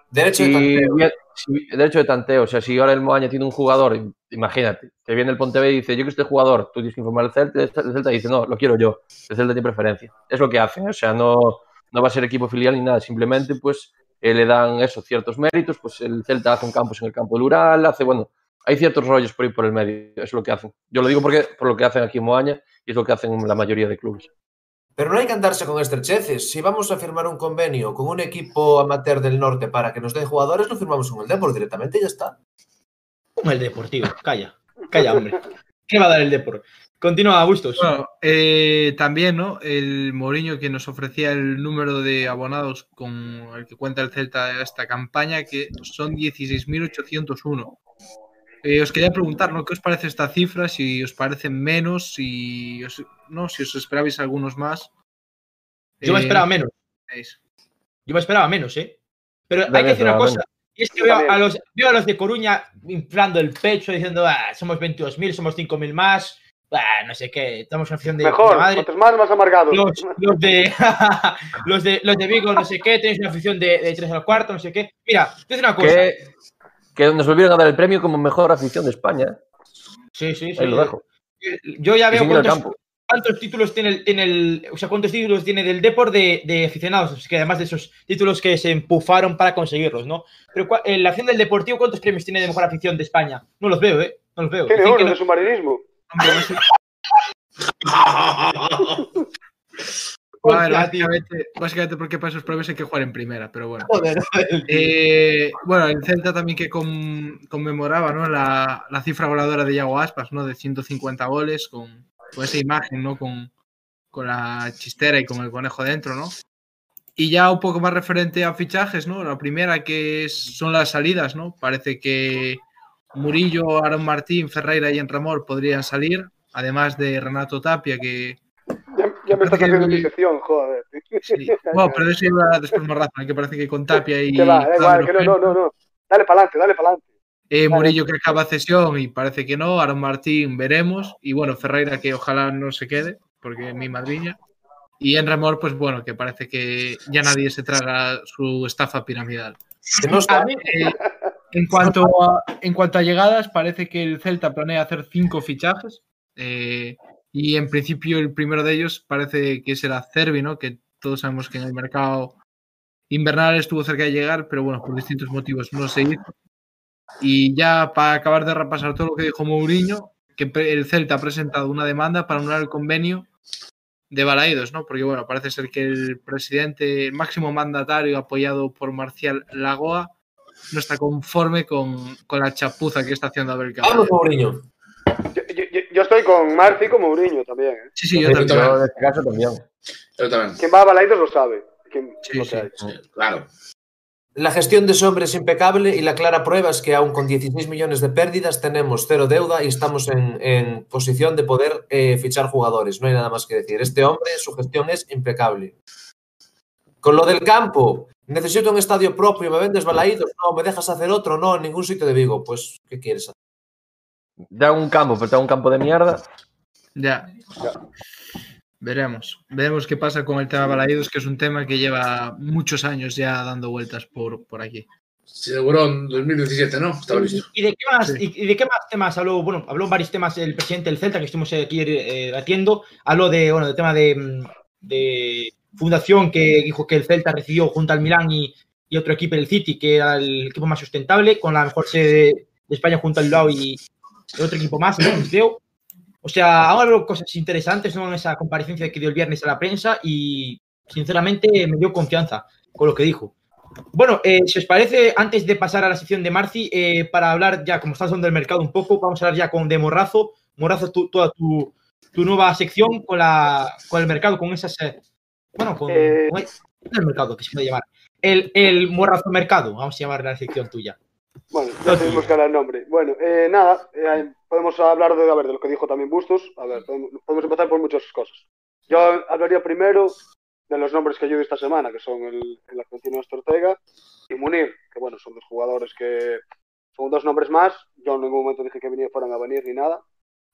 Derecho de Si tanteo. bien- si- derecho de tanteo, o sea, si ahora el Moaña tiene un jugador, imagínate, que viene el Pontevedra y dice, yo que este jugador, tú tienes que informar al Celta, el Celta dice, no, lo quiero yo, el Celta tiene preferencia. Es lo que hacen, o sea, no, no va a ser equipo filial ni nada, simplemente pues eh, le dan eso, ciertos méritos, pues el Celta hace un campus en el campo del Ural, hace, bueno, hay ciertos rollos por ahí por el medio, es lo que hacen. Yo lo digo porque por lo que hacen aquí en Moaña y es lo que hacen la mayoría de clubes. Pero no hay que andarse con estrecheces. Si vamos a firmar un convenio con un equipo amateur del norte para que nos den jugadores, lo firmamos con el Depor directamente y ya está. Con el Deportivo, calla, calla, hombre. ¿Qué va a dar el Depor? Continúa, Bustos. Bueno, eh, también, ¿no? El Mourinho que nos ofrecía el número de abonados con el que cuenta el Celta esta campaña, que son 16.801. Eh, os quería preguntar, ¿no? ¿Qué os parece esta cifra? Si os parecen menos, si os, no, si os esperabais algunos más. Yo me Eh, esperaba menos. Yo me esperaba menos, ¿eh? Pero hay que decir una cosa. Y es que veo a, los, veo a los de Coruña inflando el pecho, diciendo, ah, somos 22.000, somos 5.000 más, ah, no sé qué, estamos en una afición de Mejor, madre. cuantos más, más amargados. Los, los de, los, de, los de Vigo, no sé qué, tenéis una afición de, de 3 al cuarto, no sé qué. Mira, te una cosa. Que nos volvieron a dar el premio como mejor afición de España. ¿eh? Sí, sí, sí. Ahí lo dejo. Yo ya veo cuántos, cuántos títulos tiene el, tiene el- o sea, cuántos títulos tiene del Depor de, de aficionados, que además de esos títulos que se empufaron para conseguirlos, ¿no? Pero en la acción del Deportivo, ¿cuántos premios tiene de mejor afición de España? No los veo, ¿eh? No los veo. Tiene uno no- de submarinismo. Tío. básicamente, básicamente porque para esos premios hay que jugar en primera, pero bueno. Joder, joder. Eh, bueno, el Celta también que con- conmemoraba ¿no? la, la cifra voladora de Iago Aspas, ¿no? De 150 goles, con, con esa imagen, ¿no? Con, con la chistera y con el conejo dentro, ¿no? Y ya un poco más referente a fichajes, ¿no? La primera que es- son las salidas, ¿no? Parece que Murillo, Aaron Martín, Ferreira y Enramor podrían salir, además de Renato Tapia, que Ya, me estás Parece que haciendo mi sección, joder. sí. Bueno, pero eso iba después más rato, que parece que con Tapia y Que va, da igual, que no, no, no, no. Dale para adelante, dale para adelante. Eh. Murillo que acaba cesión y parece que no. Aaron Martín veremos. Y bueno, Ferreira que ojalá no se quede, porque es mi madriña. Y en Remor, pues bueno, que parece que ya nadie se traga su estafa piramidal. No está. Eh, en, cuanto a, en cuanto a llegadas, parece que el Celta planea hacer cinco fichajes. eh, y en principio el primero de ellos parece que será Cervi, ¿no? Que todos sabemos que en el mercado invernal estuvo cerca de llegar, pero bueno, por distintos motivos no se hizo. Y ya para acabar de repasar todo lo que dijo Mourinho, que el Celta ha presentado una demanda para anular el convenio de Balaídos, ¿no? Porque bueno, parece ser que el presidente, el máximo mandatario apoyado por Marcial Lagoa, no está conforme con, con la chapuza que está haciendo Abel Caballero. Vamos, Mourinho. Yo, yo- yo- yo estoy con Marci y con Mourinho también. ¿eh? Sí, sí, yo también. Yo en este caso también. Yo también. Quien va a Balaidos lo sabe. Quién- Sí, lo sí. claro. La gestión de ese hombre es impecable y la clara prueba es que aún con 16 millones de pérdidas tenemos cero deuda y estamos en, en posición de poder eh, fichar jugadores. No hay nada más que decir. Este hombre, su gestión es impecable. Con lo del campo, necesito un estadio propio, me vendes balaídos, no, me dejas hacer otro, no, en ningún sitio de Vigo. Pues, ¿qué quieres hacer? Da un campo, pero da un campo de mierda. Ya. Ya. Veremos. Veremos qué pasa con el tema Balaídos, que es un tema que lleva muchos años ya dando vueltas por, por aquí. Se inauguró en 2017, ¿no? Estaba listo. ¿Y de qué más, Sí. y, y de qué más temas habló? Bueno, habló varios temas el presidente del Celta que estuvimos aquí eh, debatiendo. Habló de, bueno, del tema de, mm, de fundación que dijo que el Celta recibió junto al Milán y, y otro equipo, el City, que era el equipo más sustentable, con la mejor sede de, de España junto al Lau y otro equipo más, ¿no? creo. O sea, han habido cosas interesantes ¿no? en esa comparecencia que dio el viernes a la prensa y sinceramente me dio confianza con lo que dijo. Bueno, eh, si os parece, antes de pasar a la sección de Marci, eh, para hablar ya, como estás hablando del mercado un poco, vamos a hablar ya con de Morrazo. Morrazo, tú- toda tu, tu nueva sección con, la, con el mercado, con esas... eh, bueno, con, Eh. con el, el mercado, que se puede llamar. El, el Morrazo Mercado, vamos a llamar la sección tuya. Bueno, ya tenemos que hablar el nombre. Bueno, eh, nada, eh, podemos hablar de, a ver, de lo que dijo también Bustos. A ver, podemos, podemos empezar por muchas cosas. Yo hablaría primero de los nombres que yo vi esta semana, que son el, el argentino Néstor Ortega y Munir, que bueno, son dos jugadores que son dos nombres más. Yo en ningún momento dije que viniera- fueran a venir ni nada.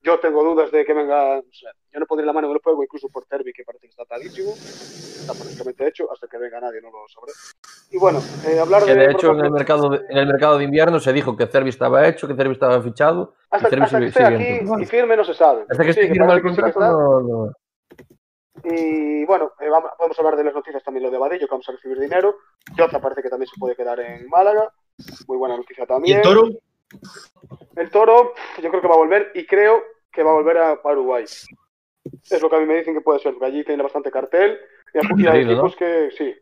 Yo tengo dudas de que venga, o sea, yo no pondría la mano en el fuego incluso por Terbi, que parece que está talísimo, está prácticamente hecho, hasta que venga nadie no lo sabré. Y bueno, eh, hablar Que de... de hecho en el, mercado de, en el mercado de invierno se dijo que Cervi estaba hecho, que Cervi estaba fichado. Hasta, y Cervi hasta que esté aquí y firme no se sabe. Hasta que Sí, esté que firmado el que que contrato, no, no. Y bueno, eh, vamos, podemos hablar de las noticias también, lo de Vadillo, que vamos a recibir dinero. Jota parece que también se puede quedar en Málaga. Muy buena noticia ¿Y también. el Toro? El Toro, yo creo que va a volver y creo que va a volver a para Uruguay. Es lo que a mí me dicen que puede ser, porque allí tiene bastante cartel y hay, y ¿no? equipos que sí.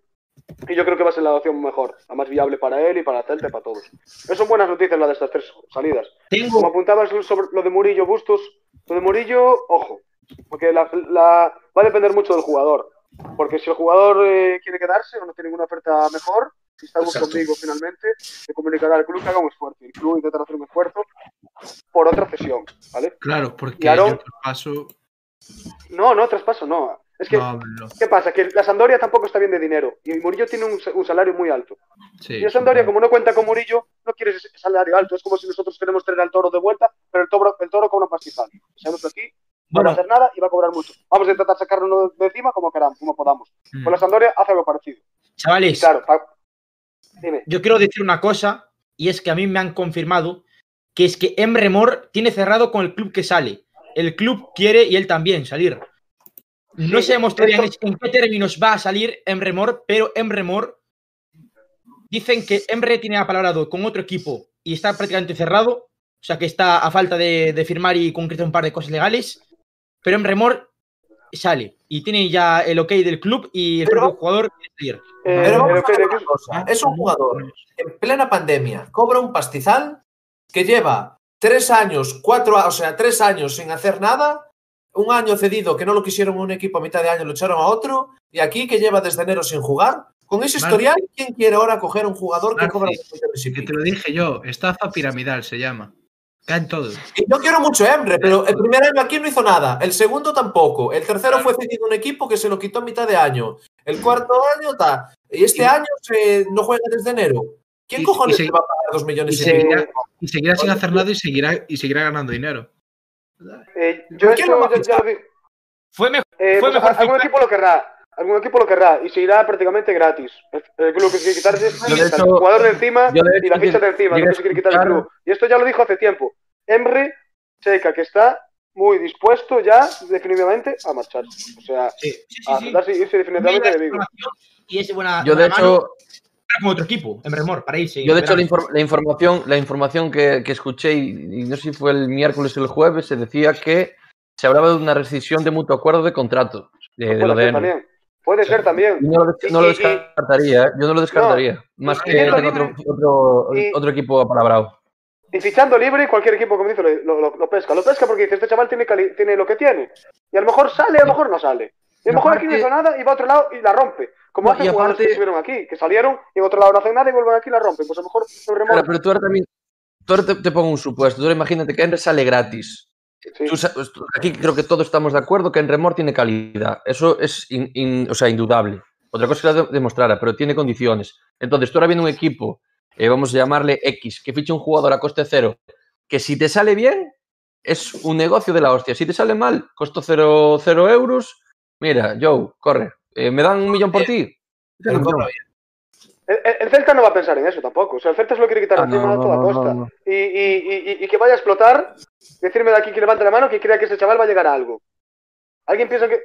Y yo creo que va a ser la opción mejor, la más viable para él y para Celta y para todos. Pero son buenas noticias las de estas tres salidas. Como Tengo, apuntabas sobre lo de Murillo Bustos, lo de Murillo, ojo, porque la, la- va a depender mucho del jugador. Porque si el jugador eh, quiere quedarse o no tiene ninguna oferta mejor, si está Exacto. conmigo finalmente, se comunicará al club que haga un esfuerzo. El club intentará hacer un esfuerzo por otra cesión, ¿vale? Claro, porque yo traspaso. No, no, traspaso no. Es que, No, hombre, no. ¿qué pasa? Que la Sandoria tampoco está bien de dinero y Murillo tiene un, un salario muy alto. Sí, Y el Sandoria, como no cuenta con Murillo, no quiere ese salario alto. Es como si nosotros queremos traer al toro de vuelta, pero el toro, el toro cobra un pastizal. Sabemos que aquí no va a hacer nada y va a cobrar mucho. Vamos a intentar sacarlo de encima como queramos, como podamos. Mm. Con la Sandoria hace algo parecido. Chavales, claro, dime. yo quiero decir una cosa, y es que a mí me han confirmado que es que Emre Mor tiene cerrado con el club que sale. El club quiere y él también salir. No sabemos todavía esto- en qué términos va a salir Emre Mor, pero Emre Mor dicen que Emre tiene apalabrado con otro equipo y está prácticamente cerrado, o sea que está a falta de, de firmar y concretar un par de cosas legales, pero Emre Mor sale y tiene ya el ok del club y el Pero- propio jugador quiere salir. Eh, Pero vamos a ver una cosa. Es un jugador en plena pandemia, cobra un pastizal que lleva tres años, cuatro, o sea, tres años sin hacer nada, un año cedido que no lo quisieron un equipo a mitad de año, lo echaron a otro, y aquí que lleva desde enero sin jugar. Con ese historial, ¿quién quiere ahora coger un jugador que cobra dos millones y Que te lo dije yo, estafa piramidal se llama. Caen todos. Y yo quiero mucho a Emre, pero el primer año aquí no hizo nada, el segundo tampoco, el tercero fue cedido a un equipo que se lo quitó a mitad de año, el cuarto año está, y este Y- año se, no juega desde enero. ¿Quién Y- cojones y se- va a pagar dos millones y seguirá-? Y seguirá sin hacer nada y seguirá, y seguirá ganando dinero. Eh, yo ¿Por qué esto no lo dije. Fue mejor. Eh, Fue pues, mejor algún fichar- equipo lo querrá. Algún equipo lo querrá y se irá prácticamente gratis. El, club que quiere quitar es Yo, de el jugador de encima yo, de y la ficha de encima, no se quiere quitar el club. Y esto ya lo dijo hace tiempo. Emre Checa, que está muy dispuesto ya definitivamente a marcharse. O sea, Sí, sí, sí, a sí. darse irse definitivamente de Vigo. Y es buena. Yo, de mano hecho, con otro equipo, Emre Mor, para irse. yo de hecho la, verano. infor- la información, la información que, que escuché, y, y no sé si fue el miércoles o el jueves, se decía que se hablaba de una rescisión de mutuo acuerdo de contrato de, de lo Puede de ser. Puede ser también. No lo, no descartaría, ¿eh? yo no lo descartaría. Más que otro, otro, y- otro equipo apalabrado. Y fichando libre, cualquier equipo, como dice, lo, lo- lo pesca. Lo pesca porque dice, este chaval tiene, tiene lo que tiene. Y a lo mejor sale, a lo mejor no sale. Y a lo mejor aquí no aparte- hizo nada y va a otro lado y la rompe. Como No, hacen y jugadores que aparte- estuvieron aquí, que salieron y en otro lado no hacen nada y vuelven aquí y la rompen. Pues a lo mejor el Claro, pero tú ahora también, tú ahora te, te pongo un supuesto. Tú ahora imagínate que Enre sale gratis. Sí. Tú pues, aquí creo que todos estamos de acuerdo que Mor tiene calidad. Eso es in- in- o sea, indudable. Otra cosa es que la de- demostrara, pero tiene condiciones. Entonces, tú ahora viene un equipo, eh, vamos a llamarle X, que ficha un jugador a coste cero, que si te sale bien, es un negocio de la hostia. Si te sale mal, costo cero, cero euros. Mira, Joe, corre. Eh, ¿Me dan un millón por ti? Cobra bien. El, el- el Celta no va a pensar en eso tampoco. O sea, el Celta se lo quiere quitar Ah, encima no, a toda no, costa. no, no. Y, y- y- y- que vaya a explotar, decirme de aquí que levante la mano que crea que ese chaval va a llegar a algo. ¿Alguien piensa que.?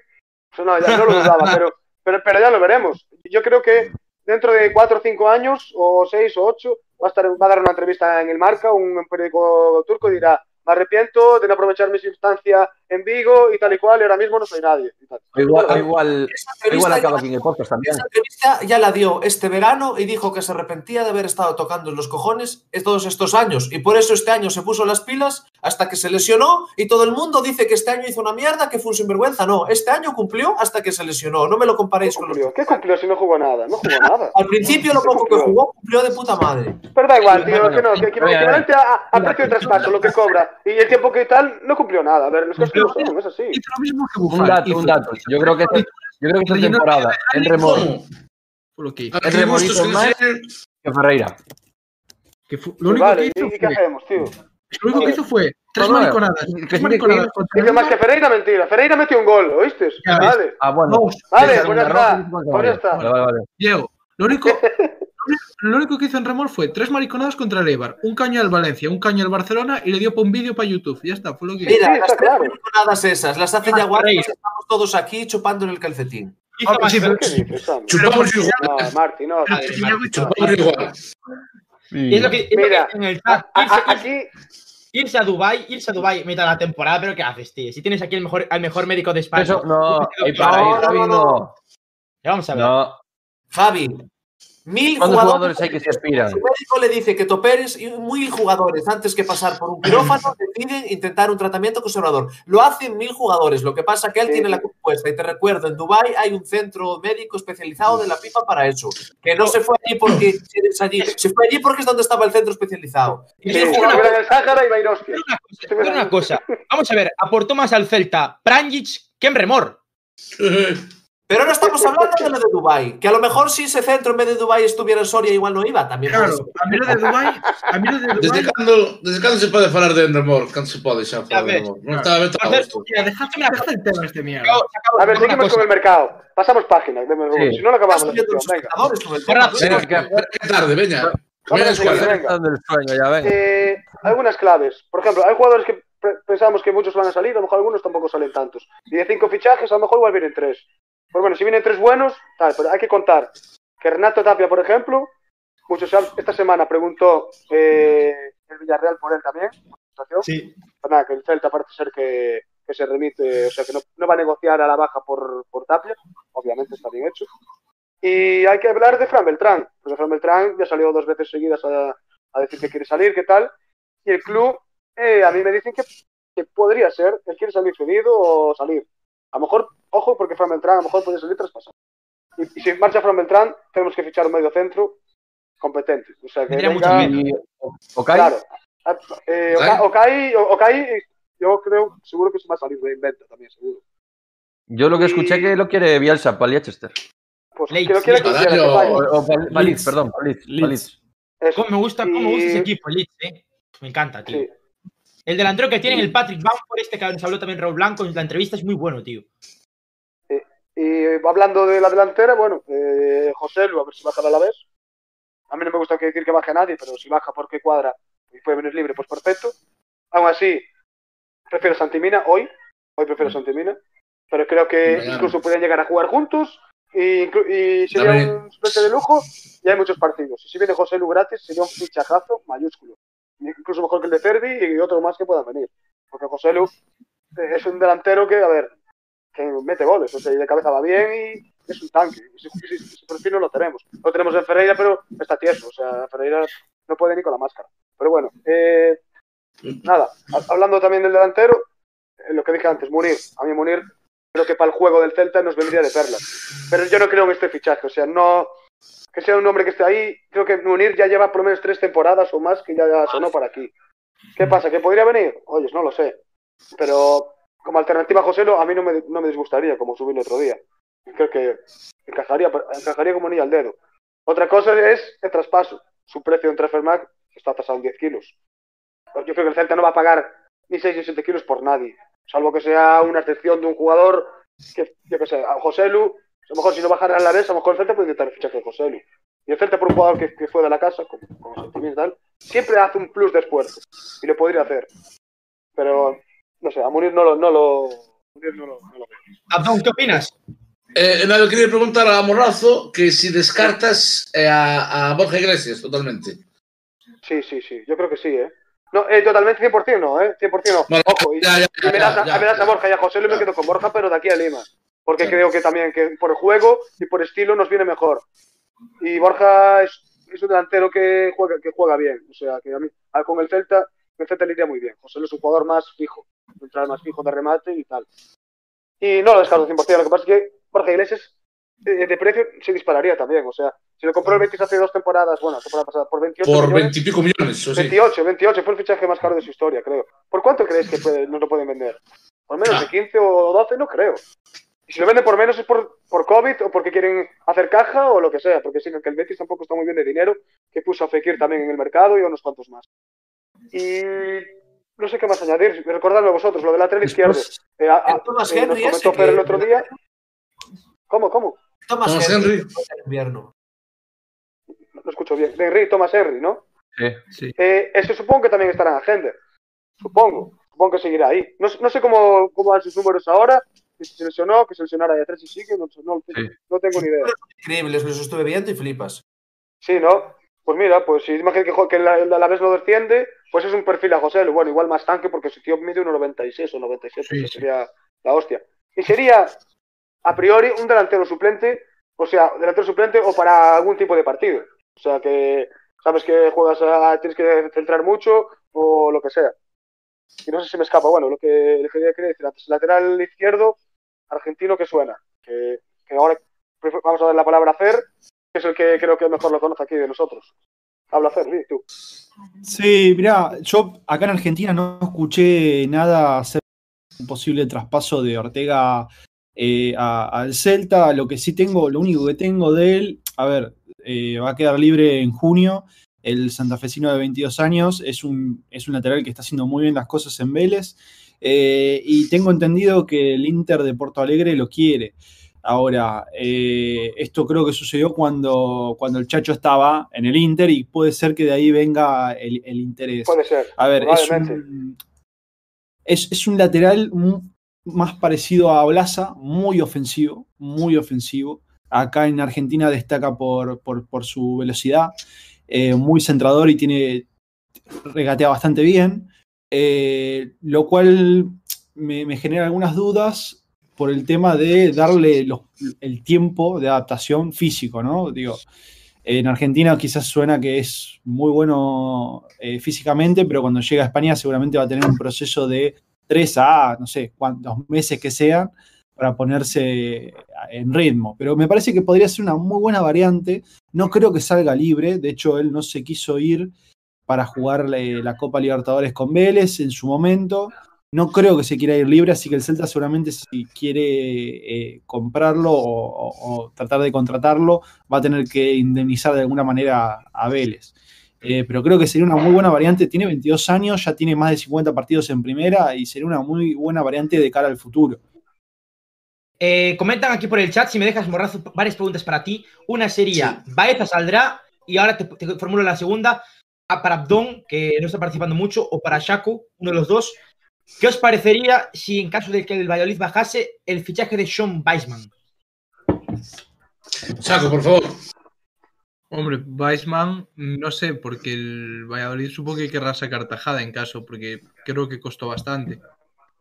Pues no, ya no lo dudaba, pero, pero, pero ya lo veremos. Yo creo que dentro de cuatro o cinco años, o seis o ocho, va a, estar, va a dar una entrevista en el Marca, un periódico turco, y dirá, me arrepiento de no aprovechar mi instancia en Vigo y tal y cual, y ahora mismo no soy nadie. y tal. Igual, Bueno, igual, Esa entrevista igual acaba ya- aquí en el podcast también. Esa entrevista ya la dio este verano y dijo que se arrepentía de haber estado tocando en los cojones todos estos años. Y por eso este año se puso las pilas hasta que se lesionó y todo el mundo dice que este año hizo una mierda, que fue un sinvergüenza. No, este año cumplió hasta que se lesionó. No me lo ¿Qué comparéis con los... cumplió? ¿Qué cumplió si no jugó nada? No jugó nada. Al principio lo ¿Qué poco que jugó cumplió de puta madre. Pero da igual, tío, que no, que equivalente a, a precio de traspaso, lo que cobra y el tiempo que tal, no cumplió nada. A ver, como son, es así. Hizo lo mismo que Un dato, hizo- un dato. Yo creo que, yo creo que esta Rellenó temporada en remor ¿Cómo? fue lo que hizo. ¿A Es qué de gustos bonito que más. que Ferreira. Que lo único vale, que ¿y, hizo y qué fue, hacemos, tío? lo único que hizo fue tres No, no, mariconadas. Tres mariconadas Dice más que Ferreira, mentira. Ferreira metió un gol, ¿oíste? Ya. Vale. Ah, bueno. Vale, pues ya está. Pues ya está. Vale, vale, vale. Diego, lo único, lo único- que hizo en remor fue tres mariconadas contra el Eibar, un caño al Valencia, un caño al Barcelona y le dio para un vídeo para YouTube. Ya está, fue lo que hizo. Mira, Sí, está las tres claro. mariconadas esas las hace Yaguas Ferreira. estamos todos aquí chupando en el calcetín. Hizo Ah. Chupamos igual. No, Marti, no. Hizo- Chupamos igual. Y es lo que, es lo Mira, que en el chat, irse, a- irse- aquí, irse a Dubai, irse a Dubai mitad de la temporada, pero ¿qué haces, tío? Si tienes aquí el mejor, al mejor médico de España. Eso, no, Claro, para no, ahí, Javi, no, no. Ya vamos a ver. No. Javi, mil ¿Cuántos jugadores, jugadores hay que se aspiran? Su médico le dice que toperes y mil jugadores, antes que pasar por un quirófano, deciden intentar un tratamiento conservador. Lo hacen mil jugadores. Lo que pasa que él Sí, tiene la compuesta. Y te recuerdo, en Dubái hay un centro médico especializado de la FIFA para eso. Que no se fue allí porque es allí. Se fue allí porque es donde estaba el centro especializado. Y sí. Una cosa, una cosa. Vamos a ver, aportó más al Celta Pranjic que en Remor. Pero no estamos hablando de lo de Dubái. Que a lo mejor si ese centro en vez de Dubái estuviera en Soria, igual no iba. También Claro, a mí lo de Dubai, a mí lo de Desde Dubai, cando, desde cando se pode falar de Endemol? Cando se pode xa falar de Endemol? Non estaba ben A ver, todo mira, dejad dejad el tema este mierda. A ver, seguimos con el mercado. Pasamos páginas. de Sí. Si no, lo acabamos. Venga. Venga, que tarde, veña. Venga. el sueño, ya ven. Eh, algunas claves. Por ejemplo, hay jugadores que pe- pensamos que muchos van a salir, a lo mejor algunos tampoco salen tantos. Y de cinco fichajes, a lo mejor igual vienen tres. Pues bueno, si vienen tres buenos, tal, pero hay que contar que Renato Tapia, por ejemplo, muchos esta semana preguntó eh, el Villarreal por él también. situación. Sí. Pues nada, que el Celta parece ser que, que se remite, o sea, que no, no va a negociar a la baja por, por Tapia, obviamente está bien hecho. Y hay que hablar de Fran Beltrán, porque Fran Beltrán ya salió dos veces seguidas a, a decir que quiere salir, qué tal. Y el club, eh, a mí me dicen que, que podría ser, él quiere salir cedido o salir. A lo mejor, ojo, porque Fran Beltrán a lo mejor puede salir traspasado. Y, y si marcha Fran Beltrán, tenemos que fichar un medio centro competente. O sea, que venga- miedo. Y, ¿Ok? Claro. Ah, Eh, ¿Okai? Oka- Okai, yo creo, seguro que se va a salir de inventa también, seguro. Yo lo que escuché Y- que lo quiere Bielsa para Leicester. Pues Leeds, que lo quiera, que. O, o Leeds. perdón, Paliz. Leeds. Paliz. Eso. ¿Cómo me gusta, cómo me gusta ese equipo, Leeds, eh? Me encanta, tío. Sí. El delantero que tienen, el Patrick Bamford, este que nos habló también Raúl Blanco en la entrevista, es muy bueno, tío. Y hablando de la delantera, bueno, eh, José Lu, a ver si baja a la vez. A mí no me gusta que decir que baje nadie, pero si baja porque cuadra y puede venir libre, pues perfecto. Aún así, prefiero Santimina hoy. Hoy prefiero Santimina. Pero creo que incluso pueden llegar a jugar juntos. Y, y sería un suplente de lujo. Y hay muchos partidos. Y si viene José Lu gratis, sería un fichajazo mayúsculo. Incluso mejor que el de Ferdi y otro más que puedan venir. Porque José Lu eh, es un delantero que, a ver, que mete goles, o sea, y de cabeza va bien y es un tanque. Ese, ese- ese perfil no lo tenemos. Lo tenemos en Ferreira, pero está tieso, o sea, Ferreira no puede ni con la máscara. Pero bueno, eh, nada, ha- hablando también del delantero, eh, lo que dije antes, Munir, a mí Munir creo que para el juego del Celta nos vendría de perlas. Pero yo no creo en este fichaje, o sea, no que sea un hombre que esté ahí, creo que Munir ya lleva por lo menos tres temporadas o más que ya sonó para aquí. ¿Qué pasa? ¿Que podría venir? Oye, no lo sé. Pero como alternativa a Joselo, a mí no me, no me disgustaría, como subí el otro día. Creo que encajaría, encajaría como ni al dedo. Otra cosa es el traspaso. Su precio en Transfermarkt está tasado en 10 kilos. Yo creo que el Celta no va a pagar ni 6 ni 7 kilos por nadie. Salvo que sea una excepción de un jugador que, yo qué sé, a Joselu, a lo mejor si no bajara a la vez, a lo mejor el Celta puede intentar el fichaje de Joselu. Y el Celta por un jugador que, que fue de la casa, con, con sentimiento siempre hace un plus de esfuerzo. Y lo podría hacer. Pero, no sé, a Munir no lo, no lo, Munir no lo, no lo veo. Abdón, ¿qué opinas? Eh, nada, quería preguntar a Morrazo que si descartas eh, a, a Borja Iglesias totalmente. Sí, sí, sí, yo creo que sí, ¿eh? No, eh, totalmente 100% no, ¿eh? 100% no. Bueno, Ojo, y, ya, ya, y me, das, a- ya, me das ya. a Borja y a José Luis me quedo con Borja, pero de aquí a Lima. Porque Ya. creo que también que por juego y por estilo nos viene mejor. Y Borja es, es un delantero que juega, que juega bien. O sea, que a mí, con el Celta, el Celta le iría muy bien. José es un jugador más fijo, central más fijo de remate y tal. Y no lo descarto 100%. Lo que pasa es que Borja Iglesias eh, de precio se dispararía también. O sea, si lo compró el Betis hace dos temporadas, bueno, temporada pasada, por 28 Por millones, veintipico millones, o sí. 28, 28, fue el fichaje más caro de su historia, creo. ¿Por cuánto creéis que puede- nos lo pueden vender? ¿Por menos Ah. de 15 o 12? No creo. Y si lo venden por menos es por, por COVID o porque quieren hacer caja o lo que sea, porque sí que el Betis tampoco está muy bien de dinero, que puso a Fekir también en el mercado y a unos cuantos más. Y no sé qué más añadir, recordadlo vosotros, lo del lateral izquierdo. Eh, a- a- Thomas eh, nos Henry comentó Fer el otro día. ¿Cómo, cómo? Thomas, Thomas Henry. Henry. en invierno. No escucho bien. De Henry, Thomas Henry, ¿no? Sí. Sí. Eh, ese supongo que también estará en agenda. Supongo. Supongo que seguirá ahí. No, no sé cómo, cómo van sus números ahora. Que si se lesionó, que se lesionara ahí atrás y sigue. No, no, Sí. no tengo ni idea. Increíbles, los estuve viendo y flipas. Sí, ¿no? Pues mira, pues si imagínate que, que la, la, vez no desciende, pues es un perfil a José. Bueno, igual más tanque porque su tío mide 1,96 o 97. Sí, que sí. sería la hostia. Y sería, a priori, un delantero suplente. O sea, delantero suplente o para algún tipo de partido. O sea, que sabes que juegas a, tienes que centrar mucho o lo que sea. Y no sé si me escapa. Bueno, lo que le quería, quería decir antes. Lateral izquierdo, argentino que suena. Que, ahora vamos a dar la palabra a Fer, que es el que creo que mejor lo conoce aquí de nosotros. Habla Fer, di tú. Sí, mirá, yo acá en Argentina no escuché nada acerca de un posible traspaso de Ortega eh, al Celta. Lo que sí tengo, lo único que tengo de él, a ver, eh, va a quedar libre en junio. El santafesino de 22 años es un, es un lateral que está haciendo muy bien las cosas en Vélez. Eh, y tengo entendido que el Inter de Porto Alegre lo quiere. Ahora, eh, esto creo que sucedió cuando, cuando el Chacho estaba en el Inter y puede ser que de ahí venga el, el interés. Puede ser. A ver, es un, es, es un lateral más parecido a Blasa, muy ofensivo, muy ofensivo. Acá en Argentina destaca por, por, por su velocidad, eh, muy centrador y tiene regatea bastante bien, eh, lo cual me, genera algunas dudas por el tema de darle el tiempo de adaptación físico, ¿no? Digo, en Argentina quizás suena que es muy bueno eh, físicamente, pero cuando llega a España seguramente va a tener un proceso de tres a, no sé, cuántos meses que sean para ponerse en ritmo. Pero me parece que podría ser una muy buena variante. No creo que salga libre, de hecho él no se quiso ir para jugar la, la Copa Libertadores con Vélez en su momento. No creo que se quiera ir libre, así que el Celta seguramente si quiere eh, comprarlo o, o- o tratar de contratarlo, va a tener que indemnizar de alguna manera a Vélez. Eh, pero creo que sería una muy buena variante. Tiene 22 años, ya tiene más de 50 partidos en primera y sería una muy buena variante de cara al futuro. Eh, comentan aquí por el chat, si me dejas, Morrazo, varias preguntas para ti. Una sería, Baeza saldrá, y ahora te, te formulo la segunda, ah, para Abdón, que no está participando mucho, o para Shaku, uno de los dos. ¿Qué os parecería si en caso de que el Valladolid bajase el fichaje de Sean Weisman? Chaco, por favor. Hombre, Weissman, no sé, porque el Valladolid supongo que querrá sacar tajada en caso, porque creo que costó bastante.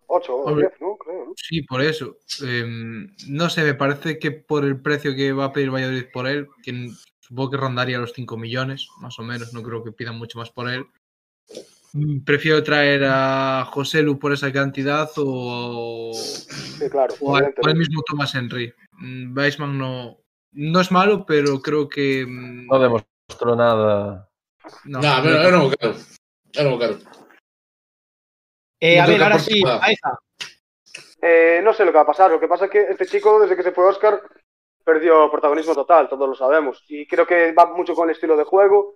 8 o Hombre. 10, ¿no? Creo, ¿no? Sí, por eso. Em, no sé, me parece que por el precio que va a pedir Valladolid por él, que supongo que rondaría los 5 millones, más o menos, no creo que pidan mucho más por él. Mm, Prefiero traer a José Lu por esa cantidad o, Sí, claro. o, al, o al evidentemente. mismo Thomas Henry. Mm, Weissman no, no es malo, pero creo que. mm, No demostró nada. no, No, pero yo no creo. Yo no creo. Eh, a ver, ahora sí, nada. Baeza. Eh, no sé lo que va a pasar. Lo que pasa es que este chico, desde que se fue Oscar, perdió protagonismo total, todos lo sabemos. Y creo que va mucho con el estilo de juego.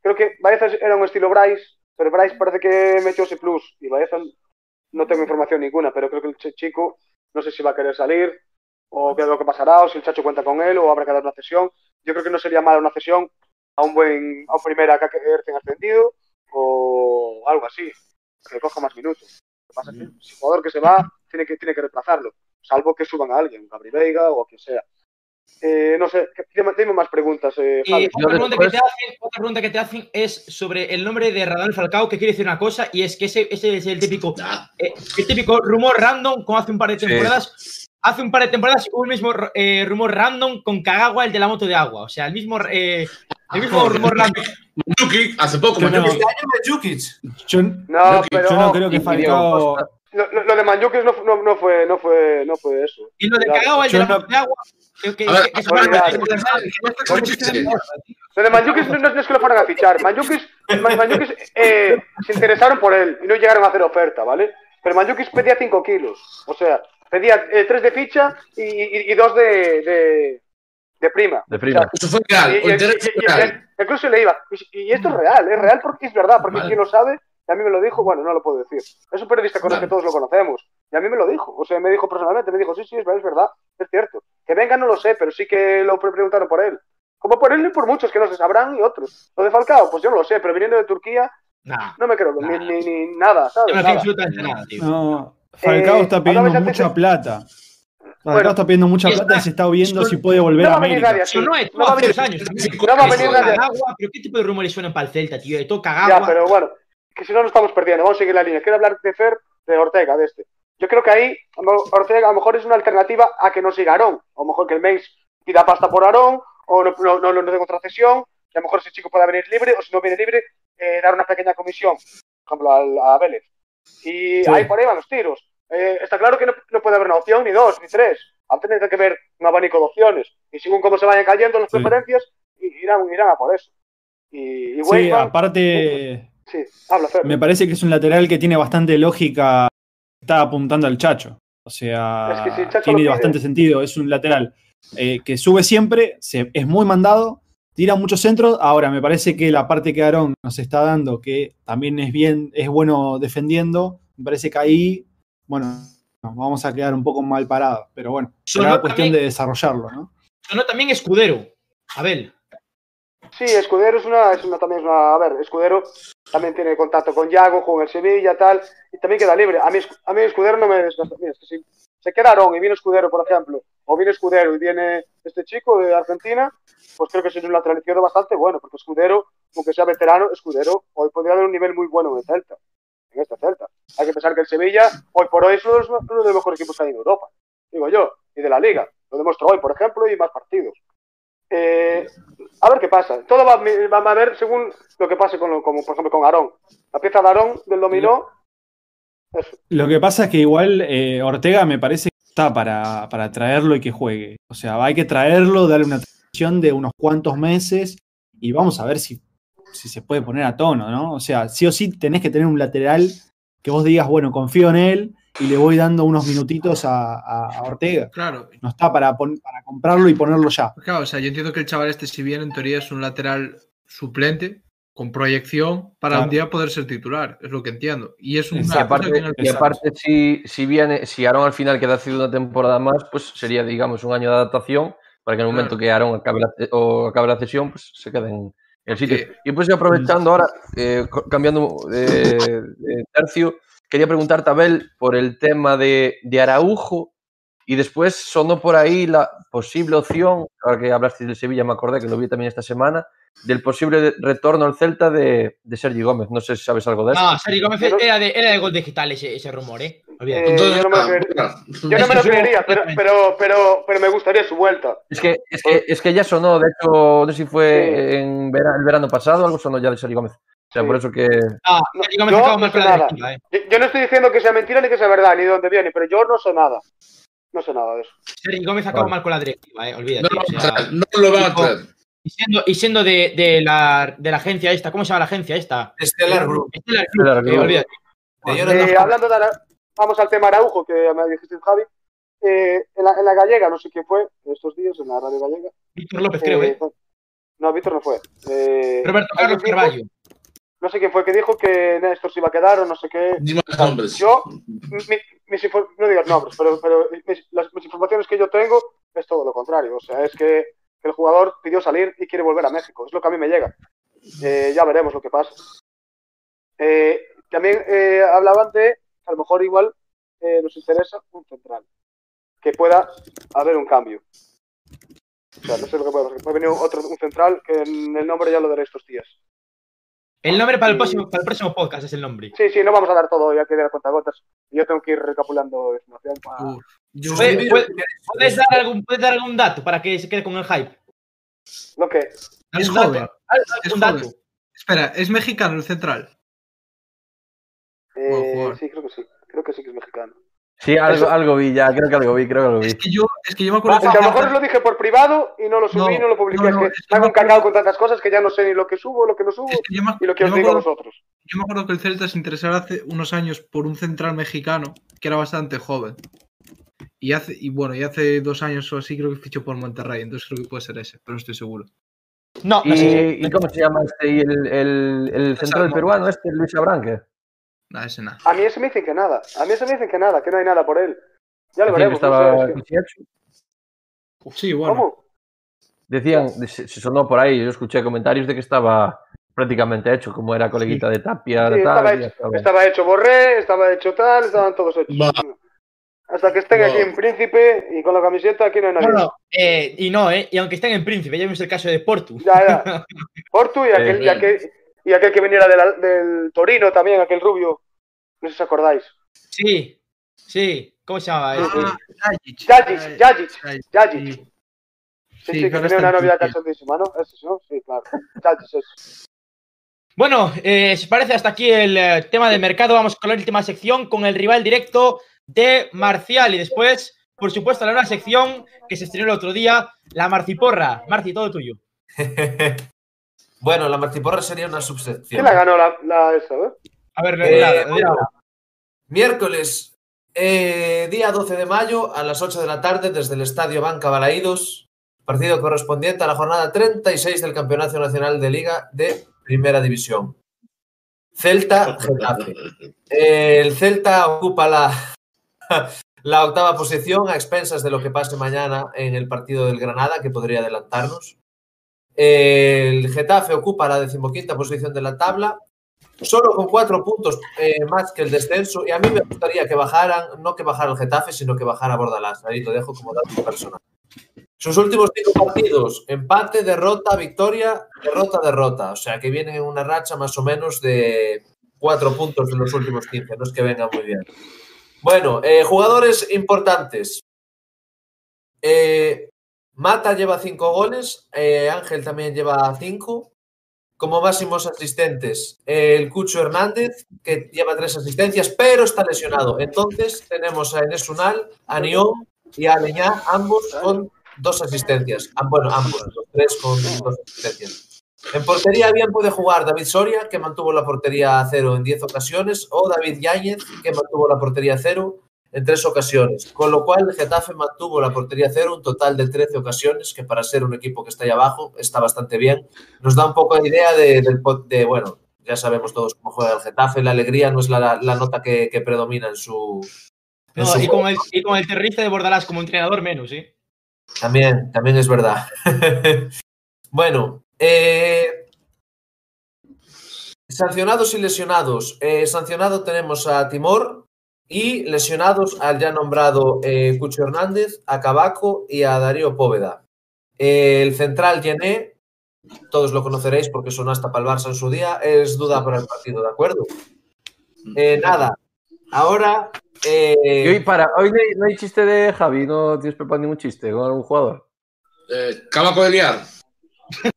Creo que Baeza era un estilo Bryce, pero Bryce parece que metió ese plus. Y Baeza no tengo información ninguna, pero creo que el ch- chico no sé si va a querer salir o qué es lo que pasará, o si el Chacho cuenta con él, o habrá que dar una cesión. Yo creo que no sería mala una cesión a un buen, a un primera que recién ascendido, o algo así, que coja más minutos. Lo que pasa es que si el jugador que se va tiene que, tiene que reemplazarlo. salvo que suban a alguien, Gabri Veiga o a quien sea. Eh, no sé, dime más preguntas, eh, Javi. otra, pregunta que te hacen, otra pregunta que te hacen es sobre el nombre de Radamel Falcao, que quiere decir una cosa, y es que ese, ese es el típico, Ah, eh, el típico rumor random, como hace un par de Sí. temporadas. Hace un par de temporadas un mismo eh, rumor random con Kagawa, el de la moto de agua. O sea, el mismo, eh, el mismo rumor random. Yuki, hace poco, Yo no-. Este. Yo, No, Yo- pero yo no creo que Falcao. Lo, lo- lo de Manjukis no, no, no fue, no, fue, no fue eso. Y lo de. Kagawa, el de la no- de agua. Que, que, ver, que se. Lo de Manjukis no, no es que lo fueran a fichar. Manjukis, Man- Manjukis, eh, se interesaron por él y no llegaron a hacer oferta, ¿vale? Pero Manjukis pedía 5 kilos. O sea, pedía 3 de ficha y, y, y 2 de, de, de prima. De prima. Eso fue real. Y, o y- interés y- y- real. y- incluso le iba. Y, y esto es real, es real porque es verdad, porque Vale. quien lo sabe, y a mí me lo dijo, bueno, no lo puedo decir. Es un periodista con el que todos lo conocemos. Y a mí me lo dijo. O sea, me dijo personalmente, me dijo, sí, sí, es verdad, es cierto. Que venga no lo sé, pero sí que lo pre- preguntaron por él. Como por él y por muchos que no se sabrán y otros. Lo de Falcao, pues yo no lo sé, pero viniendo de Turquía, Nah, no me creo ni, Nah. ni, ni nada, ¿sabes? yo no Nada. absolutamente nada, tío. No, Falcao Eh, está pidiendo mucha plata. Falcao Bueno, está pidiendo mucha plata y se está viendo si puede volver no a va a venir América. nadie no es, No va a venir, años. no va a venir nadie. Pero ¿qué tipo de rumores suenan para el Celta, tío? De todo Ya, Kagawa. pero bueno, que si no nos estamos perdiendo, vamos a seguir la línea. Quiero hablar de Fer, de Ortega, de este. Yo creo que ahí Ortega a lo mejor es una alternativa a que no siga Aarón. A lo mejor que el Mainz pida pasta por Aarón, o no, no, no, no contracesión, y a lo mejor ese chico pueda venir libre, o si no viene libre, eh, dar una pequeña comisión, por ejemplo, al- a, Vélez. Y Sí. ahí por ahí van los tiros. Eh, está claro que no, no puede haber una opción, ni dos, ni tres. Va a tener que haber un abanico de opciones. Y según cómo se vayan cayendo las Sí. preferencias, irán, irán a por eso. Y, y Sí, aparte, sí, habla Fer. me parece que es un lateral que tiene bastante lógica. Está apuntando al Chacho. O sea, Es que si tiene pide. bastante sentido. Es un lateral eh, que sube siempre, se- es muy mandado, tira muchos centros. Ahora, me parece que la parte que Aarón nos está dando, que también es bien, es bueno defendiendo, me parece que ahí, bueno, nos vamos a quedar un poco mal parados. Pero bueno, Sonó será cuestión también- de desarrollarlo, ¿no? Sonó también Escudero. Abel. Sí, Escudero es una, es una también es una, a ver, Escudero también tiene contacto con Yago, con el Sevilla, tal, y también queda libre. A mí, a mí Escudero no me desgasta. Mira, es que si se queda Aarón y viene Escudero, por ejemplo, o viene Escudero y viene este chico de Argentina, pues creo que es un lateral izquierdo bastante bueno, porque Escudero, aunque sea veterano, Escudero hoy podría dar un nivel muy bueno en el Celta, en este Celta. Hay que pensar que el Sevilla, hoy por hoy, es uno de los, uno de los mejores equipos que hay en Europa, digo yo, y de la Liga. Lo demostró hoy, por ejemplo, y más partidos. Eh, a ver qué pasa. Todo va, va a ver según lo que pase con, lo- como, por ejemplo, con Aarón. La pieza de Aarón del dominó. Eso. Lo que pasa es que igual eh, Ortega me parece que está para, para traerlo y que juegue. O sea, hay que traerlo, darle una transición de unos cuantos meses y vamos a ver si, si se puede poner a tono, ¿no? O sea, sí o sí tenés que tener un lateral que vos digas, bueno, confío en él y le voy dando unos minutitos a, a- a Ortega. Claro, No está para, para comprarlo y ponerlo ya. claro, o sea, yo entiendo que el chaval este, si bien en teoría es un lateral suplente, con proyección, para Claro. un día poder ser titular, es lo que entiendo. Y es cosa aparte, y aparte si, si viene, si Aaron al final queda sido una temporada más, pues sería, digamos, un año de adaptación para que en el momento Claro. que Aaron acabe la, o acabe la cesión, pues se quede en el sitio. Y pues aprovechando ahora, eh, cambiando de, de tercio, quería preguntarte, Abel, por el tema de, de Araujo y después sonó por ahí la posible opción, ahora que hablaste del Sevilla, me acordé que lo vi también esta semana, del posible retorno al Celta de, de Sergi Gómez. No sé si sabes algo de eso. No, Sergio Gómez Pero- era de, era de gol digital ese, ese rumor, ¿eh? Eh, Entonces, yo no me lo ah, creería. claro. Yo no me lo Eso- creería, pero, pero, pero, pero me gustaría su vuelta. Es que, es, que, es que ya sonó, de hecho, no sé si fue Sí. en vera- el verano pasado, algo sonó ya de Sergio Gómez. O sea, Sí. por eso que. Ah, No, yo acaba no sé nada. directiva, ¿eh? Yo, yo no estoy diciendo que sea mentira ni que sea verdad, ni de dónde viene, pero yo no sé nada. No sé nada de eso. Sergio Gómez acaba Vale. mal con la directiva, ¿eh? No Olvídate. lo o sea, no lo van a traer. y siendo, y siendo de, de la, de la agencia esta, ¿cómo se llama la agencia esta? Estelar Group. Estelar Estelar Group, eh, olvídate. Eh, hablando de Ara- vamos al tema Araujo, que me dijiste Javi. Eh, en, la, en la gallega, no sé quién fue, estos días, en la radio gallega. Víctor López, creo, ¿eh? No, Víctor no fue. Eh, Roberto Carlos Carballo. No sé quién fue que dijo que Néstor se iba a quedar o no sé qué. Dime los nombres. Yo, mi- mis no digas nombres, pero, pero mis, las, mis informaciones que yo tengo es todo lo contrario. O sea, es que el jugador pidió salir y quiere volver a México. Es lo que a mí me llega. Eh, ya veremos lo que pasa. Eh, también eh, hablaban de, a lo mejor igual nos interesa un central. que pueda haber un cambio. O sea, no sé lo que podemos hacer. Puede venir otro, un central que en el nombre ya lo daré estos días. El nombre para el próximo, para el próximo podcast es el nombre. Sí, sí, no vamos a dar todo, ya que de cuenta gotas. Y yo tengo que ir recapulando información para... Uf, yo-. ¿Puedes dar, algún, ¿Puedes dar algún dato para que se quede con el hype? Lo que... es joven. ¿Algún Es dato? joven. Espera, ¿es mexicano el central? Eh, sí, creo que sí. Creo que sí que es mexicano. Sí, algo, algo vi ya, creo que algo vi, creo que algo vi. Es que yo, es que yo me Ah, acuerdo es que a lo mejor os lo dije por privado y no lo subí, No, no, lo publiqué. no, es no, que es que me hago me un cacao acuerdo- con tantas cosas que ya no sé ni lo que subo, lo que no subo es que yo me, y lo que os digo a acuerdo, vosotros. yo me acuerdo que el Celta se interesara hace unos años por un central mexicano que era bastante joven. Y hace, y bueno, y hace dos años o así creo que fichó por Monterrey, entonces creo que puede ser ese, pero no estoy seguro. No, no ¿Y, sé. y cómo se llama este? ¿Y el, el, el central peruano, este, Luis Abranque? Nada, ese nada. A mí ese me dicen que nada. A mí ese me dicen que nada, que no hay nada por él. Ya lo veremos. no estaba sé, es que- casi hecho. Sí, bueno. ¿Cómo? Decían, se, sonó por ahí, yo escuché comentarios de que estaba prácticamente hecho, como era coleguita de Tapia, Sí, de estaba tal. hecho, estaba. estaba hecho Borré, estaba hecho tal, estaban todos hechos. Va. Hasta que estén aquí en Príncipe y con la camiseta aquí no hay nadie. Bueno, eh, y no, ¿eh? Y aunque estén en Príncipe, ya vimos el caso de Portu. Ya, ya. Portu y aquel, y aquel, y aquel que viniera del, del Torino también, aquel rubio. No sé si os acordáis. Sí, sí. ¿Cómo se llama? Sí, este? Ah, Jajic. Yajic, Yajic, Yajic. sí. Sí, Sí, que tenía una novia cachondísima, ¿no? Ese, ¿no? Sí, claro. Yajic, ese. Bueno, eh, si os parece hasta aquí el eh, tema del mercado, vamos con la última sección, con el rival directo de Marcial. Y después, por supuesto, la nueva sección que se estrenó el otro día, la Marciporra. Marci, todo tuyo. bueno, la Martiporra sería una ¿Quién subsección. la ganó la, la esa, eh? A ver, Eh, la- la- bueno, miércoles, eh, día 12 de mayo, a las 8 de la tarde, desde el Estadio Banca Balaídos, partido correspondiente a la jornada 36 del Campeonato Nacional de Liga de Primera División. Celta, Getafe. El Celta ocupa la, la octava posición a expensas de lo que pase mañana en el partido del Granada, que podría adelantarnos. El Getafe ocupa la decimoquinta posición de la tabla, solo con cuatro puntos eh, más que el descenso. Y a mí me gustaría que bajaran, no que bajara el Getafe, sino que bajara Bordalás. Ahí lo dejo como dato personal. Sus últimos cinco partidos, empate, derrota, victoria, derrota, derrota. O sea que vienen en una racha más o menos de cuatro puntos de los últimos 15. No es que venga muy bien. Bueno, eh, jugadores importantes. Eh, Mata lleva cinco goles, eh, Ángel también lleva cinco. Como máximos asistentes, el Cucho Hernández, que lleva tres asistencias, pero está lesionado. Entonces tenemos a Enes Unal, a Nión y a Leñá, ambos con dos asistencias. Ah, bueno, ambos, los tres con dos asistencias. En portería bien puede jugar David Soria, que mantuvo la portería a cero en 10 ocasiones, o David Yáñez, que mantuvo la portería a cero en tres ocasiones. Con lo cual, el Getafe mantuvo la portería a cero un total de 13 ocasiones, que para ser un equipo que está ahí abajo está bastante bien. Nos da un poco de idea de, pot- de, bueno, ya sabemos todos cómo juega el Getafe. La alegría no es la, la nota que, que predomina en su. en No, su y, con el, y con el terrorista de Bordalás como entrenador menos, ¿eh? También, también es verdad. bueno, eh, sancionados y lesionados. Eh, sancionado tenemos a Timor y lesionados al ya nombrado eh, Cucho Hernández, a Cabaco y a Darío Póveda. Eh, el central Yené, todos lo conoceréis porque sonó hasta para el Barça en su día, es duda para el partido, ¿de acuerdo? Eh, nada, ahora... eh, Y hoy, para, hoy no hay, no hay chiste de Javi, no tienes preparado ningún chiste con algún jugador. Eh, Cabaco de liar.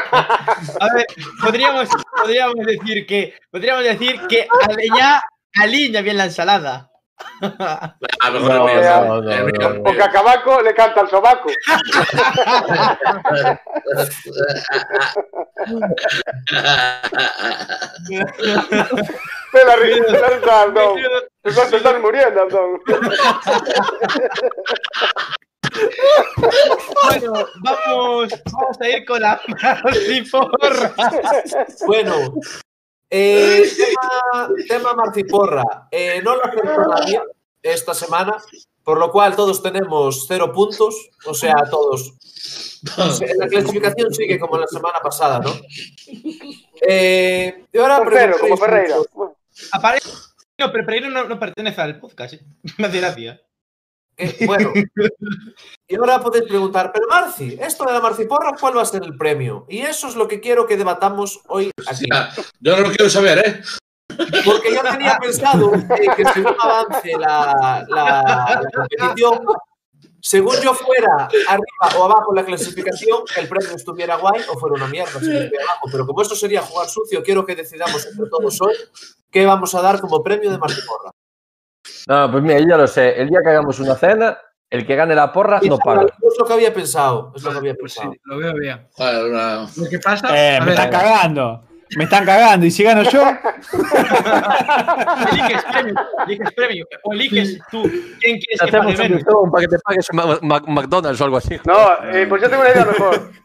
A ver, podríamos, podríamos decir que podríamos decir que Aleñá aliña bien la ensalada. Ah, mejor No, no, el no, Porque a Cabaco le canta el sobaco. Te la risa, te la Aldón. Te estás, te estás muriendo, Aldón. Bueno, vamos, vamos a ir con la Marciporra. Bueno, eh, tema, tema Marciporra. Eh, no lo acertó nadie esta semana, por lo cual todos tenemos cero puntos, o sea, todos. La clasificación sigue como la semana pasada, ¿no? Eh, y ahora como Ferreira. Aparece. No, pero Pereiro no, no pertenece al podcast, ¿eh? Me hace gracia. Que, bueno, y ahora podéis preguntar, pero Marci, esto de la Marciporra, ¿cuál va a ser el premio? Y eso es lo que quiero que debatamos hoy aquí. yo no lo quiero saber, ¿eh? Porque yo tenía pensado eh, que según avance la, la- la competición, según yo fuera arriba o abajo en la clasificación, el premio estuviera guay o fuera una mierda si abajo. Pero como esto sería jugar sucio, quiero que decidamos entre todos hoy qué vamos a dar como premio de Marciporra. No, pues mira, yo ya lo sé. El día que hagamos una cena, el que gane la porra no paga. Es lo que había pensado. Es lo que había Pues sí, pensado. lo veo bien. Joder, una- Lo que pasa. Eh, me ver, están cagando. Me están cagando. Y si gano yo, Eliges premio, eliges premio. O eliges tú. ¿Quién quieres que pague un menos? listón para que te pagues un McDonald's o algo así. No, eh, pues yo tengo una idea mejor.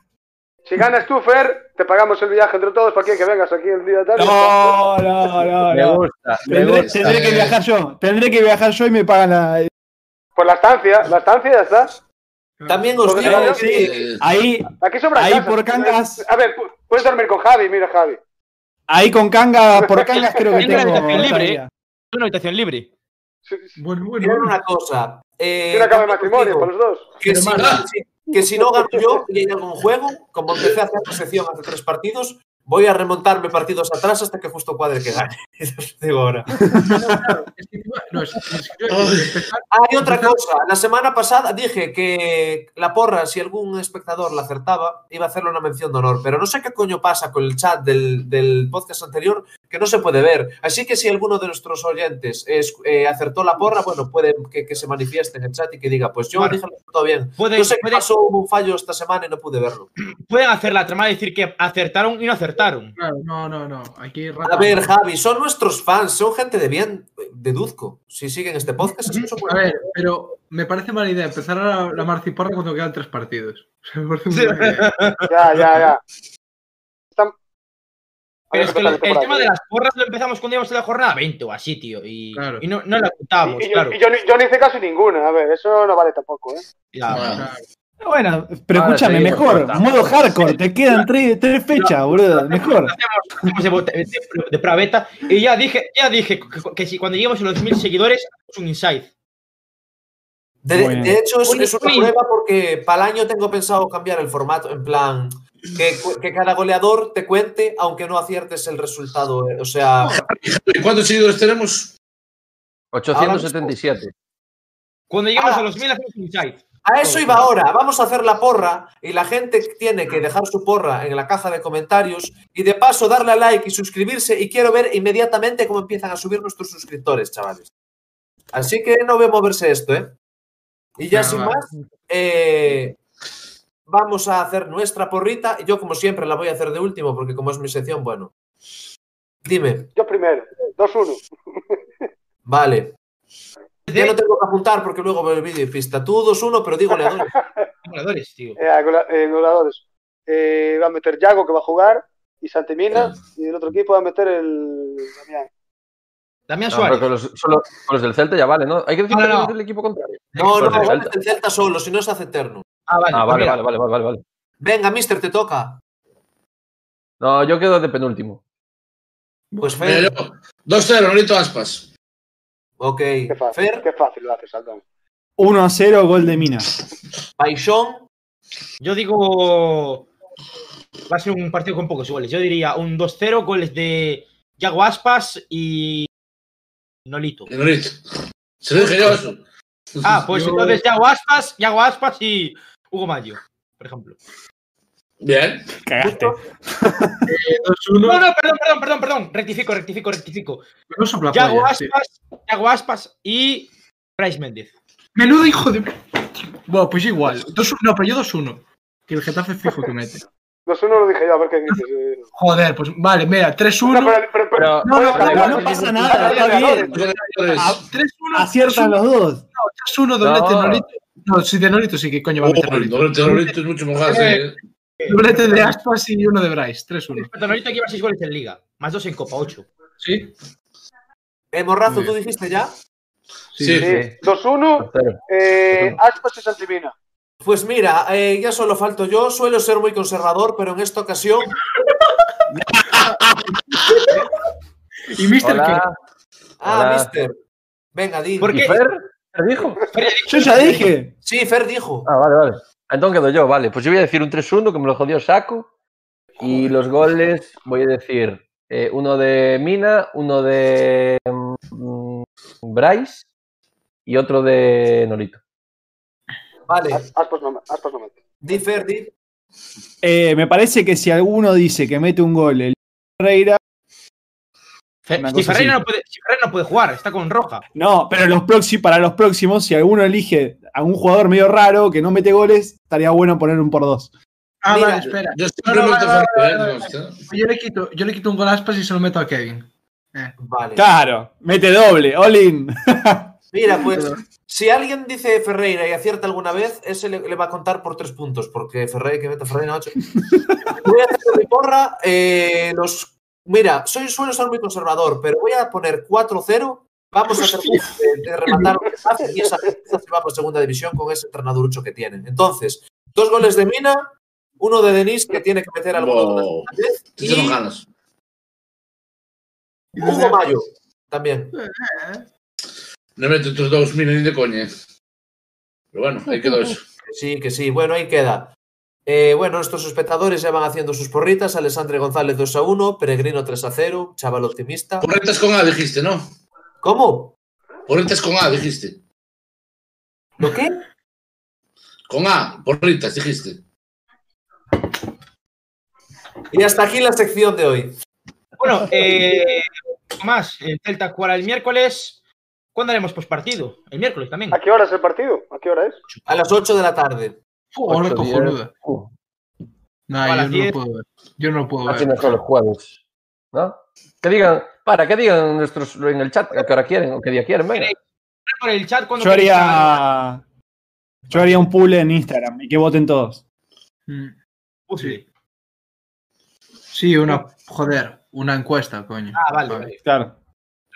Si ganas tú, Fer, te pagamos el viaje entre todos para que que vengas aquí el día de tarde. no, no, no, Me no. gusta, me Tendré, gusta. tendré que viajar yo. Tendré que viajar yo y me pagan la. Pues la estancia, la estancia ya está. También os digo que eh, Ahí, Aquí sobra Ahí por Cangas. A ver, pu- puedes dormir con Javi, mira Javi. ahí con canga, por cangas creo que Tiene una tengo. habitación libre, todavía. Una habitación libre. Sí, sí, Bueno, bueno, una cosa. Eh, una cama de matrimonio para los dos. que, si, si- que si no gano yo y hay algún juego, como empecé a hacer la sección hace tres partidos, voy a remontarme partidos atrás hasta que justo cuadre que gane. Digo ahora. Empezar- Ah, otra cosa. La semana pasada dije que la porra, si algún espectador la acertaba, iba a hacerle una mención de honor. Pero no sé qué coño pasa con el chat del, del podcast anterior, que no se puede ver. Así que si alguno de nuestros oyentes es- eh, acertó la porra, bueno, puede que, que se manifieste en el chat y que diga, pues yo Bueno. dije acertó bien. Puede- no sé qué puede- pasó, hubo un fallo esta semana y no pude verlo. Pueden hacer la trama de decir que acertaron y no acertaron. Claro, no, no, no. Aquí A ver, Javi, son nuestros fans, son gente de bien, deduzco. Si siguen este podcast, es que son A ver, pero me parece mala idea empezar la, la marciporra cuando quedan tres partidos. O sea, me parece muy mala idea. Ya, ya, ya. Pero es que ¿qué lo- tal el tema de las porras lo empezamos cuando íbamos en la jornada 20 o así, tío. Y, Claro. y no, no la contábamos, Y, yo, claro. y yo no hice casi ninguna. A ver, eso no vale tampoco, ¿eh? Ya. Bueno, pero escúchame, mejor. Modo hardcore. Te quedan tres, tres fechas, boludo. Mejor. hacemos de, de, beta. Y ya dije, ya dije que, que si cuando lleguemos a los 1000 seguidores, hacemos un insight. De, Bueno. de hecho, es, es una prueba porque para el año tengo pensado cambiar el formato, en plan, que, que cada goleador te cuente, aunque no aciertes el resultado. eh, O sea, ¿Y cuántos seguidores tenemos? 877. Cuando lleguemos Ah. a los 1000, hacemos un insight. a eso iba ahora. Vamos a hacer la porra y la gente tiene que dejar su porra en la caja de comentarios y de paso darle a like y suscribirse. Y quiero ver inmediatamente cómo empiezan a subir nuestros suscriptores, chavales. Así que no veo moverse esto, ¿eh? Y ya sin más, eh, vamos a hacer nuestra porrita. Y Yo, como siempre, la voy a hacer de último porque como es mi sección, bueno. Dime, Yo primero. 2-1. vale. Ya no tengo que apuntar porque luego veo el vídeo y pista. Tú 2-1, pero digo goleadores. Goleadores, tío. Eh, gola- eh, goleadores. Eh, va a meter Yago, que va a jugar, y Santimina. Y el otro equipo va a meter el Damián. Damián No, Suárez. con los, solo- con los del Celta ya vale, ¿no? Hay que decir No, no, no. del equipo contrario. No, no, del Celta. del Celta solo, si no se hace eterno. Ah, vale. Ah, pues vale, vale, vale, vale, vale, vale. Venga, mister, te toca. No, yo quedo de penúltimo. Pues Fer. yo, 2-0, Nolito Aspas. Ok. Qué fácil, Fer, qué fácil lo haces, Aldón. 1 a 0, gol de Mina. Paixón. Yo digo. Va a ser un partido con pocos goles. Yo diría un 2-0, goles de Yago Aspas y. Nolito. Nolito. Se lo dije yo eso. Ah, pues Yo- entonces Yago Aspas, Yago Aspas y Hugo Mayo, por ejemplo. Bien. Cagaste. Eh, 2-1. No, no, perdón, perdón, perdón, perdón. Rectifico, rectifico, rectifico. No sopla Yago. Aspas, Yago Aspas y Bryce Méndez. Menudo hijo de. Bueno, pues igual. 2-1, no, pero yo 2-1. Que el Getafe fijo que mete. 2-1 lo dije yo, a ver qué dices. eh. Joder, pues vale, mira, 3-1. No, pero, pero, No, no, Oye, no, no, no pasa nada, está bien. Goleadores. Ah, 3-1. Aciertan los dos. 3-1, doblete No. Nolito. No, sí, de Nolito sí que coño va a Oh, meter el Nolito. doblete de Nolito es mucho mejor. Eh, sí. Doblete de Aspas y uno de Bryce. 3-1. Pero Nolito lleva 6 goles en Liga, más 2 en Copa, 8. ¿Sí? Eh, Morrazo, ¿tú dijiste ya? Sí. Sí, 2-1, Tercero. eh, Aspas y Santimina. Pues mira, eh, ya solo falto yo. Suelo ser muy conservador, pero en esta ocasión. ¿Y Mister qué? Hola. Ah, Hola. mister. Venga, di. ¿Por ¿Y qué? Fer? ¿Qué dijo? Yo ya dije. Sí, Fer dijo. Ah, vale, vale. Entonces quedo yo, vale. Pues yo voy a decir un 3-1 que me lo jodió Saco. Y los goles voy a decir eh, uno de Mina, uno de mm, Bryce y otro de Norito. Vale, Aspas no, Aspas no mete. di Fer, di. Eh, me parece que si alguno dice que mete un gol el Ferreira, si, así. no puede, si Ferreira no puede jugar, está con roja. no, pero los próximos, para los próximos, si alguno elige a un jugador medio raro que no mete goles, estaría bueno poner un por dos. Ah, Mira, vale, espera. Yo No, siempre no, ¿eh? Yo le quito, yo le quito un gol a Aspas y se lo meto a Kevin. Vale. Claro, mete doble, all in. Mira, pues, si alguien dice Ferreira y acierta alguna vez, ese le, le va a contar por tres puntos, porque Ferreira que mete a Ferreira 8. Voy a hacer mi porra. eh, los, mira, soy, suelo ser muy conservador, pero voy a poner 4-0. Vamos a hacer de, de rematar lo que pase y esa gente se va por segunda división con ese entrenadurucho que tienen. Entonces, dos goles de Mina, uno de Denis que tiene que meter alguno de Wow. y ganas. Hugo Mayo también. No meto tus dos mil ni de coña. Pero bueno, ahí quedó eso. Sí, que sí. Bueno, ahí queda. Eh, bueno, nuestros espectadores ya van haciendo sus porritas. Alessandre González 2 a 1, Peregrino 3 a 0, Chaval Optimista. Porritas con A dijiste, ¿no? ¿Cómo? Porritas con A dijiste. ¿Lo qué? Con A, porritas dijiste. Y hasta aquí la sección de hoy. Bueno, eh, más, el Celta jugará el miércoles. ¿Cuándo haremos postpartido? El miércoles también. ¿A qué hora es el partido? ¿A qué hora es? A las 8 de la tarde. Diez. cojonuda. Uh, No, A yo no lo puedo ver. Yo no lo puedo Así ver. mejor los jueves. ¿No? Que digan, para, que digan nuestros en el chat a qué hora quieren o qué día quieren, venga. Por el chat cuando Yo haría. Yo haría un pool en Instagram y que voten todos. Mm. Sí. Sí, una. Joder, una encuesta, coño. Ah, vale, vale. Claro.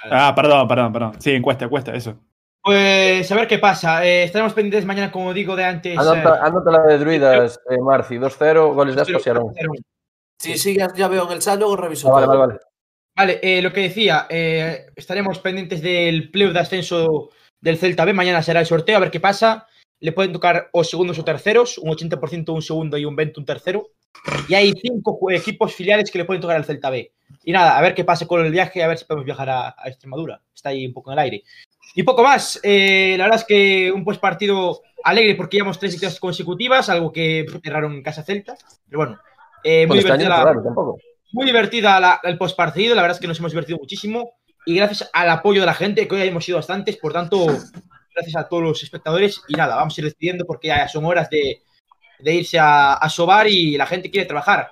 Ah, perdón, perdón, perdón. Sí, encuesta, encuesta, eso. Pues a ver qué pasa. Eh, estaremos pendientes mañana, como digo de antes. Anota, anota la de Druidas, eh, Marci, 2-0, goles de Aspas y Arón. Sí, sí, ya, ya veo en el chat, luego reviso. Ah, vale, vale, vale. Vale, eh, lo que decía, eh, estaremos pendientes del playoff de ascenso del Celta B. Mañana será el sorteo, a ver qué pasa. Le pueden tocar o segundos o terceros, un 80% un segundo y un 20 un tercero. Y hay cinco equipos filiales que le pueden tocar al Celta B. Y nada, a ver qué pasa con el viaje, a ver si podemos viajar a, a Extremadura. Está ahí un poco en el aire. Y poco más. Eh, la verdad es que un pues partido alegre porque llevamos tres victorias consecutivas, algo que erraron en casa Celta. Pero bueno, eh, muy año divertida la, raro muy divertida la- el postpartido, la verdad es que nos hemos divertido muchísimo y gracias al apoyo de la gente, que hoy hemos sido bastantes, por tanto, gracias a todos los espectadores y nada, vamos a ir despidiendo porque ya son horas de, de irse a, a sobar y la gente quiere trabajar.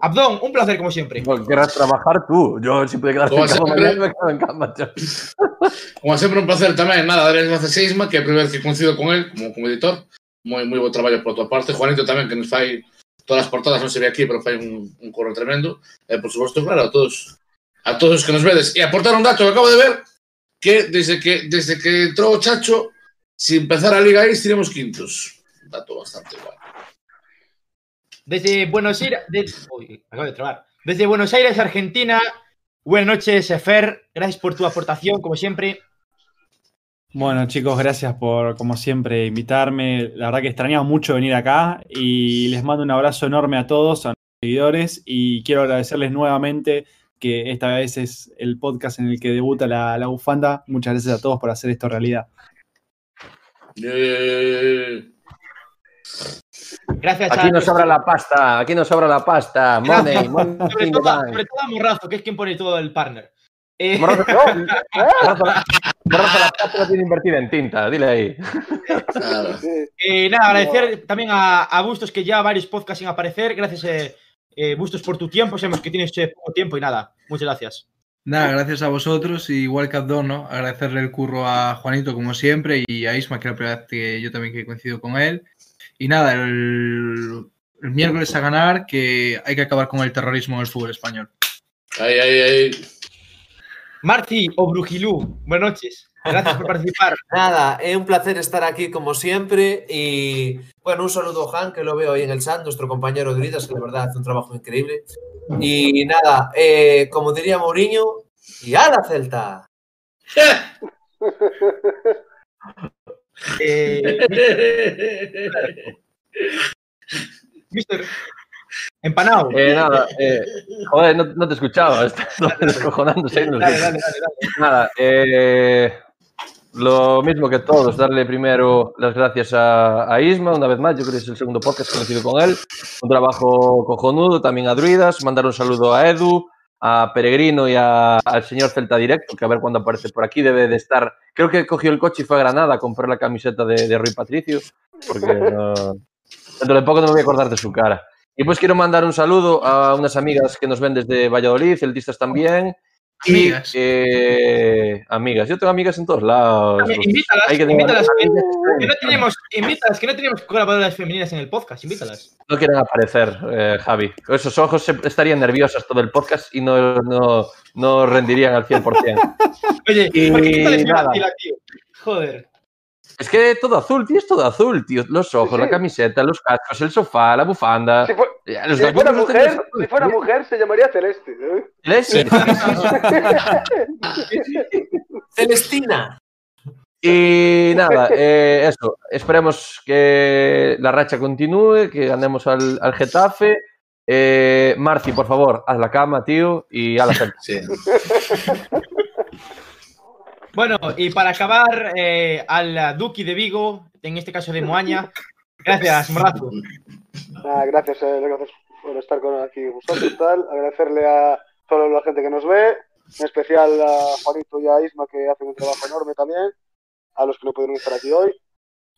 Abdón, un placer como siempre. Bueno, querrás trabajar tú. Yo si pudiera quedar Como en cama siempre. me quedo en cama. Como sempre, un placer tamén, nada, darles gracias a Seisma, que é a primeira vez que coincido con él como, como editor. Moi, moi bo traballo por tua parte. Juanito tamén, que nos fai todas as portadas, non se ve aquí, pero fai un, un corro tremendo. E, por suposto, claro, a todos a todos os que nos vedes. E aportar un dato que acabo de ver, que desde que, desde que entrou o Chacho, se empezar a Liga Ace, iremos quintos. Un dato bastante guay. Desde Buenos Aires, de- uy, me acabo de trabar. Desde Buenos Aires, Argentina. Buenas noches, Efer. Gracias por tu aportación, como siempre. Bueno, chicos, gracias por, como siempre, invitarme. La verdad que extrañaba mucho venir acá y les mando un abrazo enorme a todos, a los seguidores, y quiero agradecerles nuevamente que esta vez es el podcast en el que debuta la, la bufanda. Muchas gracias a todos por hacer esto realidad. Eh, Gracias Aquí a nos sobra la pasta, aquí nos sobra la pasta. Money, money sobre todo, bank. sobre todo a Morrazo, que es quien pone todo el partner. Eh, Morrazo, Morrazo la, Morrazo la pasta la tiene invertida en tinta, dile ahí. claro. Eh, nada, agradecer también a, a Bustos que ya varios podcasts sin aparecer. Gracias, eh, eh, Bustos, por tu tiempo. Sabemos que tienes eh, poco tiempo y nada. Muchas gracias. Nada, gracias a vosotros, y igual que a Abdón, ¿no? Agradecerle el curro a Juanito, como siempre, y a Isma, que es la primera vez que yo también que coincido con él. Y nada, el, el miércoles a ganar, que hay que acabar con el terrorismo en el fútbol español. Aí, aí, aí. Marci o Brujilú, buenas noches. Gracias por participar. Nada, es un placer estar aquí como siempre y bueno, un saludo a Han, que lo veo ahí en el chat, nuestro compañero de Gritas, que la verdad hace un trabajo increíble. Y nada, eh, como diría Mourinho, y a la Celta. Eh, Mister, empanado. Eh, nada, eh, joder, no, no te escuchaba, estaba descojonándose. Dale, dale, dale. Nada, eh, lo mismo que todos, darle primero las gracias a, a Isma, una vez más, yo creo que es el segundo podcast conocido con él, un trabajo cojonudo, también a Druidas, mandar un saludo a Edu, a Peregrino y a- al señor Celta Directo, que a ver cuándo aparece por aquí, debe de estar, creo que cogió el coche y fue a Granada a comprar la camiseta de, de Rui Patricio, porque no- dentro de poco no me voy a acordar de su cara. Y pues quiero mandar un saludo a unas amigas que nos ven desde Valladolid, celtistas también, y, eh, amigas, yo tengo amigas en todos lados. Invítalas, hay que invítalas. Que no tenemos, invítalas, que no tenemos colaboradoras femeninas en el podcast, invítalas. No quieren aparecer, eh, Javi. Esos ojos se- estarían nerviosas todo el podcast y no, no, no rendirían al 100%. Oye, Y ¿por qué nada. tío? Joder. Es que todo azul, tío, es todo azul, tío. Los ojos, Sí, sí. la camiseta, los cascos, el sofá, la bufanda. Si, fu- los si fuera mujer, tenéis azules, si fuera tío. mujer se llamaría Celeste. ¿eh? Sí. Celestina. Y nada, eh, eso. Esperemos que la racha continúe, que ganemos al, al Getafe. Eh, Marci, por favor, haz la cama, tío, y a la gente. Sí. Bueno, y para acabar, eh, al Duki de Vigo, en este caso de Moaña. Gracias, Morazo. Ah, gracias, eh, gracias por estar con aquí vosotros y tal. Agradecerle a toda la gente que nos ve, en especial a Juanito y a Isma que hacen un trabajo enorme también, a los que no pudieron estar aquí hoy.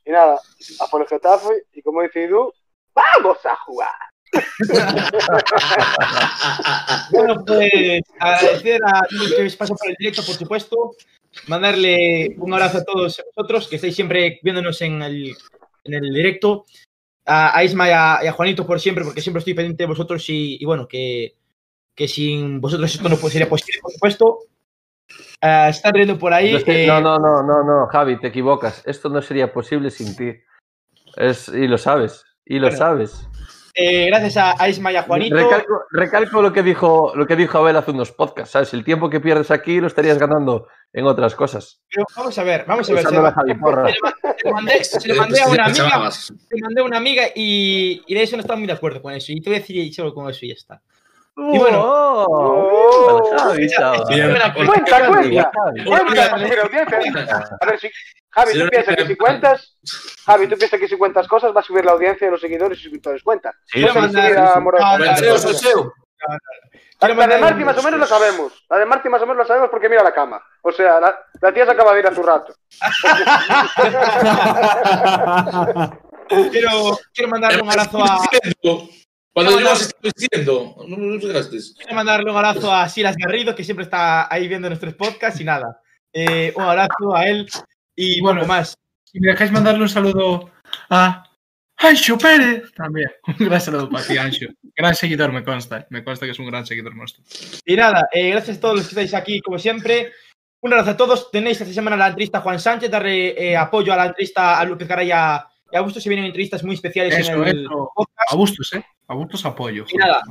Y nada, a por el Getafe y como dice Edu, ¡vamos a jugar! Bueno, pues agradecer a todos los que pasan por el directo, por supuesto. Mandarle un abrazo a todos vosotros que estáis siempre viéndonos en el, en el directo. A, a Isma y a, y a Juanito por siempre, porque siempre estoy pendiente de vosotros y, y bueno, que, que sin vosotros esto no sería posible, por supuesto. Ah, están riendo por ahí. No, eh, no, no, no, no, no, Javi, te equivocas. Esto no sería posible sin ti. Es, y lo sabes, y lo Bueno, sabes. eh, gracias a, a Isma y a Juanito. Recalco, recalco lo que dijo lo que dijo Abel hace unos podcasts, ¿sabes? El tiempo que pierdes aquí lo estarías ganando en otras cosas. Pero vamos a ver, vamos a ver. Se, la se mandé, se lo mandé a una amiga. Chavas. te mandé a una amiga y, y de eso no estaba muy de acuerdo con eso. Y te voy a decir solo con eso y ya está. Y bueno. Oh, Javi, Cuenta, cuenta. A ver, si, Javi, tú no piensas le- que si cuentas, Javi, tú piensas que si cuentas cosas va a subir la audiencia de los seguidores y suscriptores. Cuenta. Sí, mandar- la de un- más o menos lo sabemos. La de Marty más o menos lo sabemos porque mira la cama. O sea, la, la tía se acaba de ir hace un rato. Quiero, quiero mandarle un abrazo a. Cuando No, yo os estoy diciendo, no me. Quiero mandarle un abrazo a Silas Garrido, que siempre está ahí viendo nuestros podcasts y nada. Eh, un abrazo a él y Bueno. más. Si me dejáis mandarle un saludo a Ancho Pérez también. Un gran saludo para ti, Ancho. Gran seguidor, me consta. Me consta que es un gran seguidor nuestro. Y nada, eh, gracias a todos los que estáis aquí, como siempre. Un abrazo a todos. Tenéis esta semana la entrevista a Juan Sánchez, darle eh, apoyo a la entrevista a López Garay y a, a Augusto. Se vienen entrevistas muy especiales Eso, en el eso. podcast. A gustos, ¿eh? A gustos apoyo. Y nada.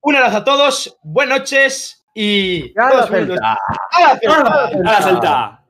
Un abrazo a todos, buenas noches y. ¡Hala, todos juntos. Celta! ¡Hala, Celta! ¡A la Celta!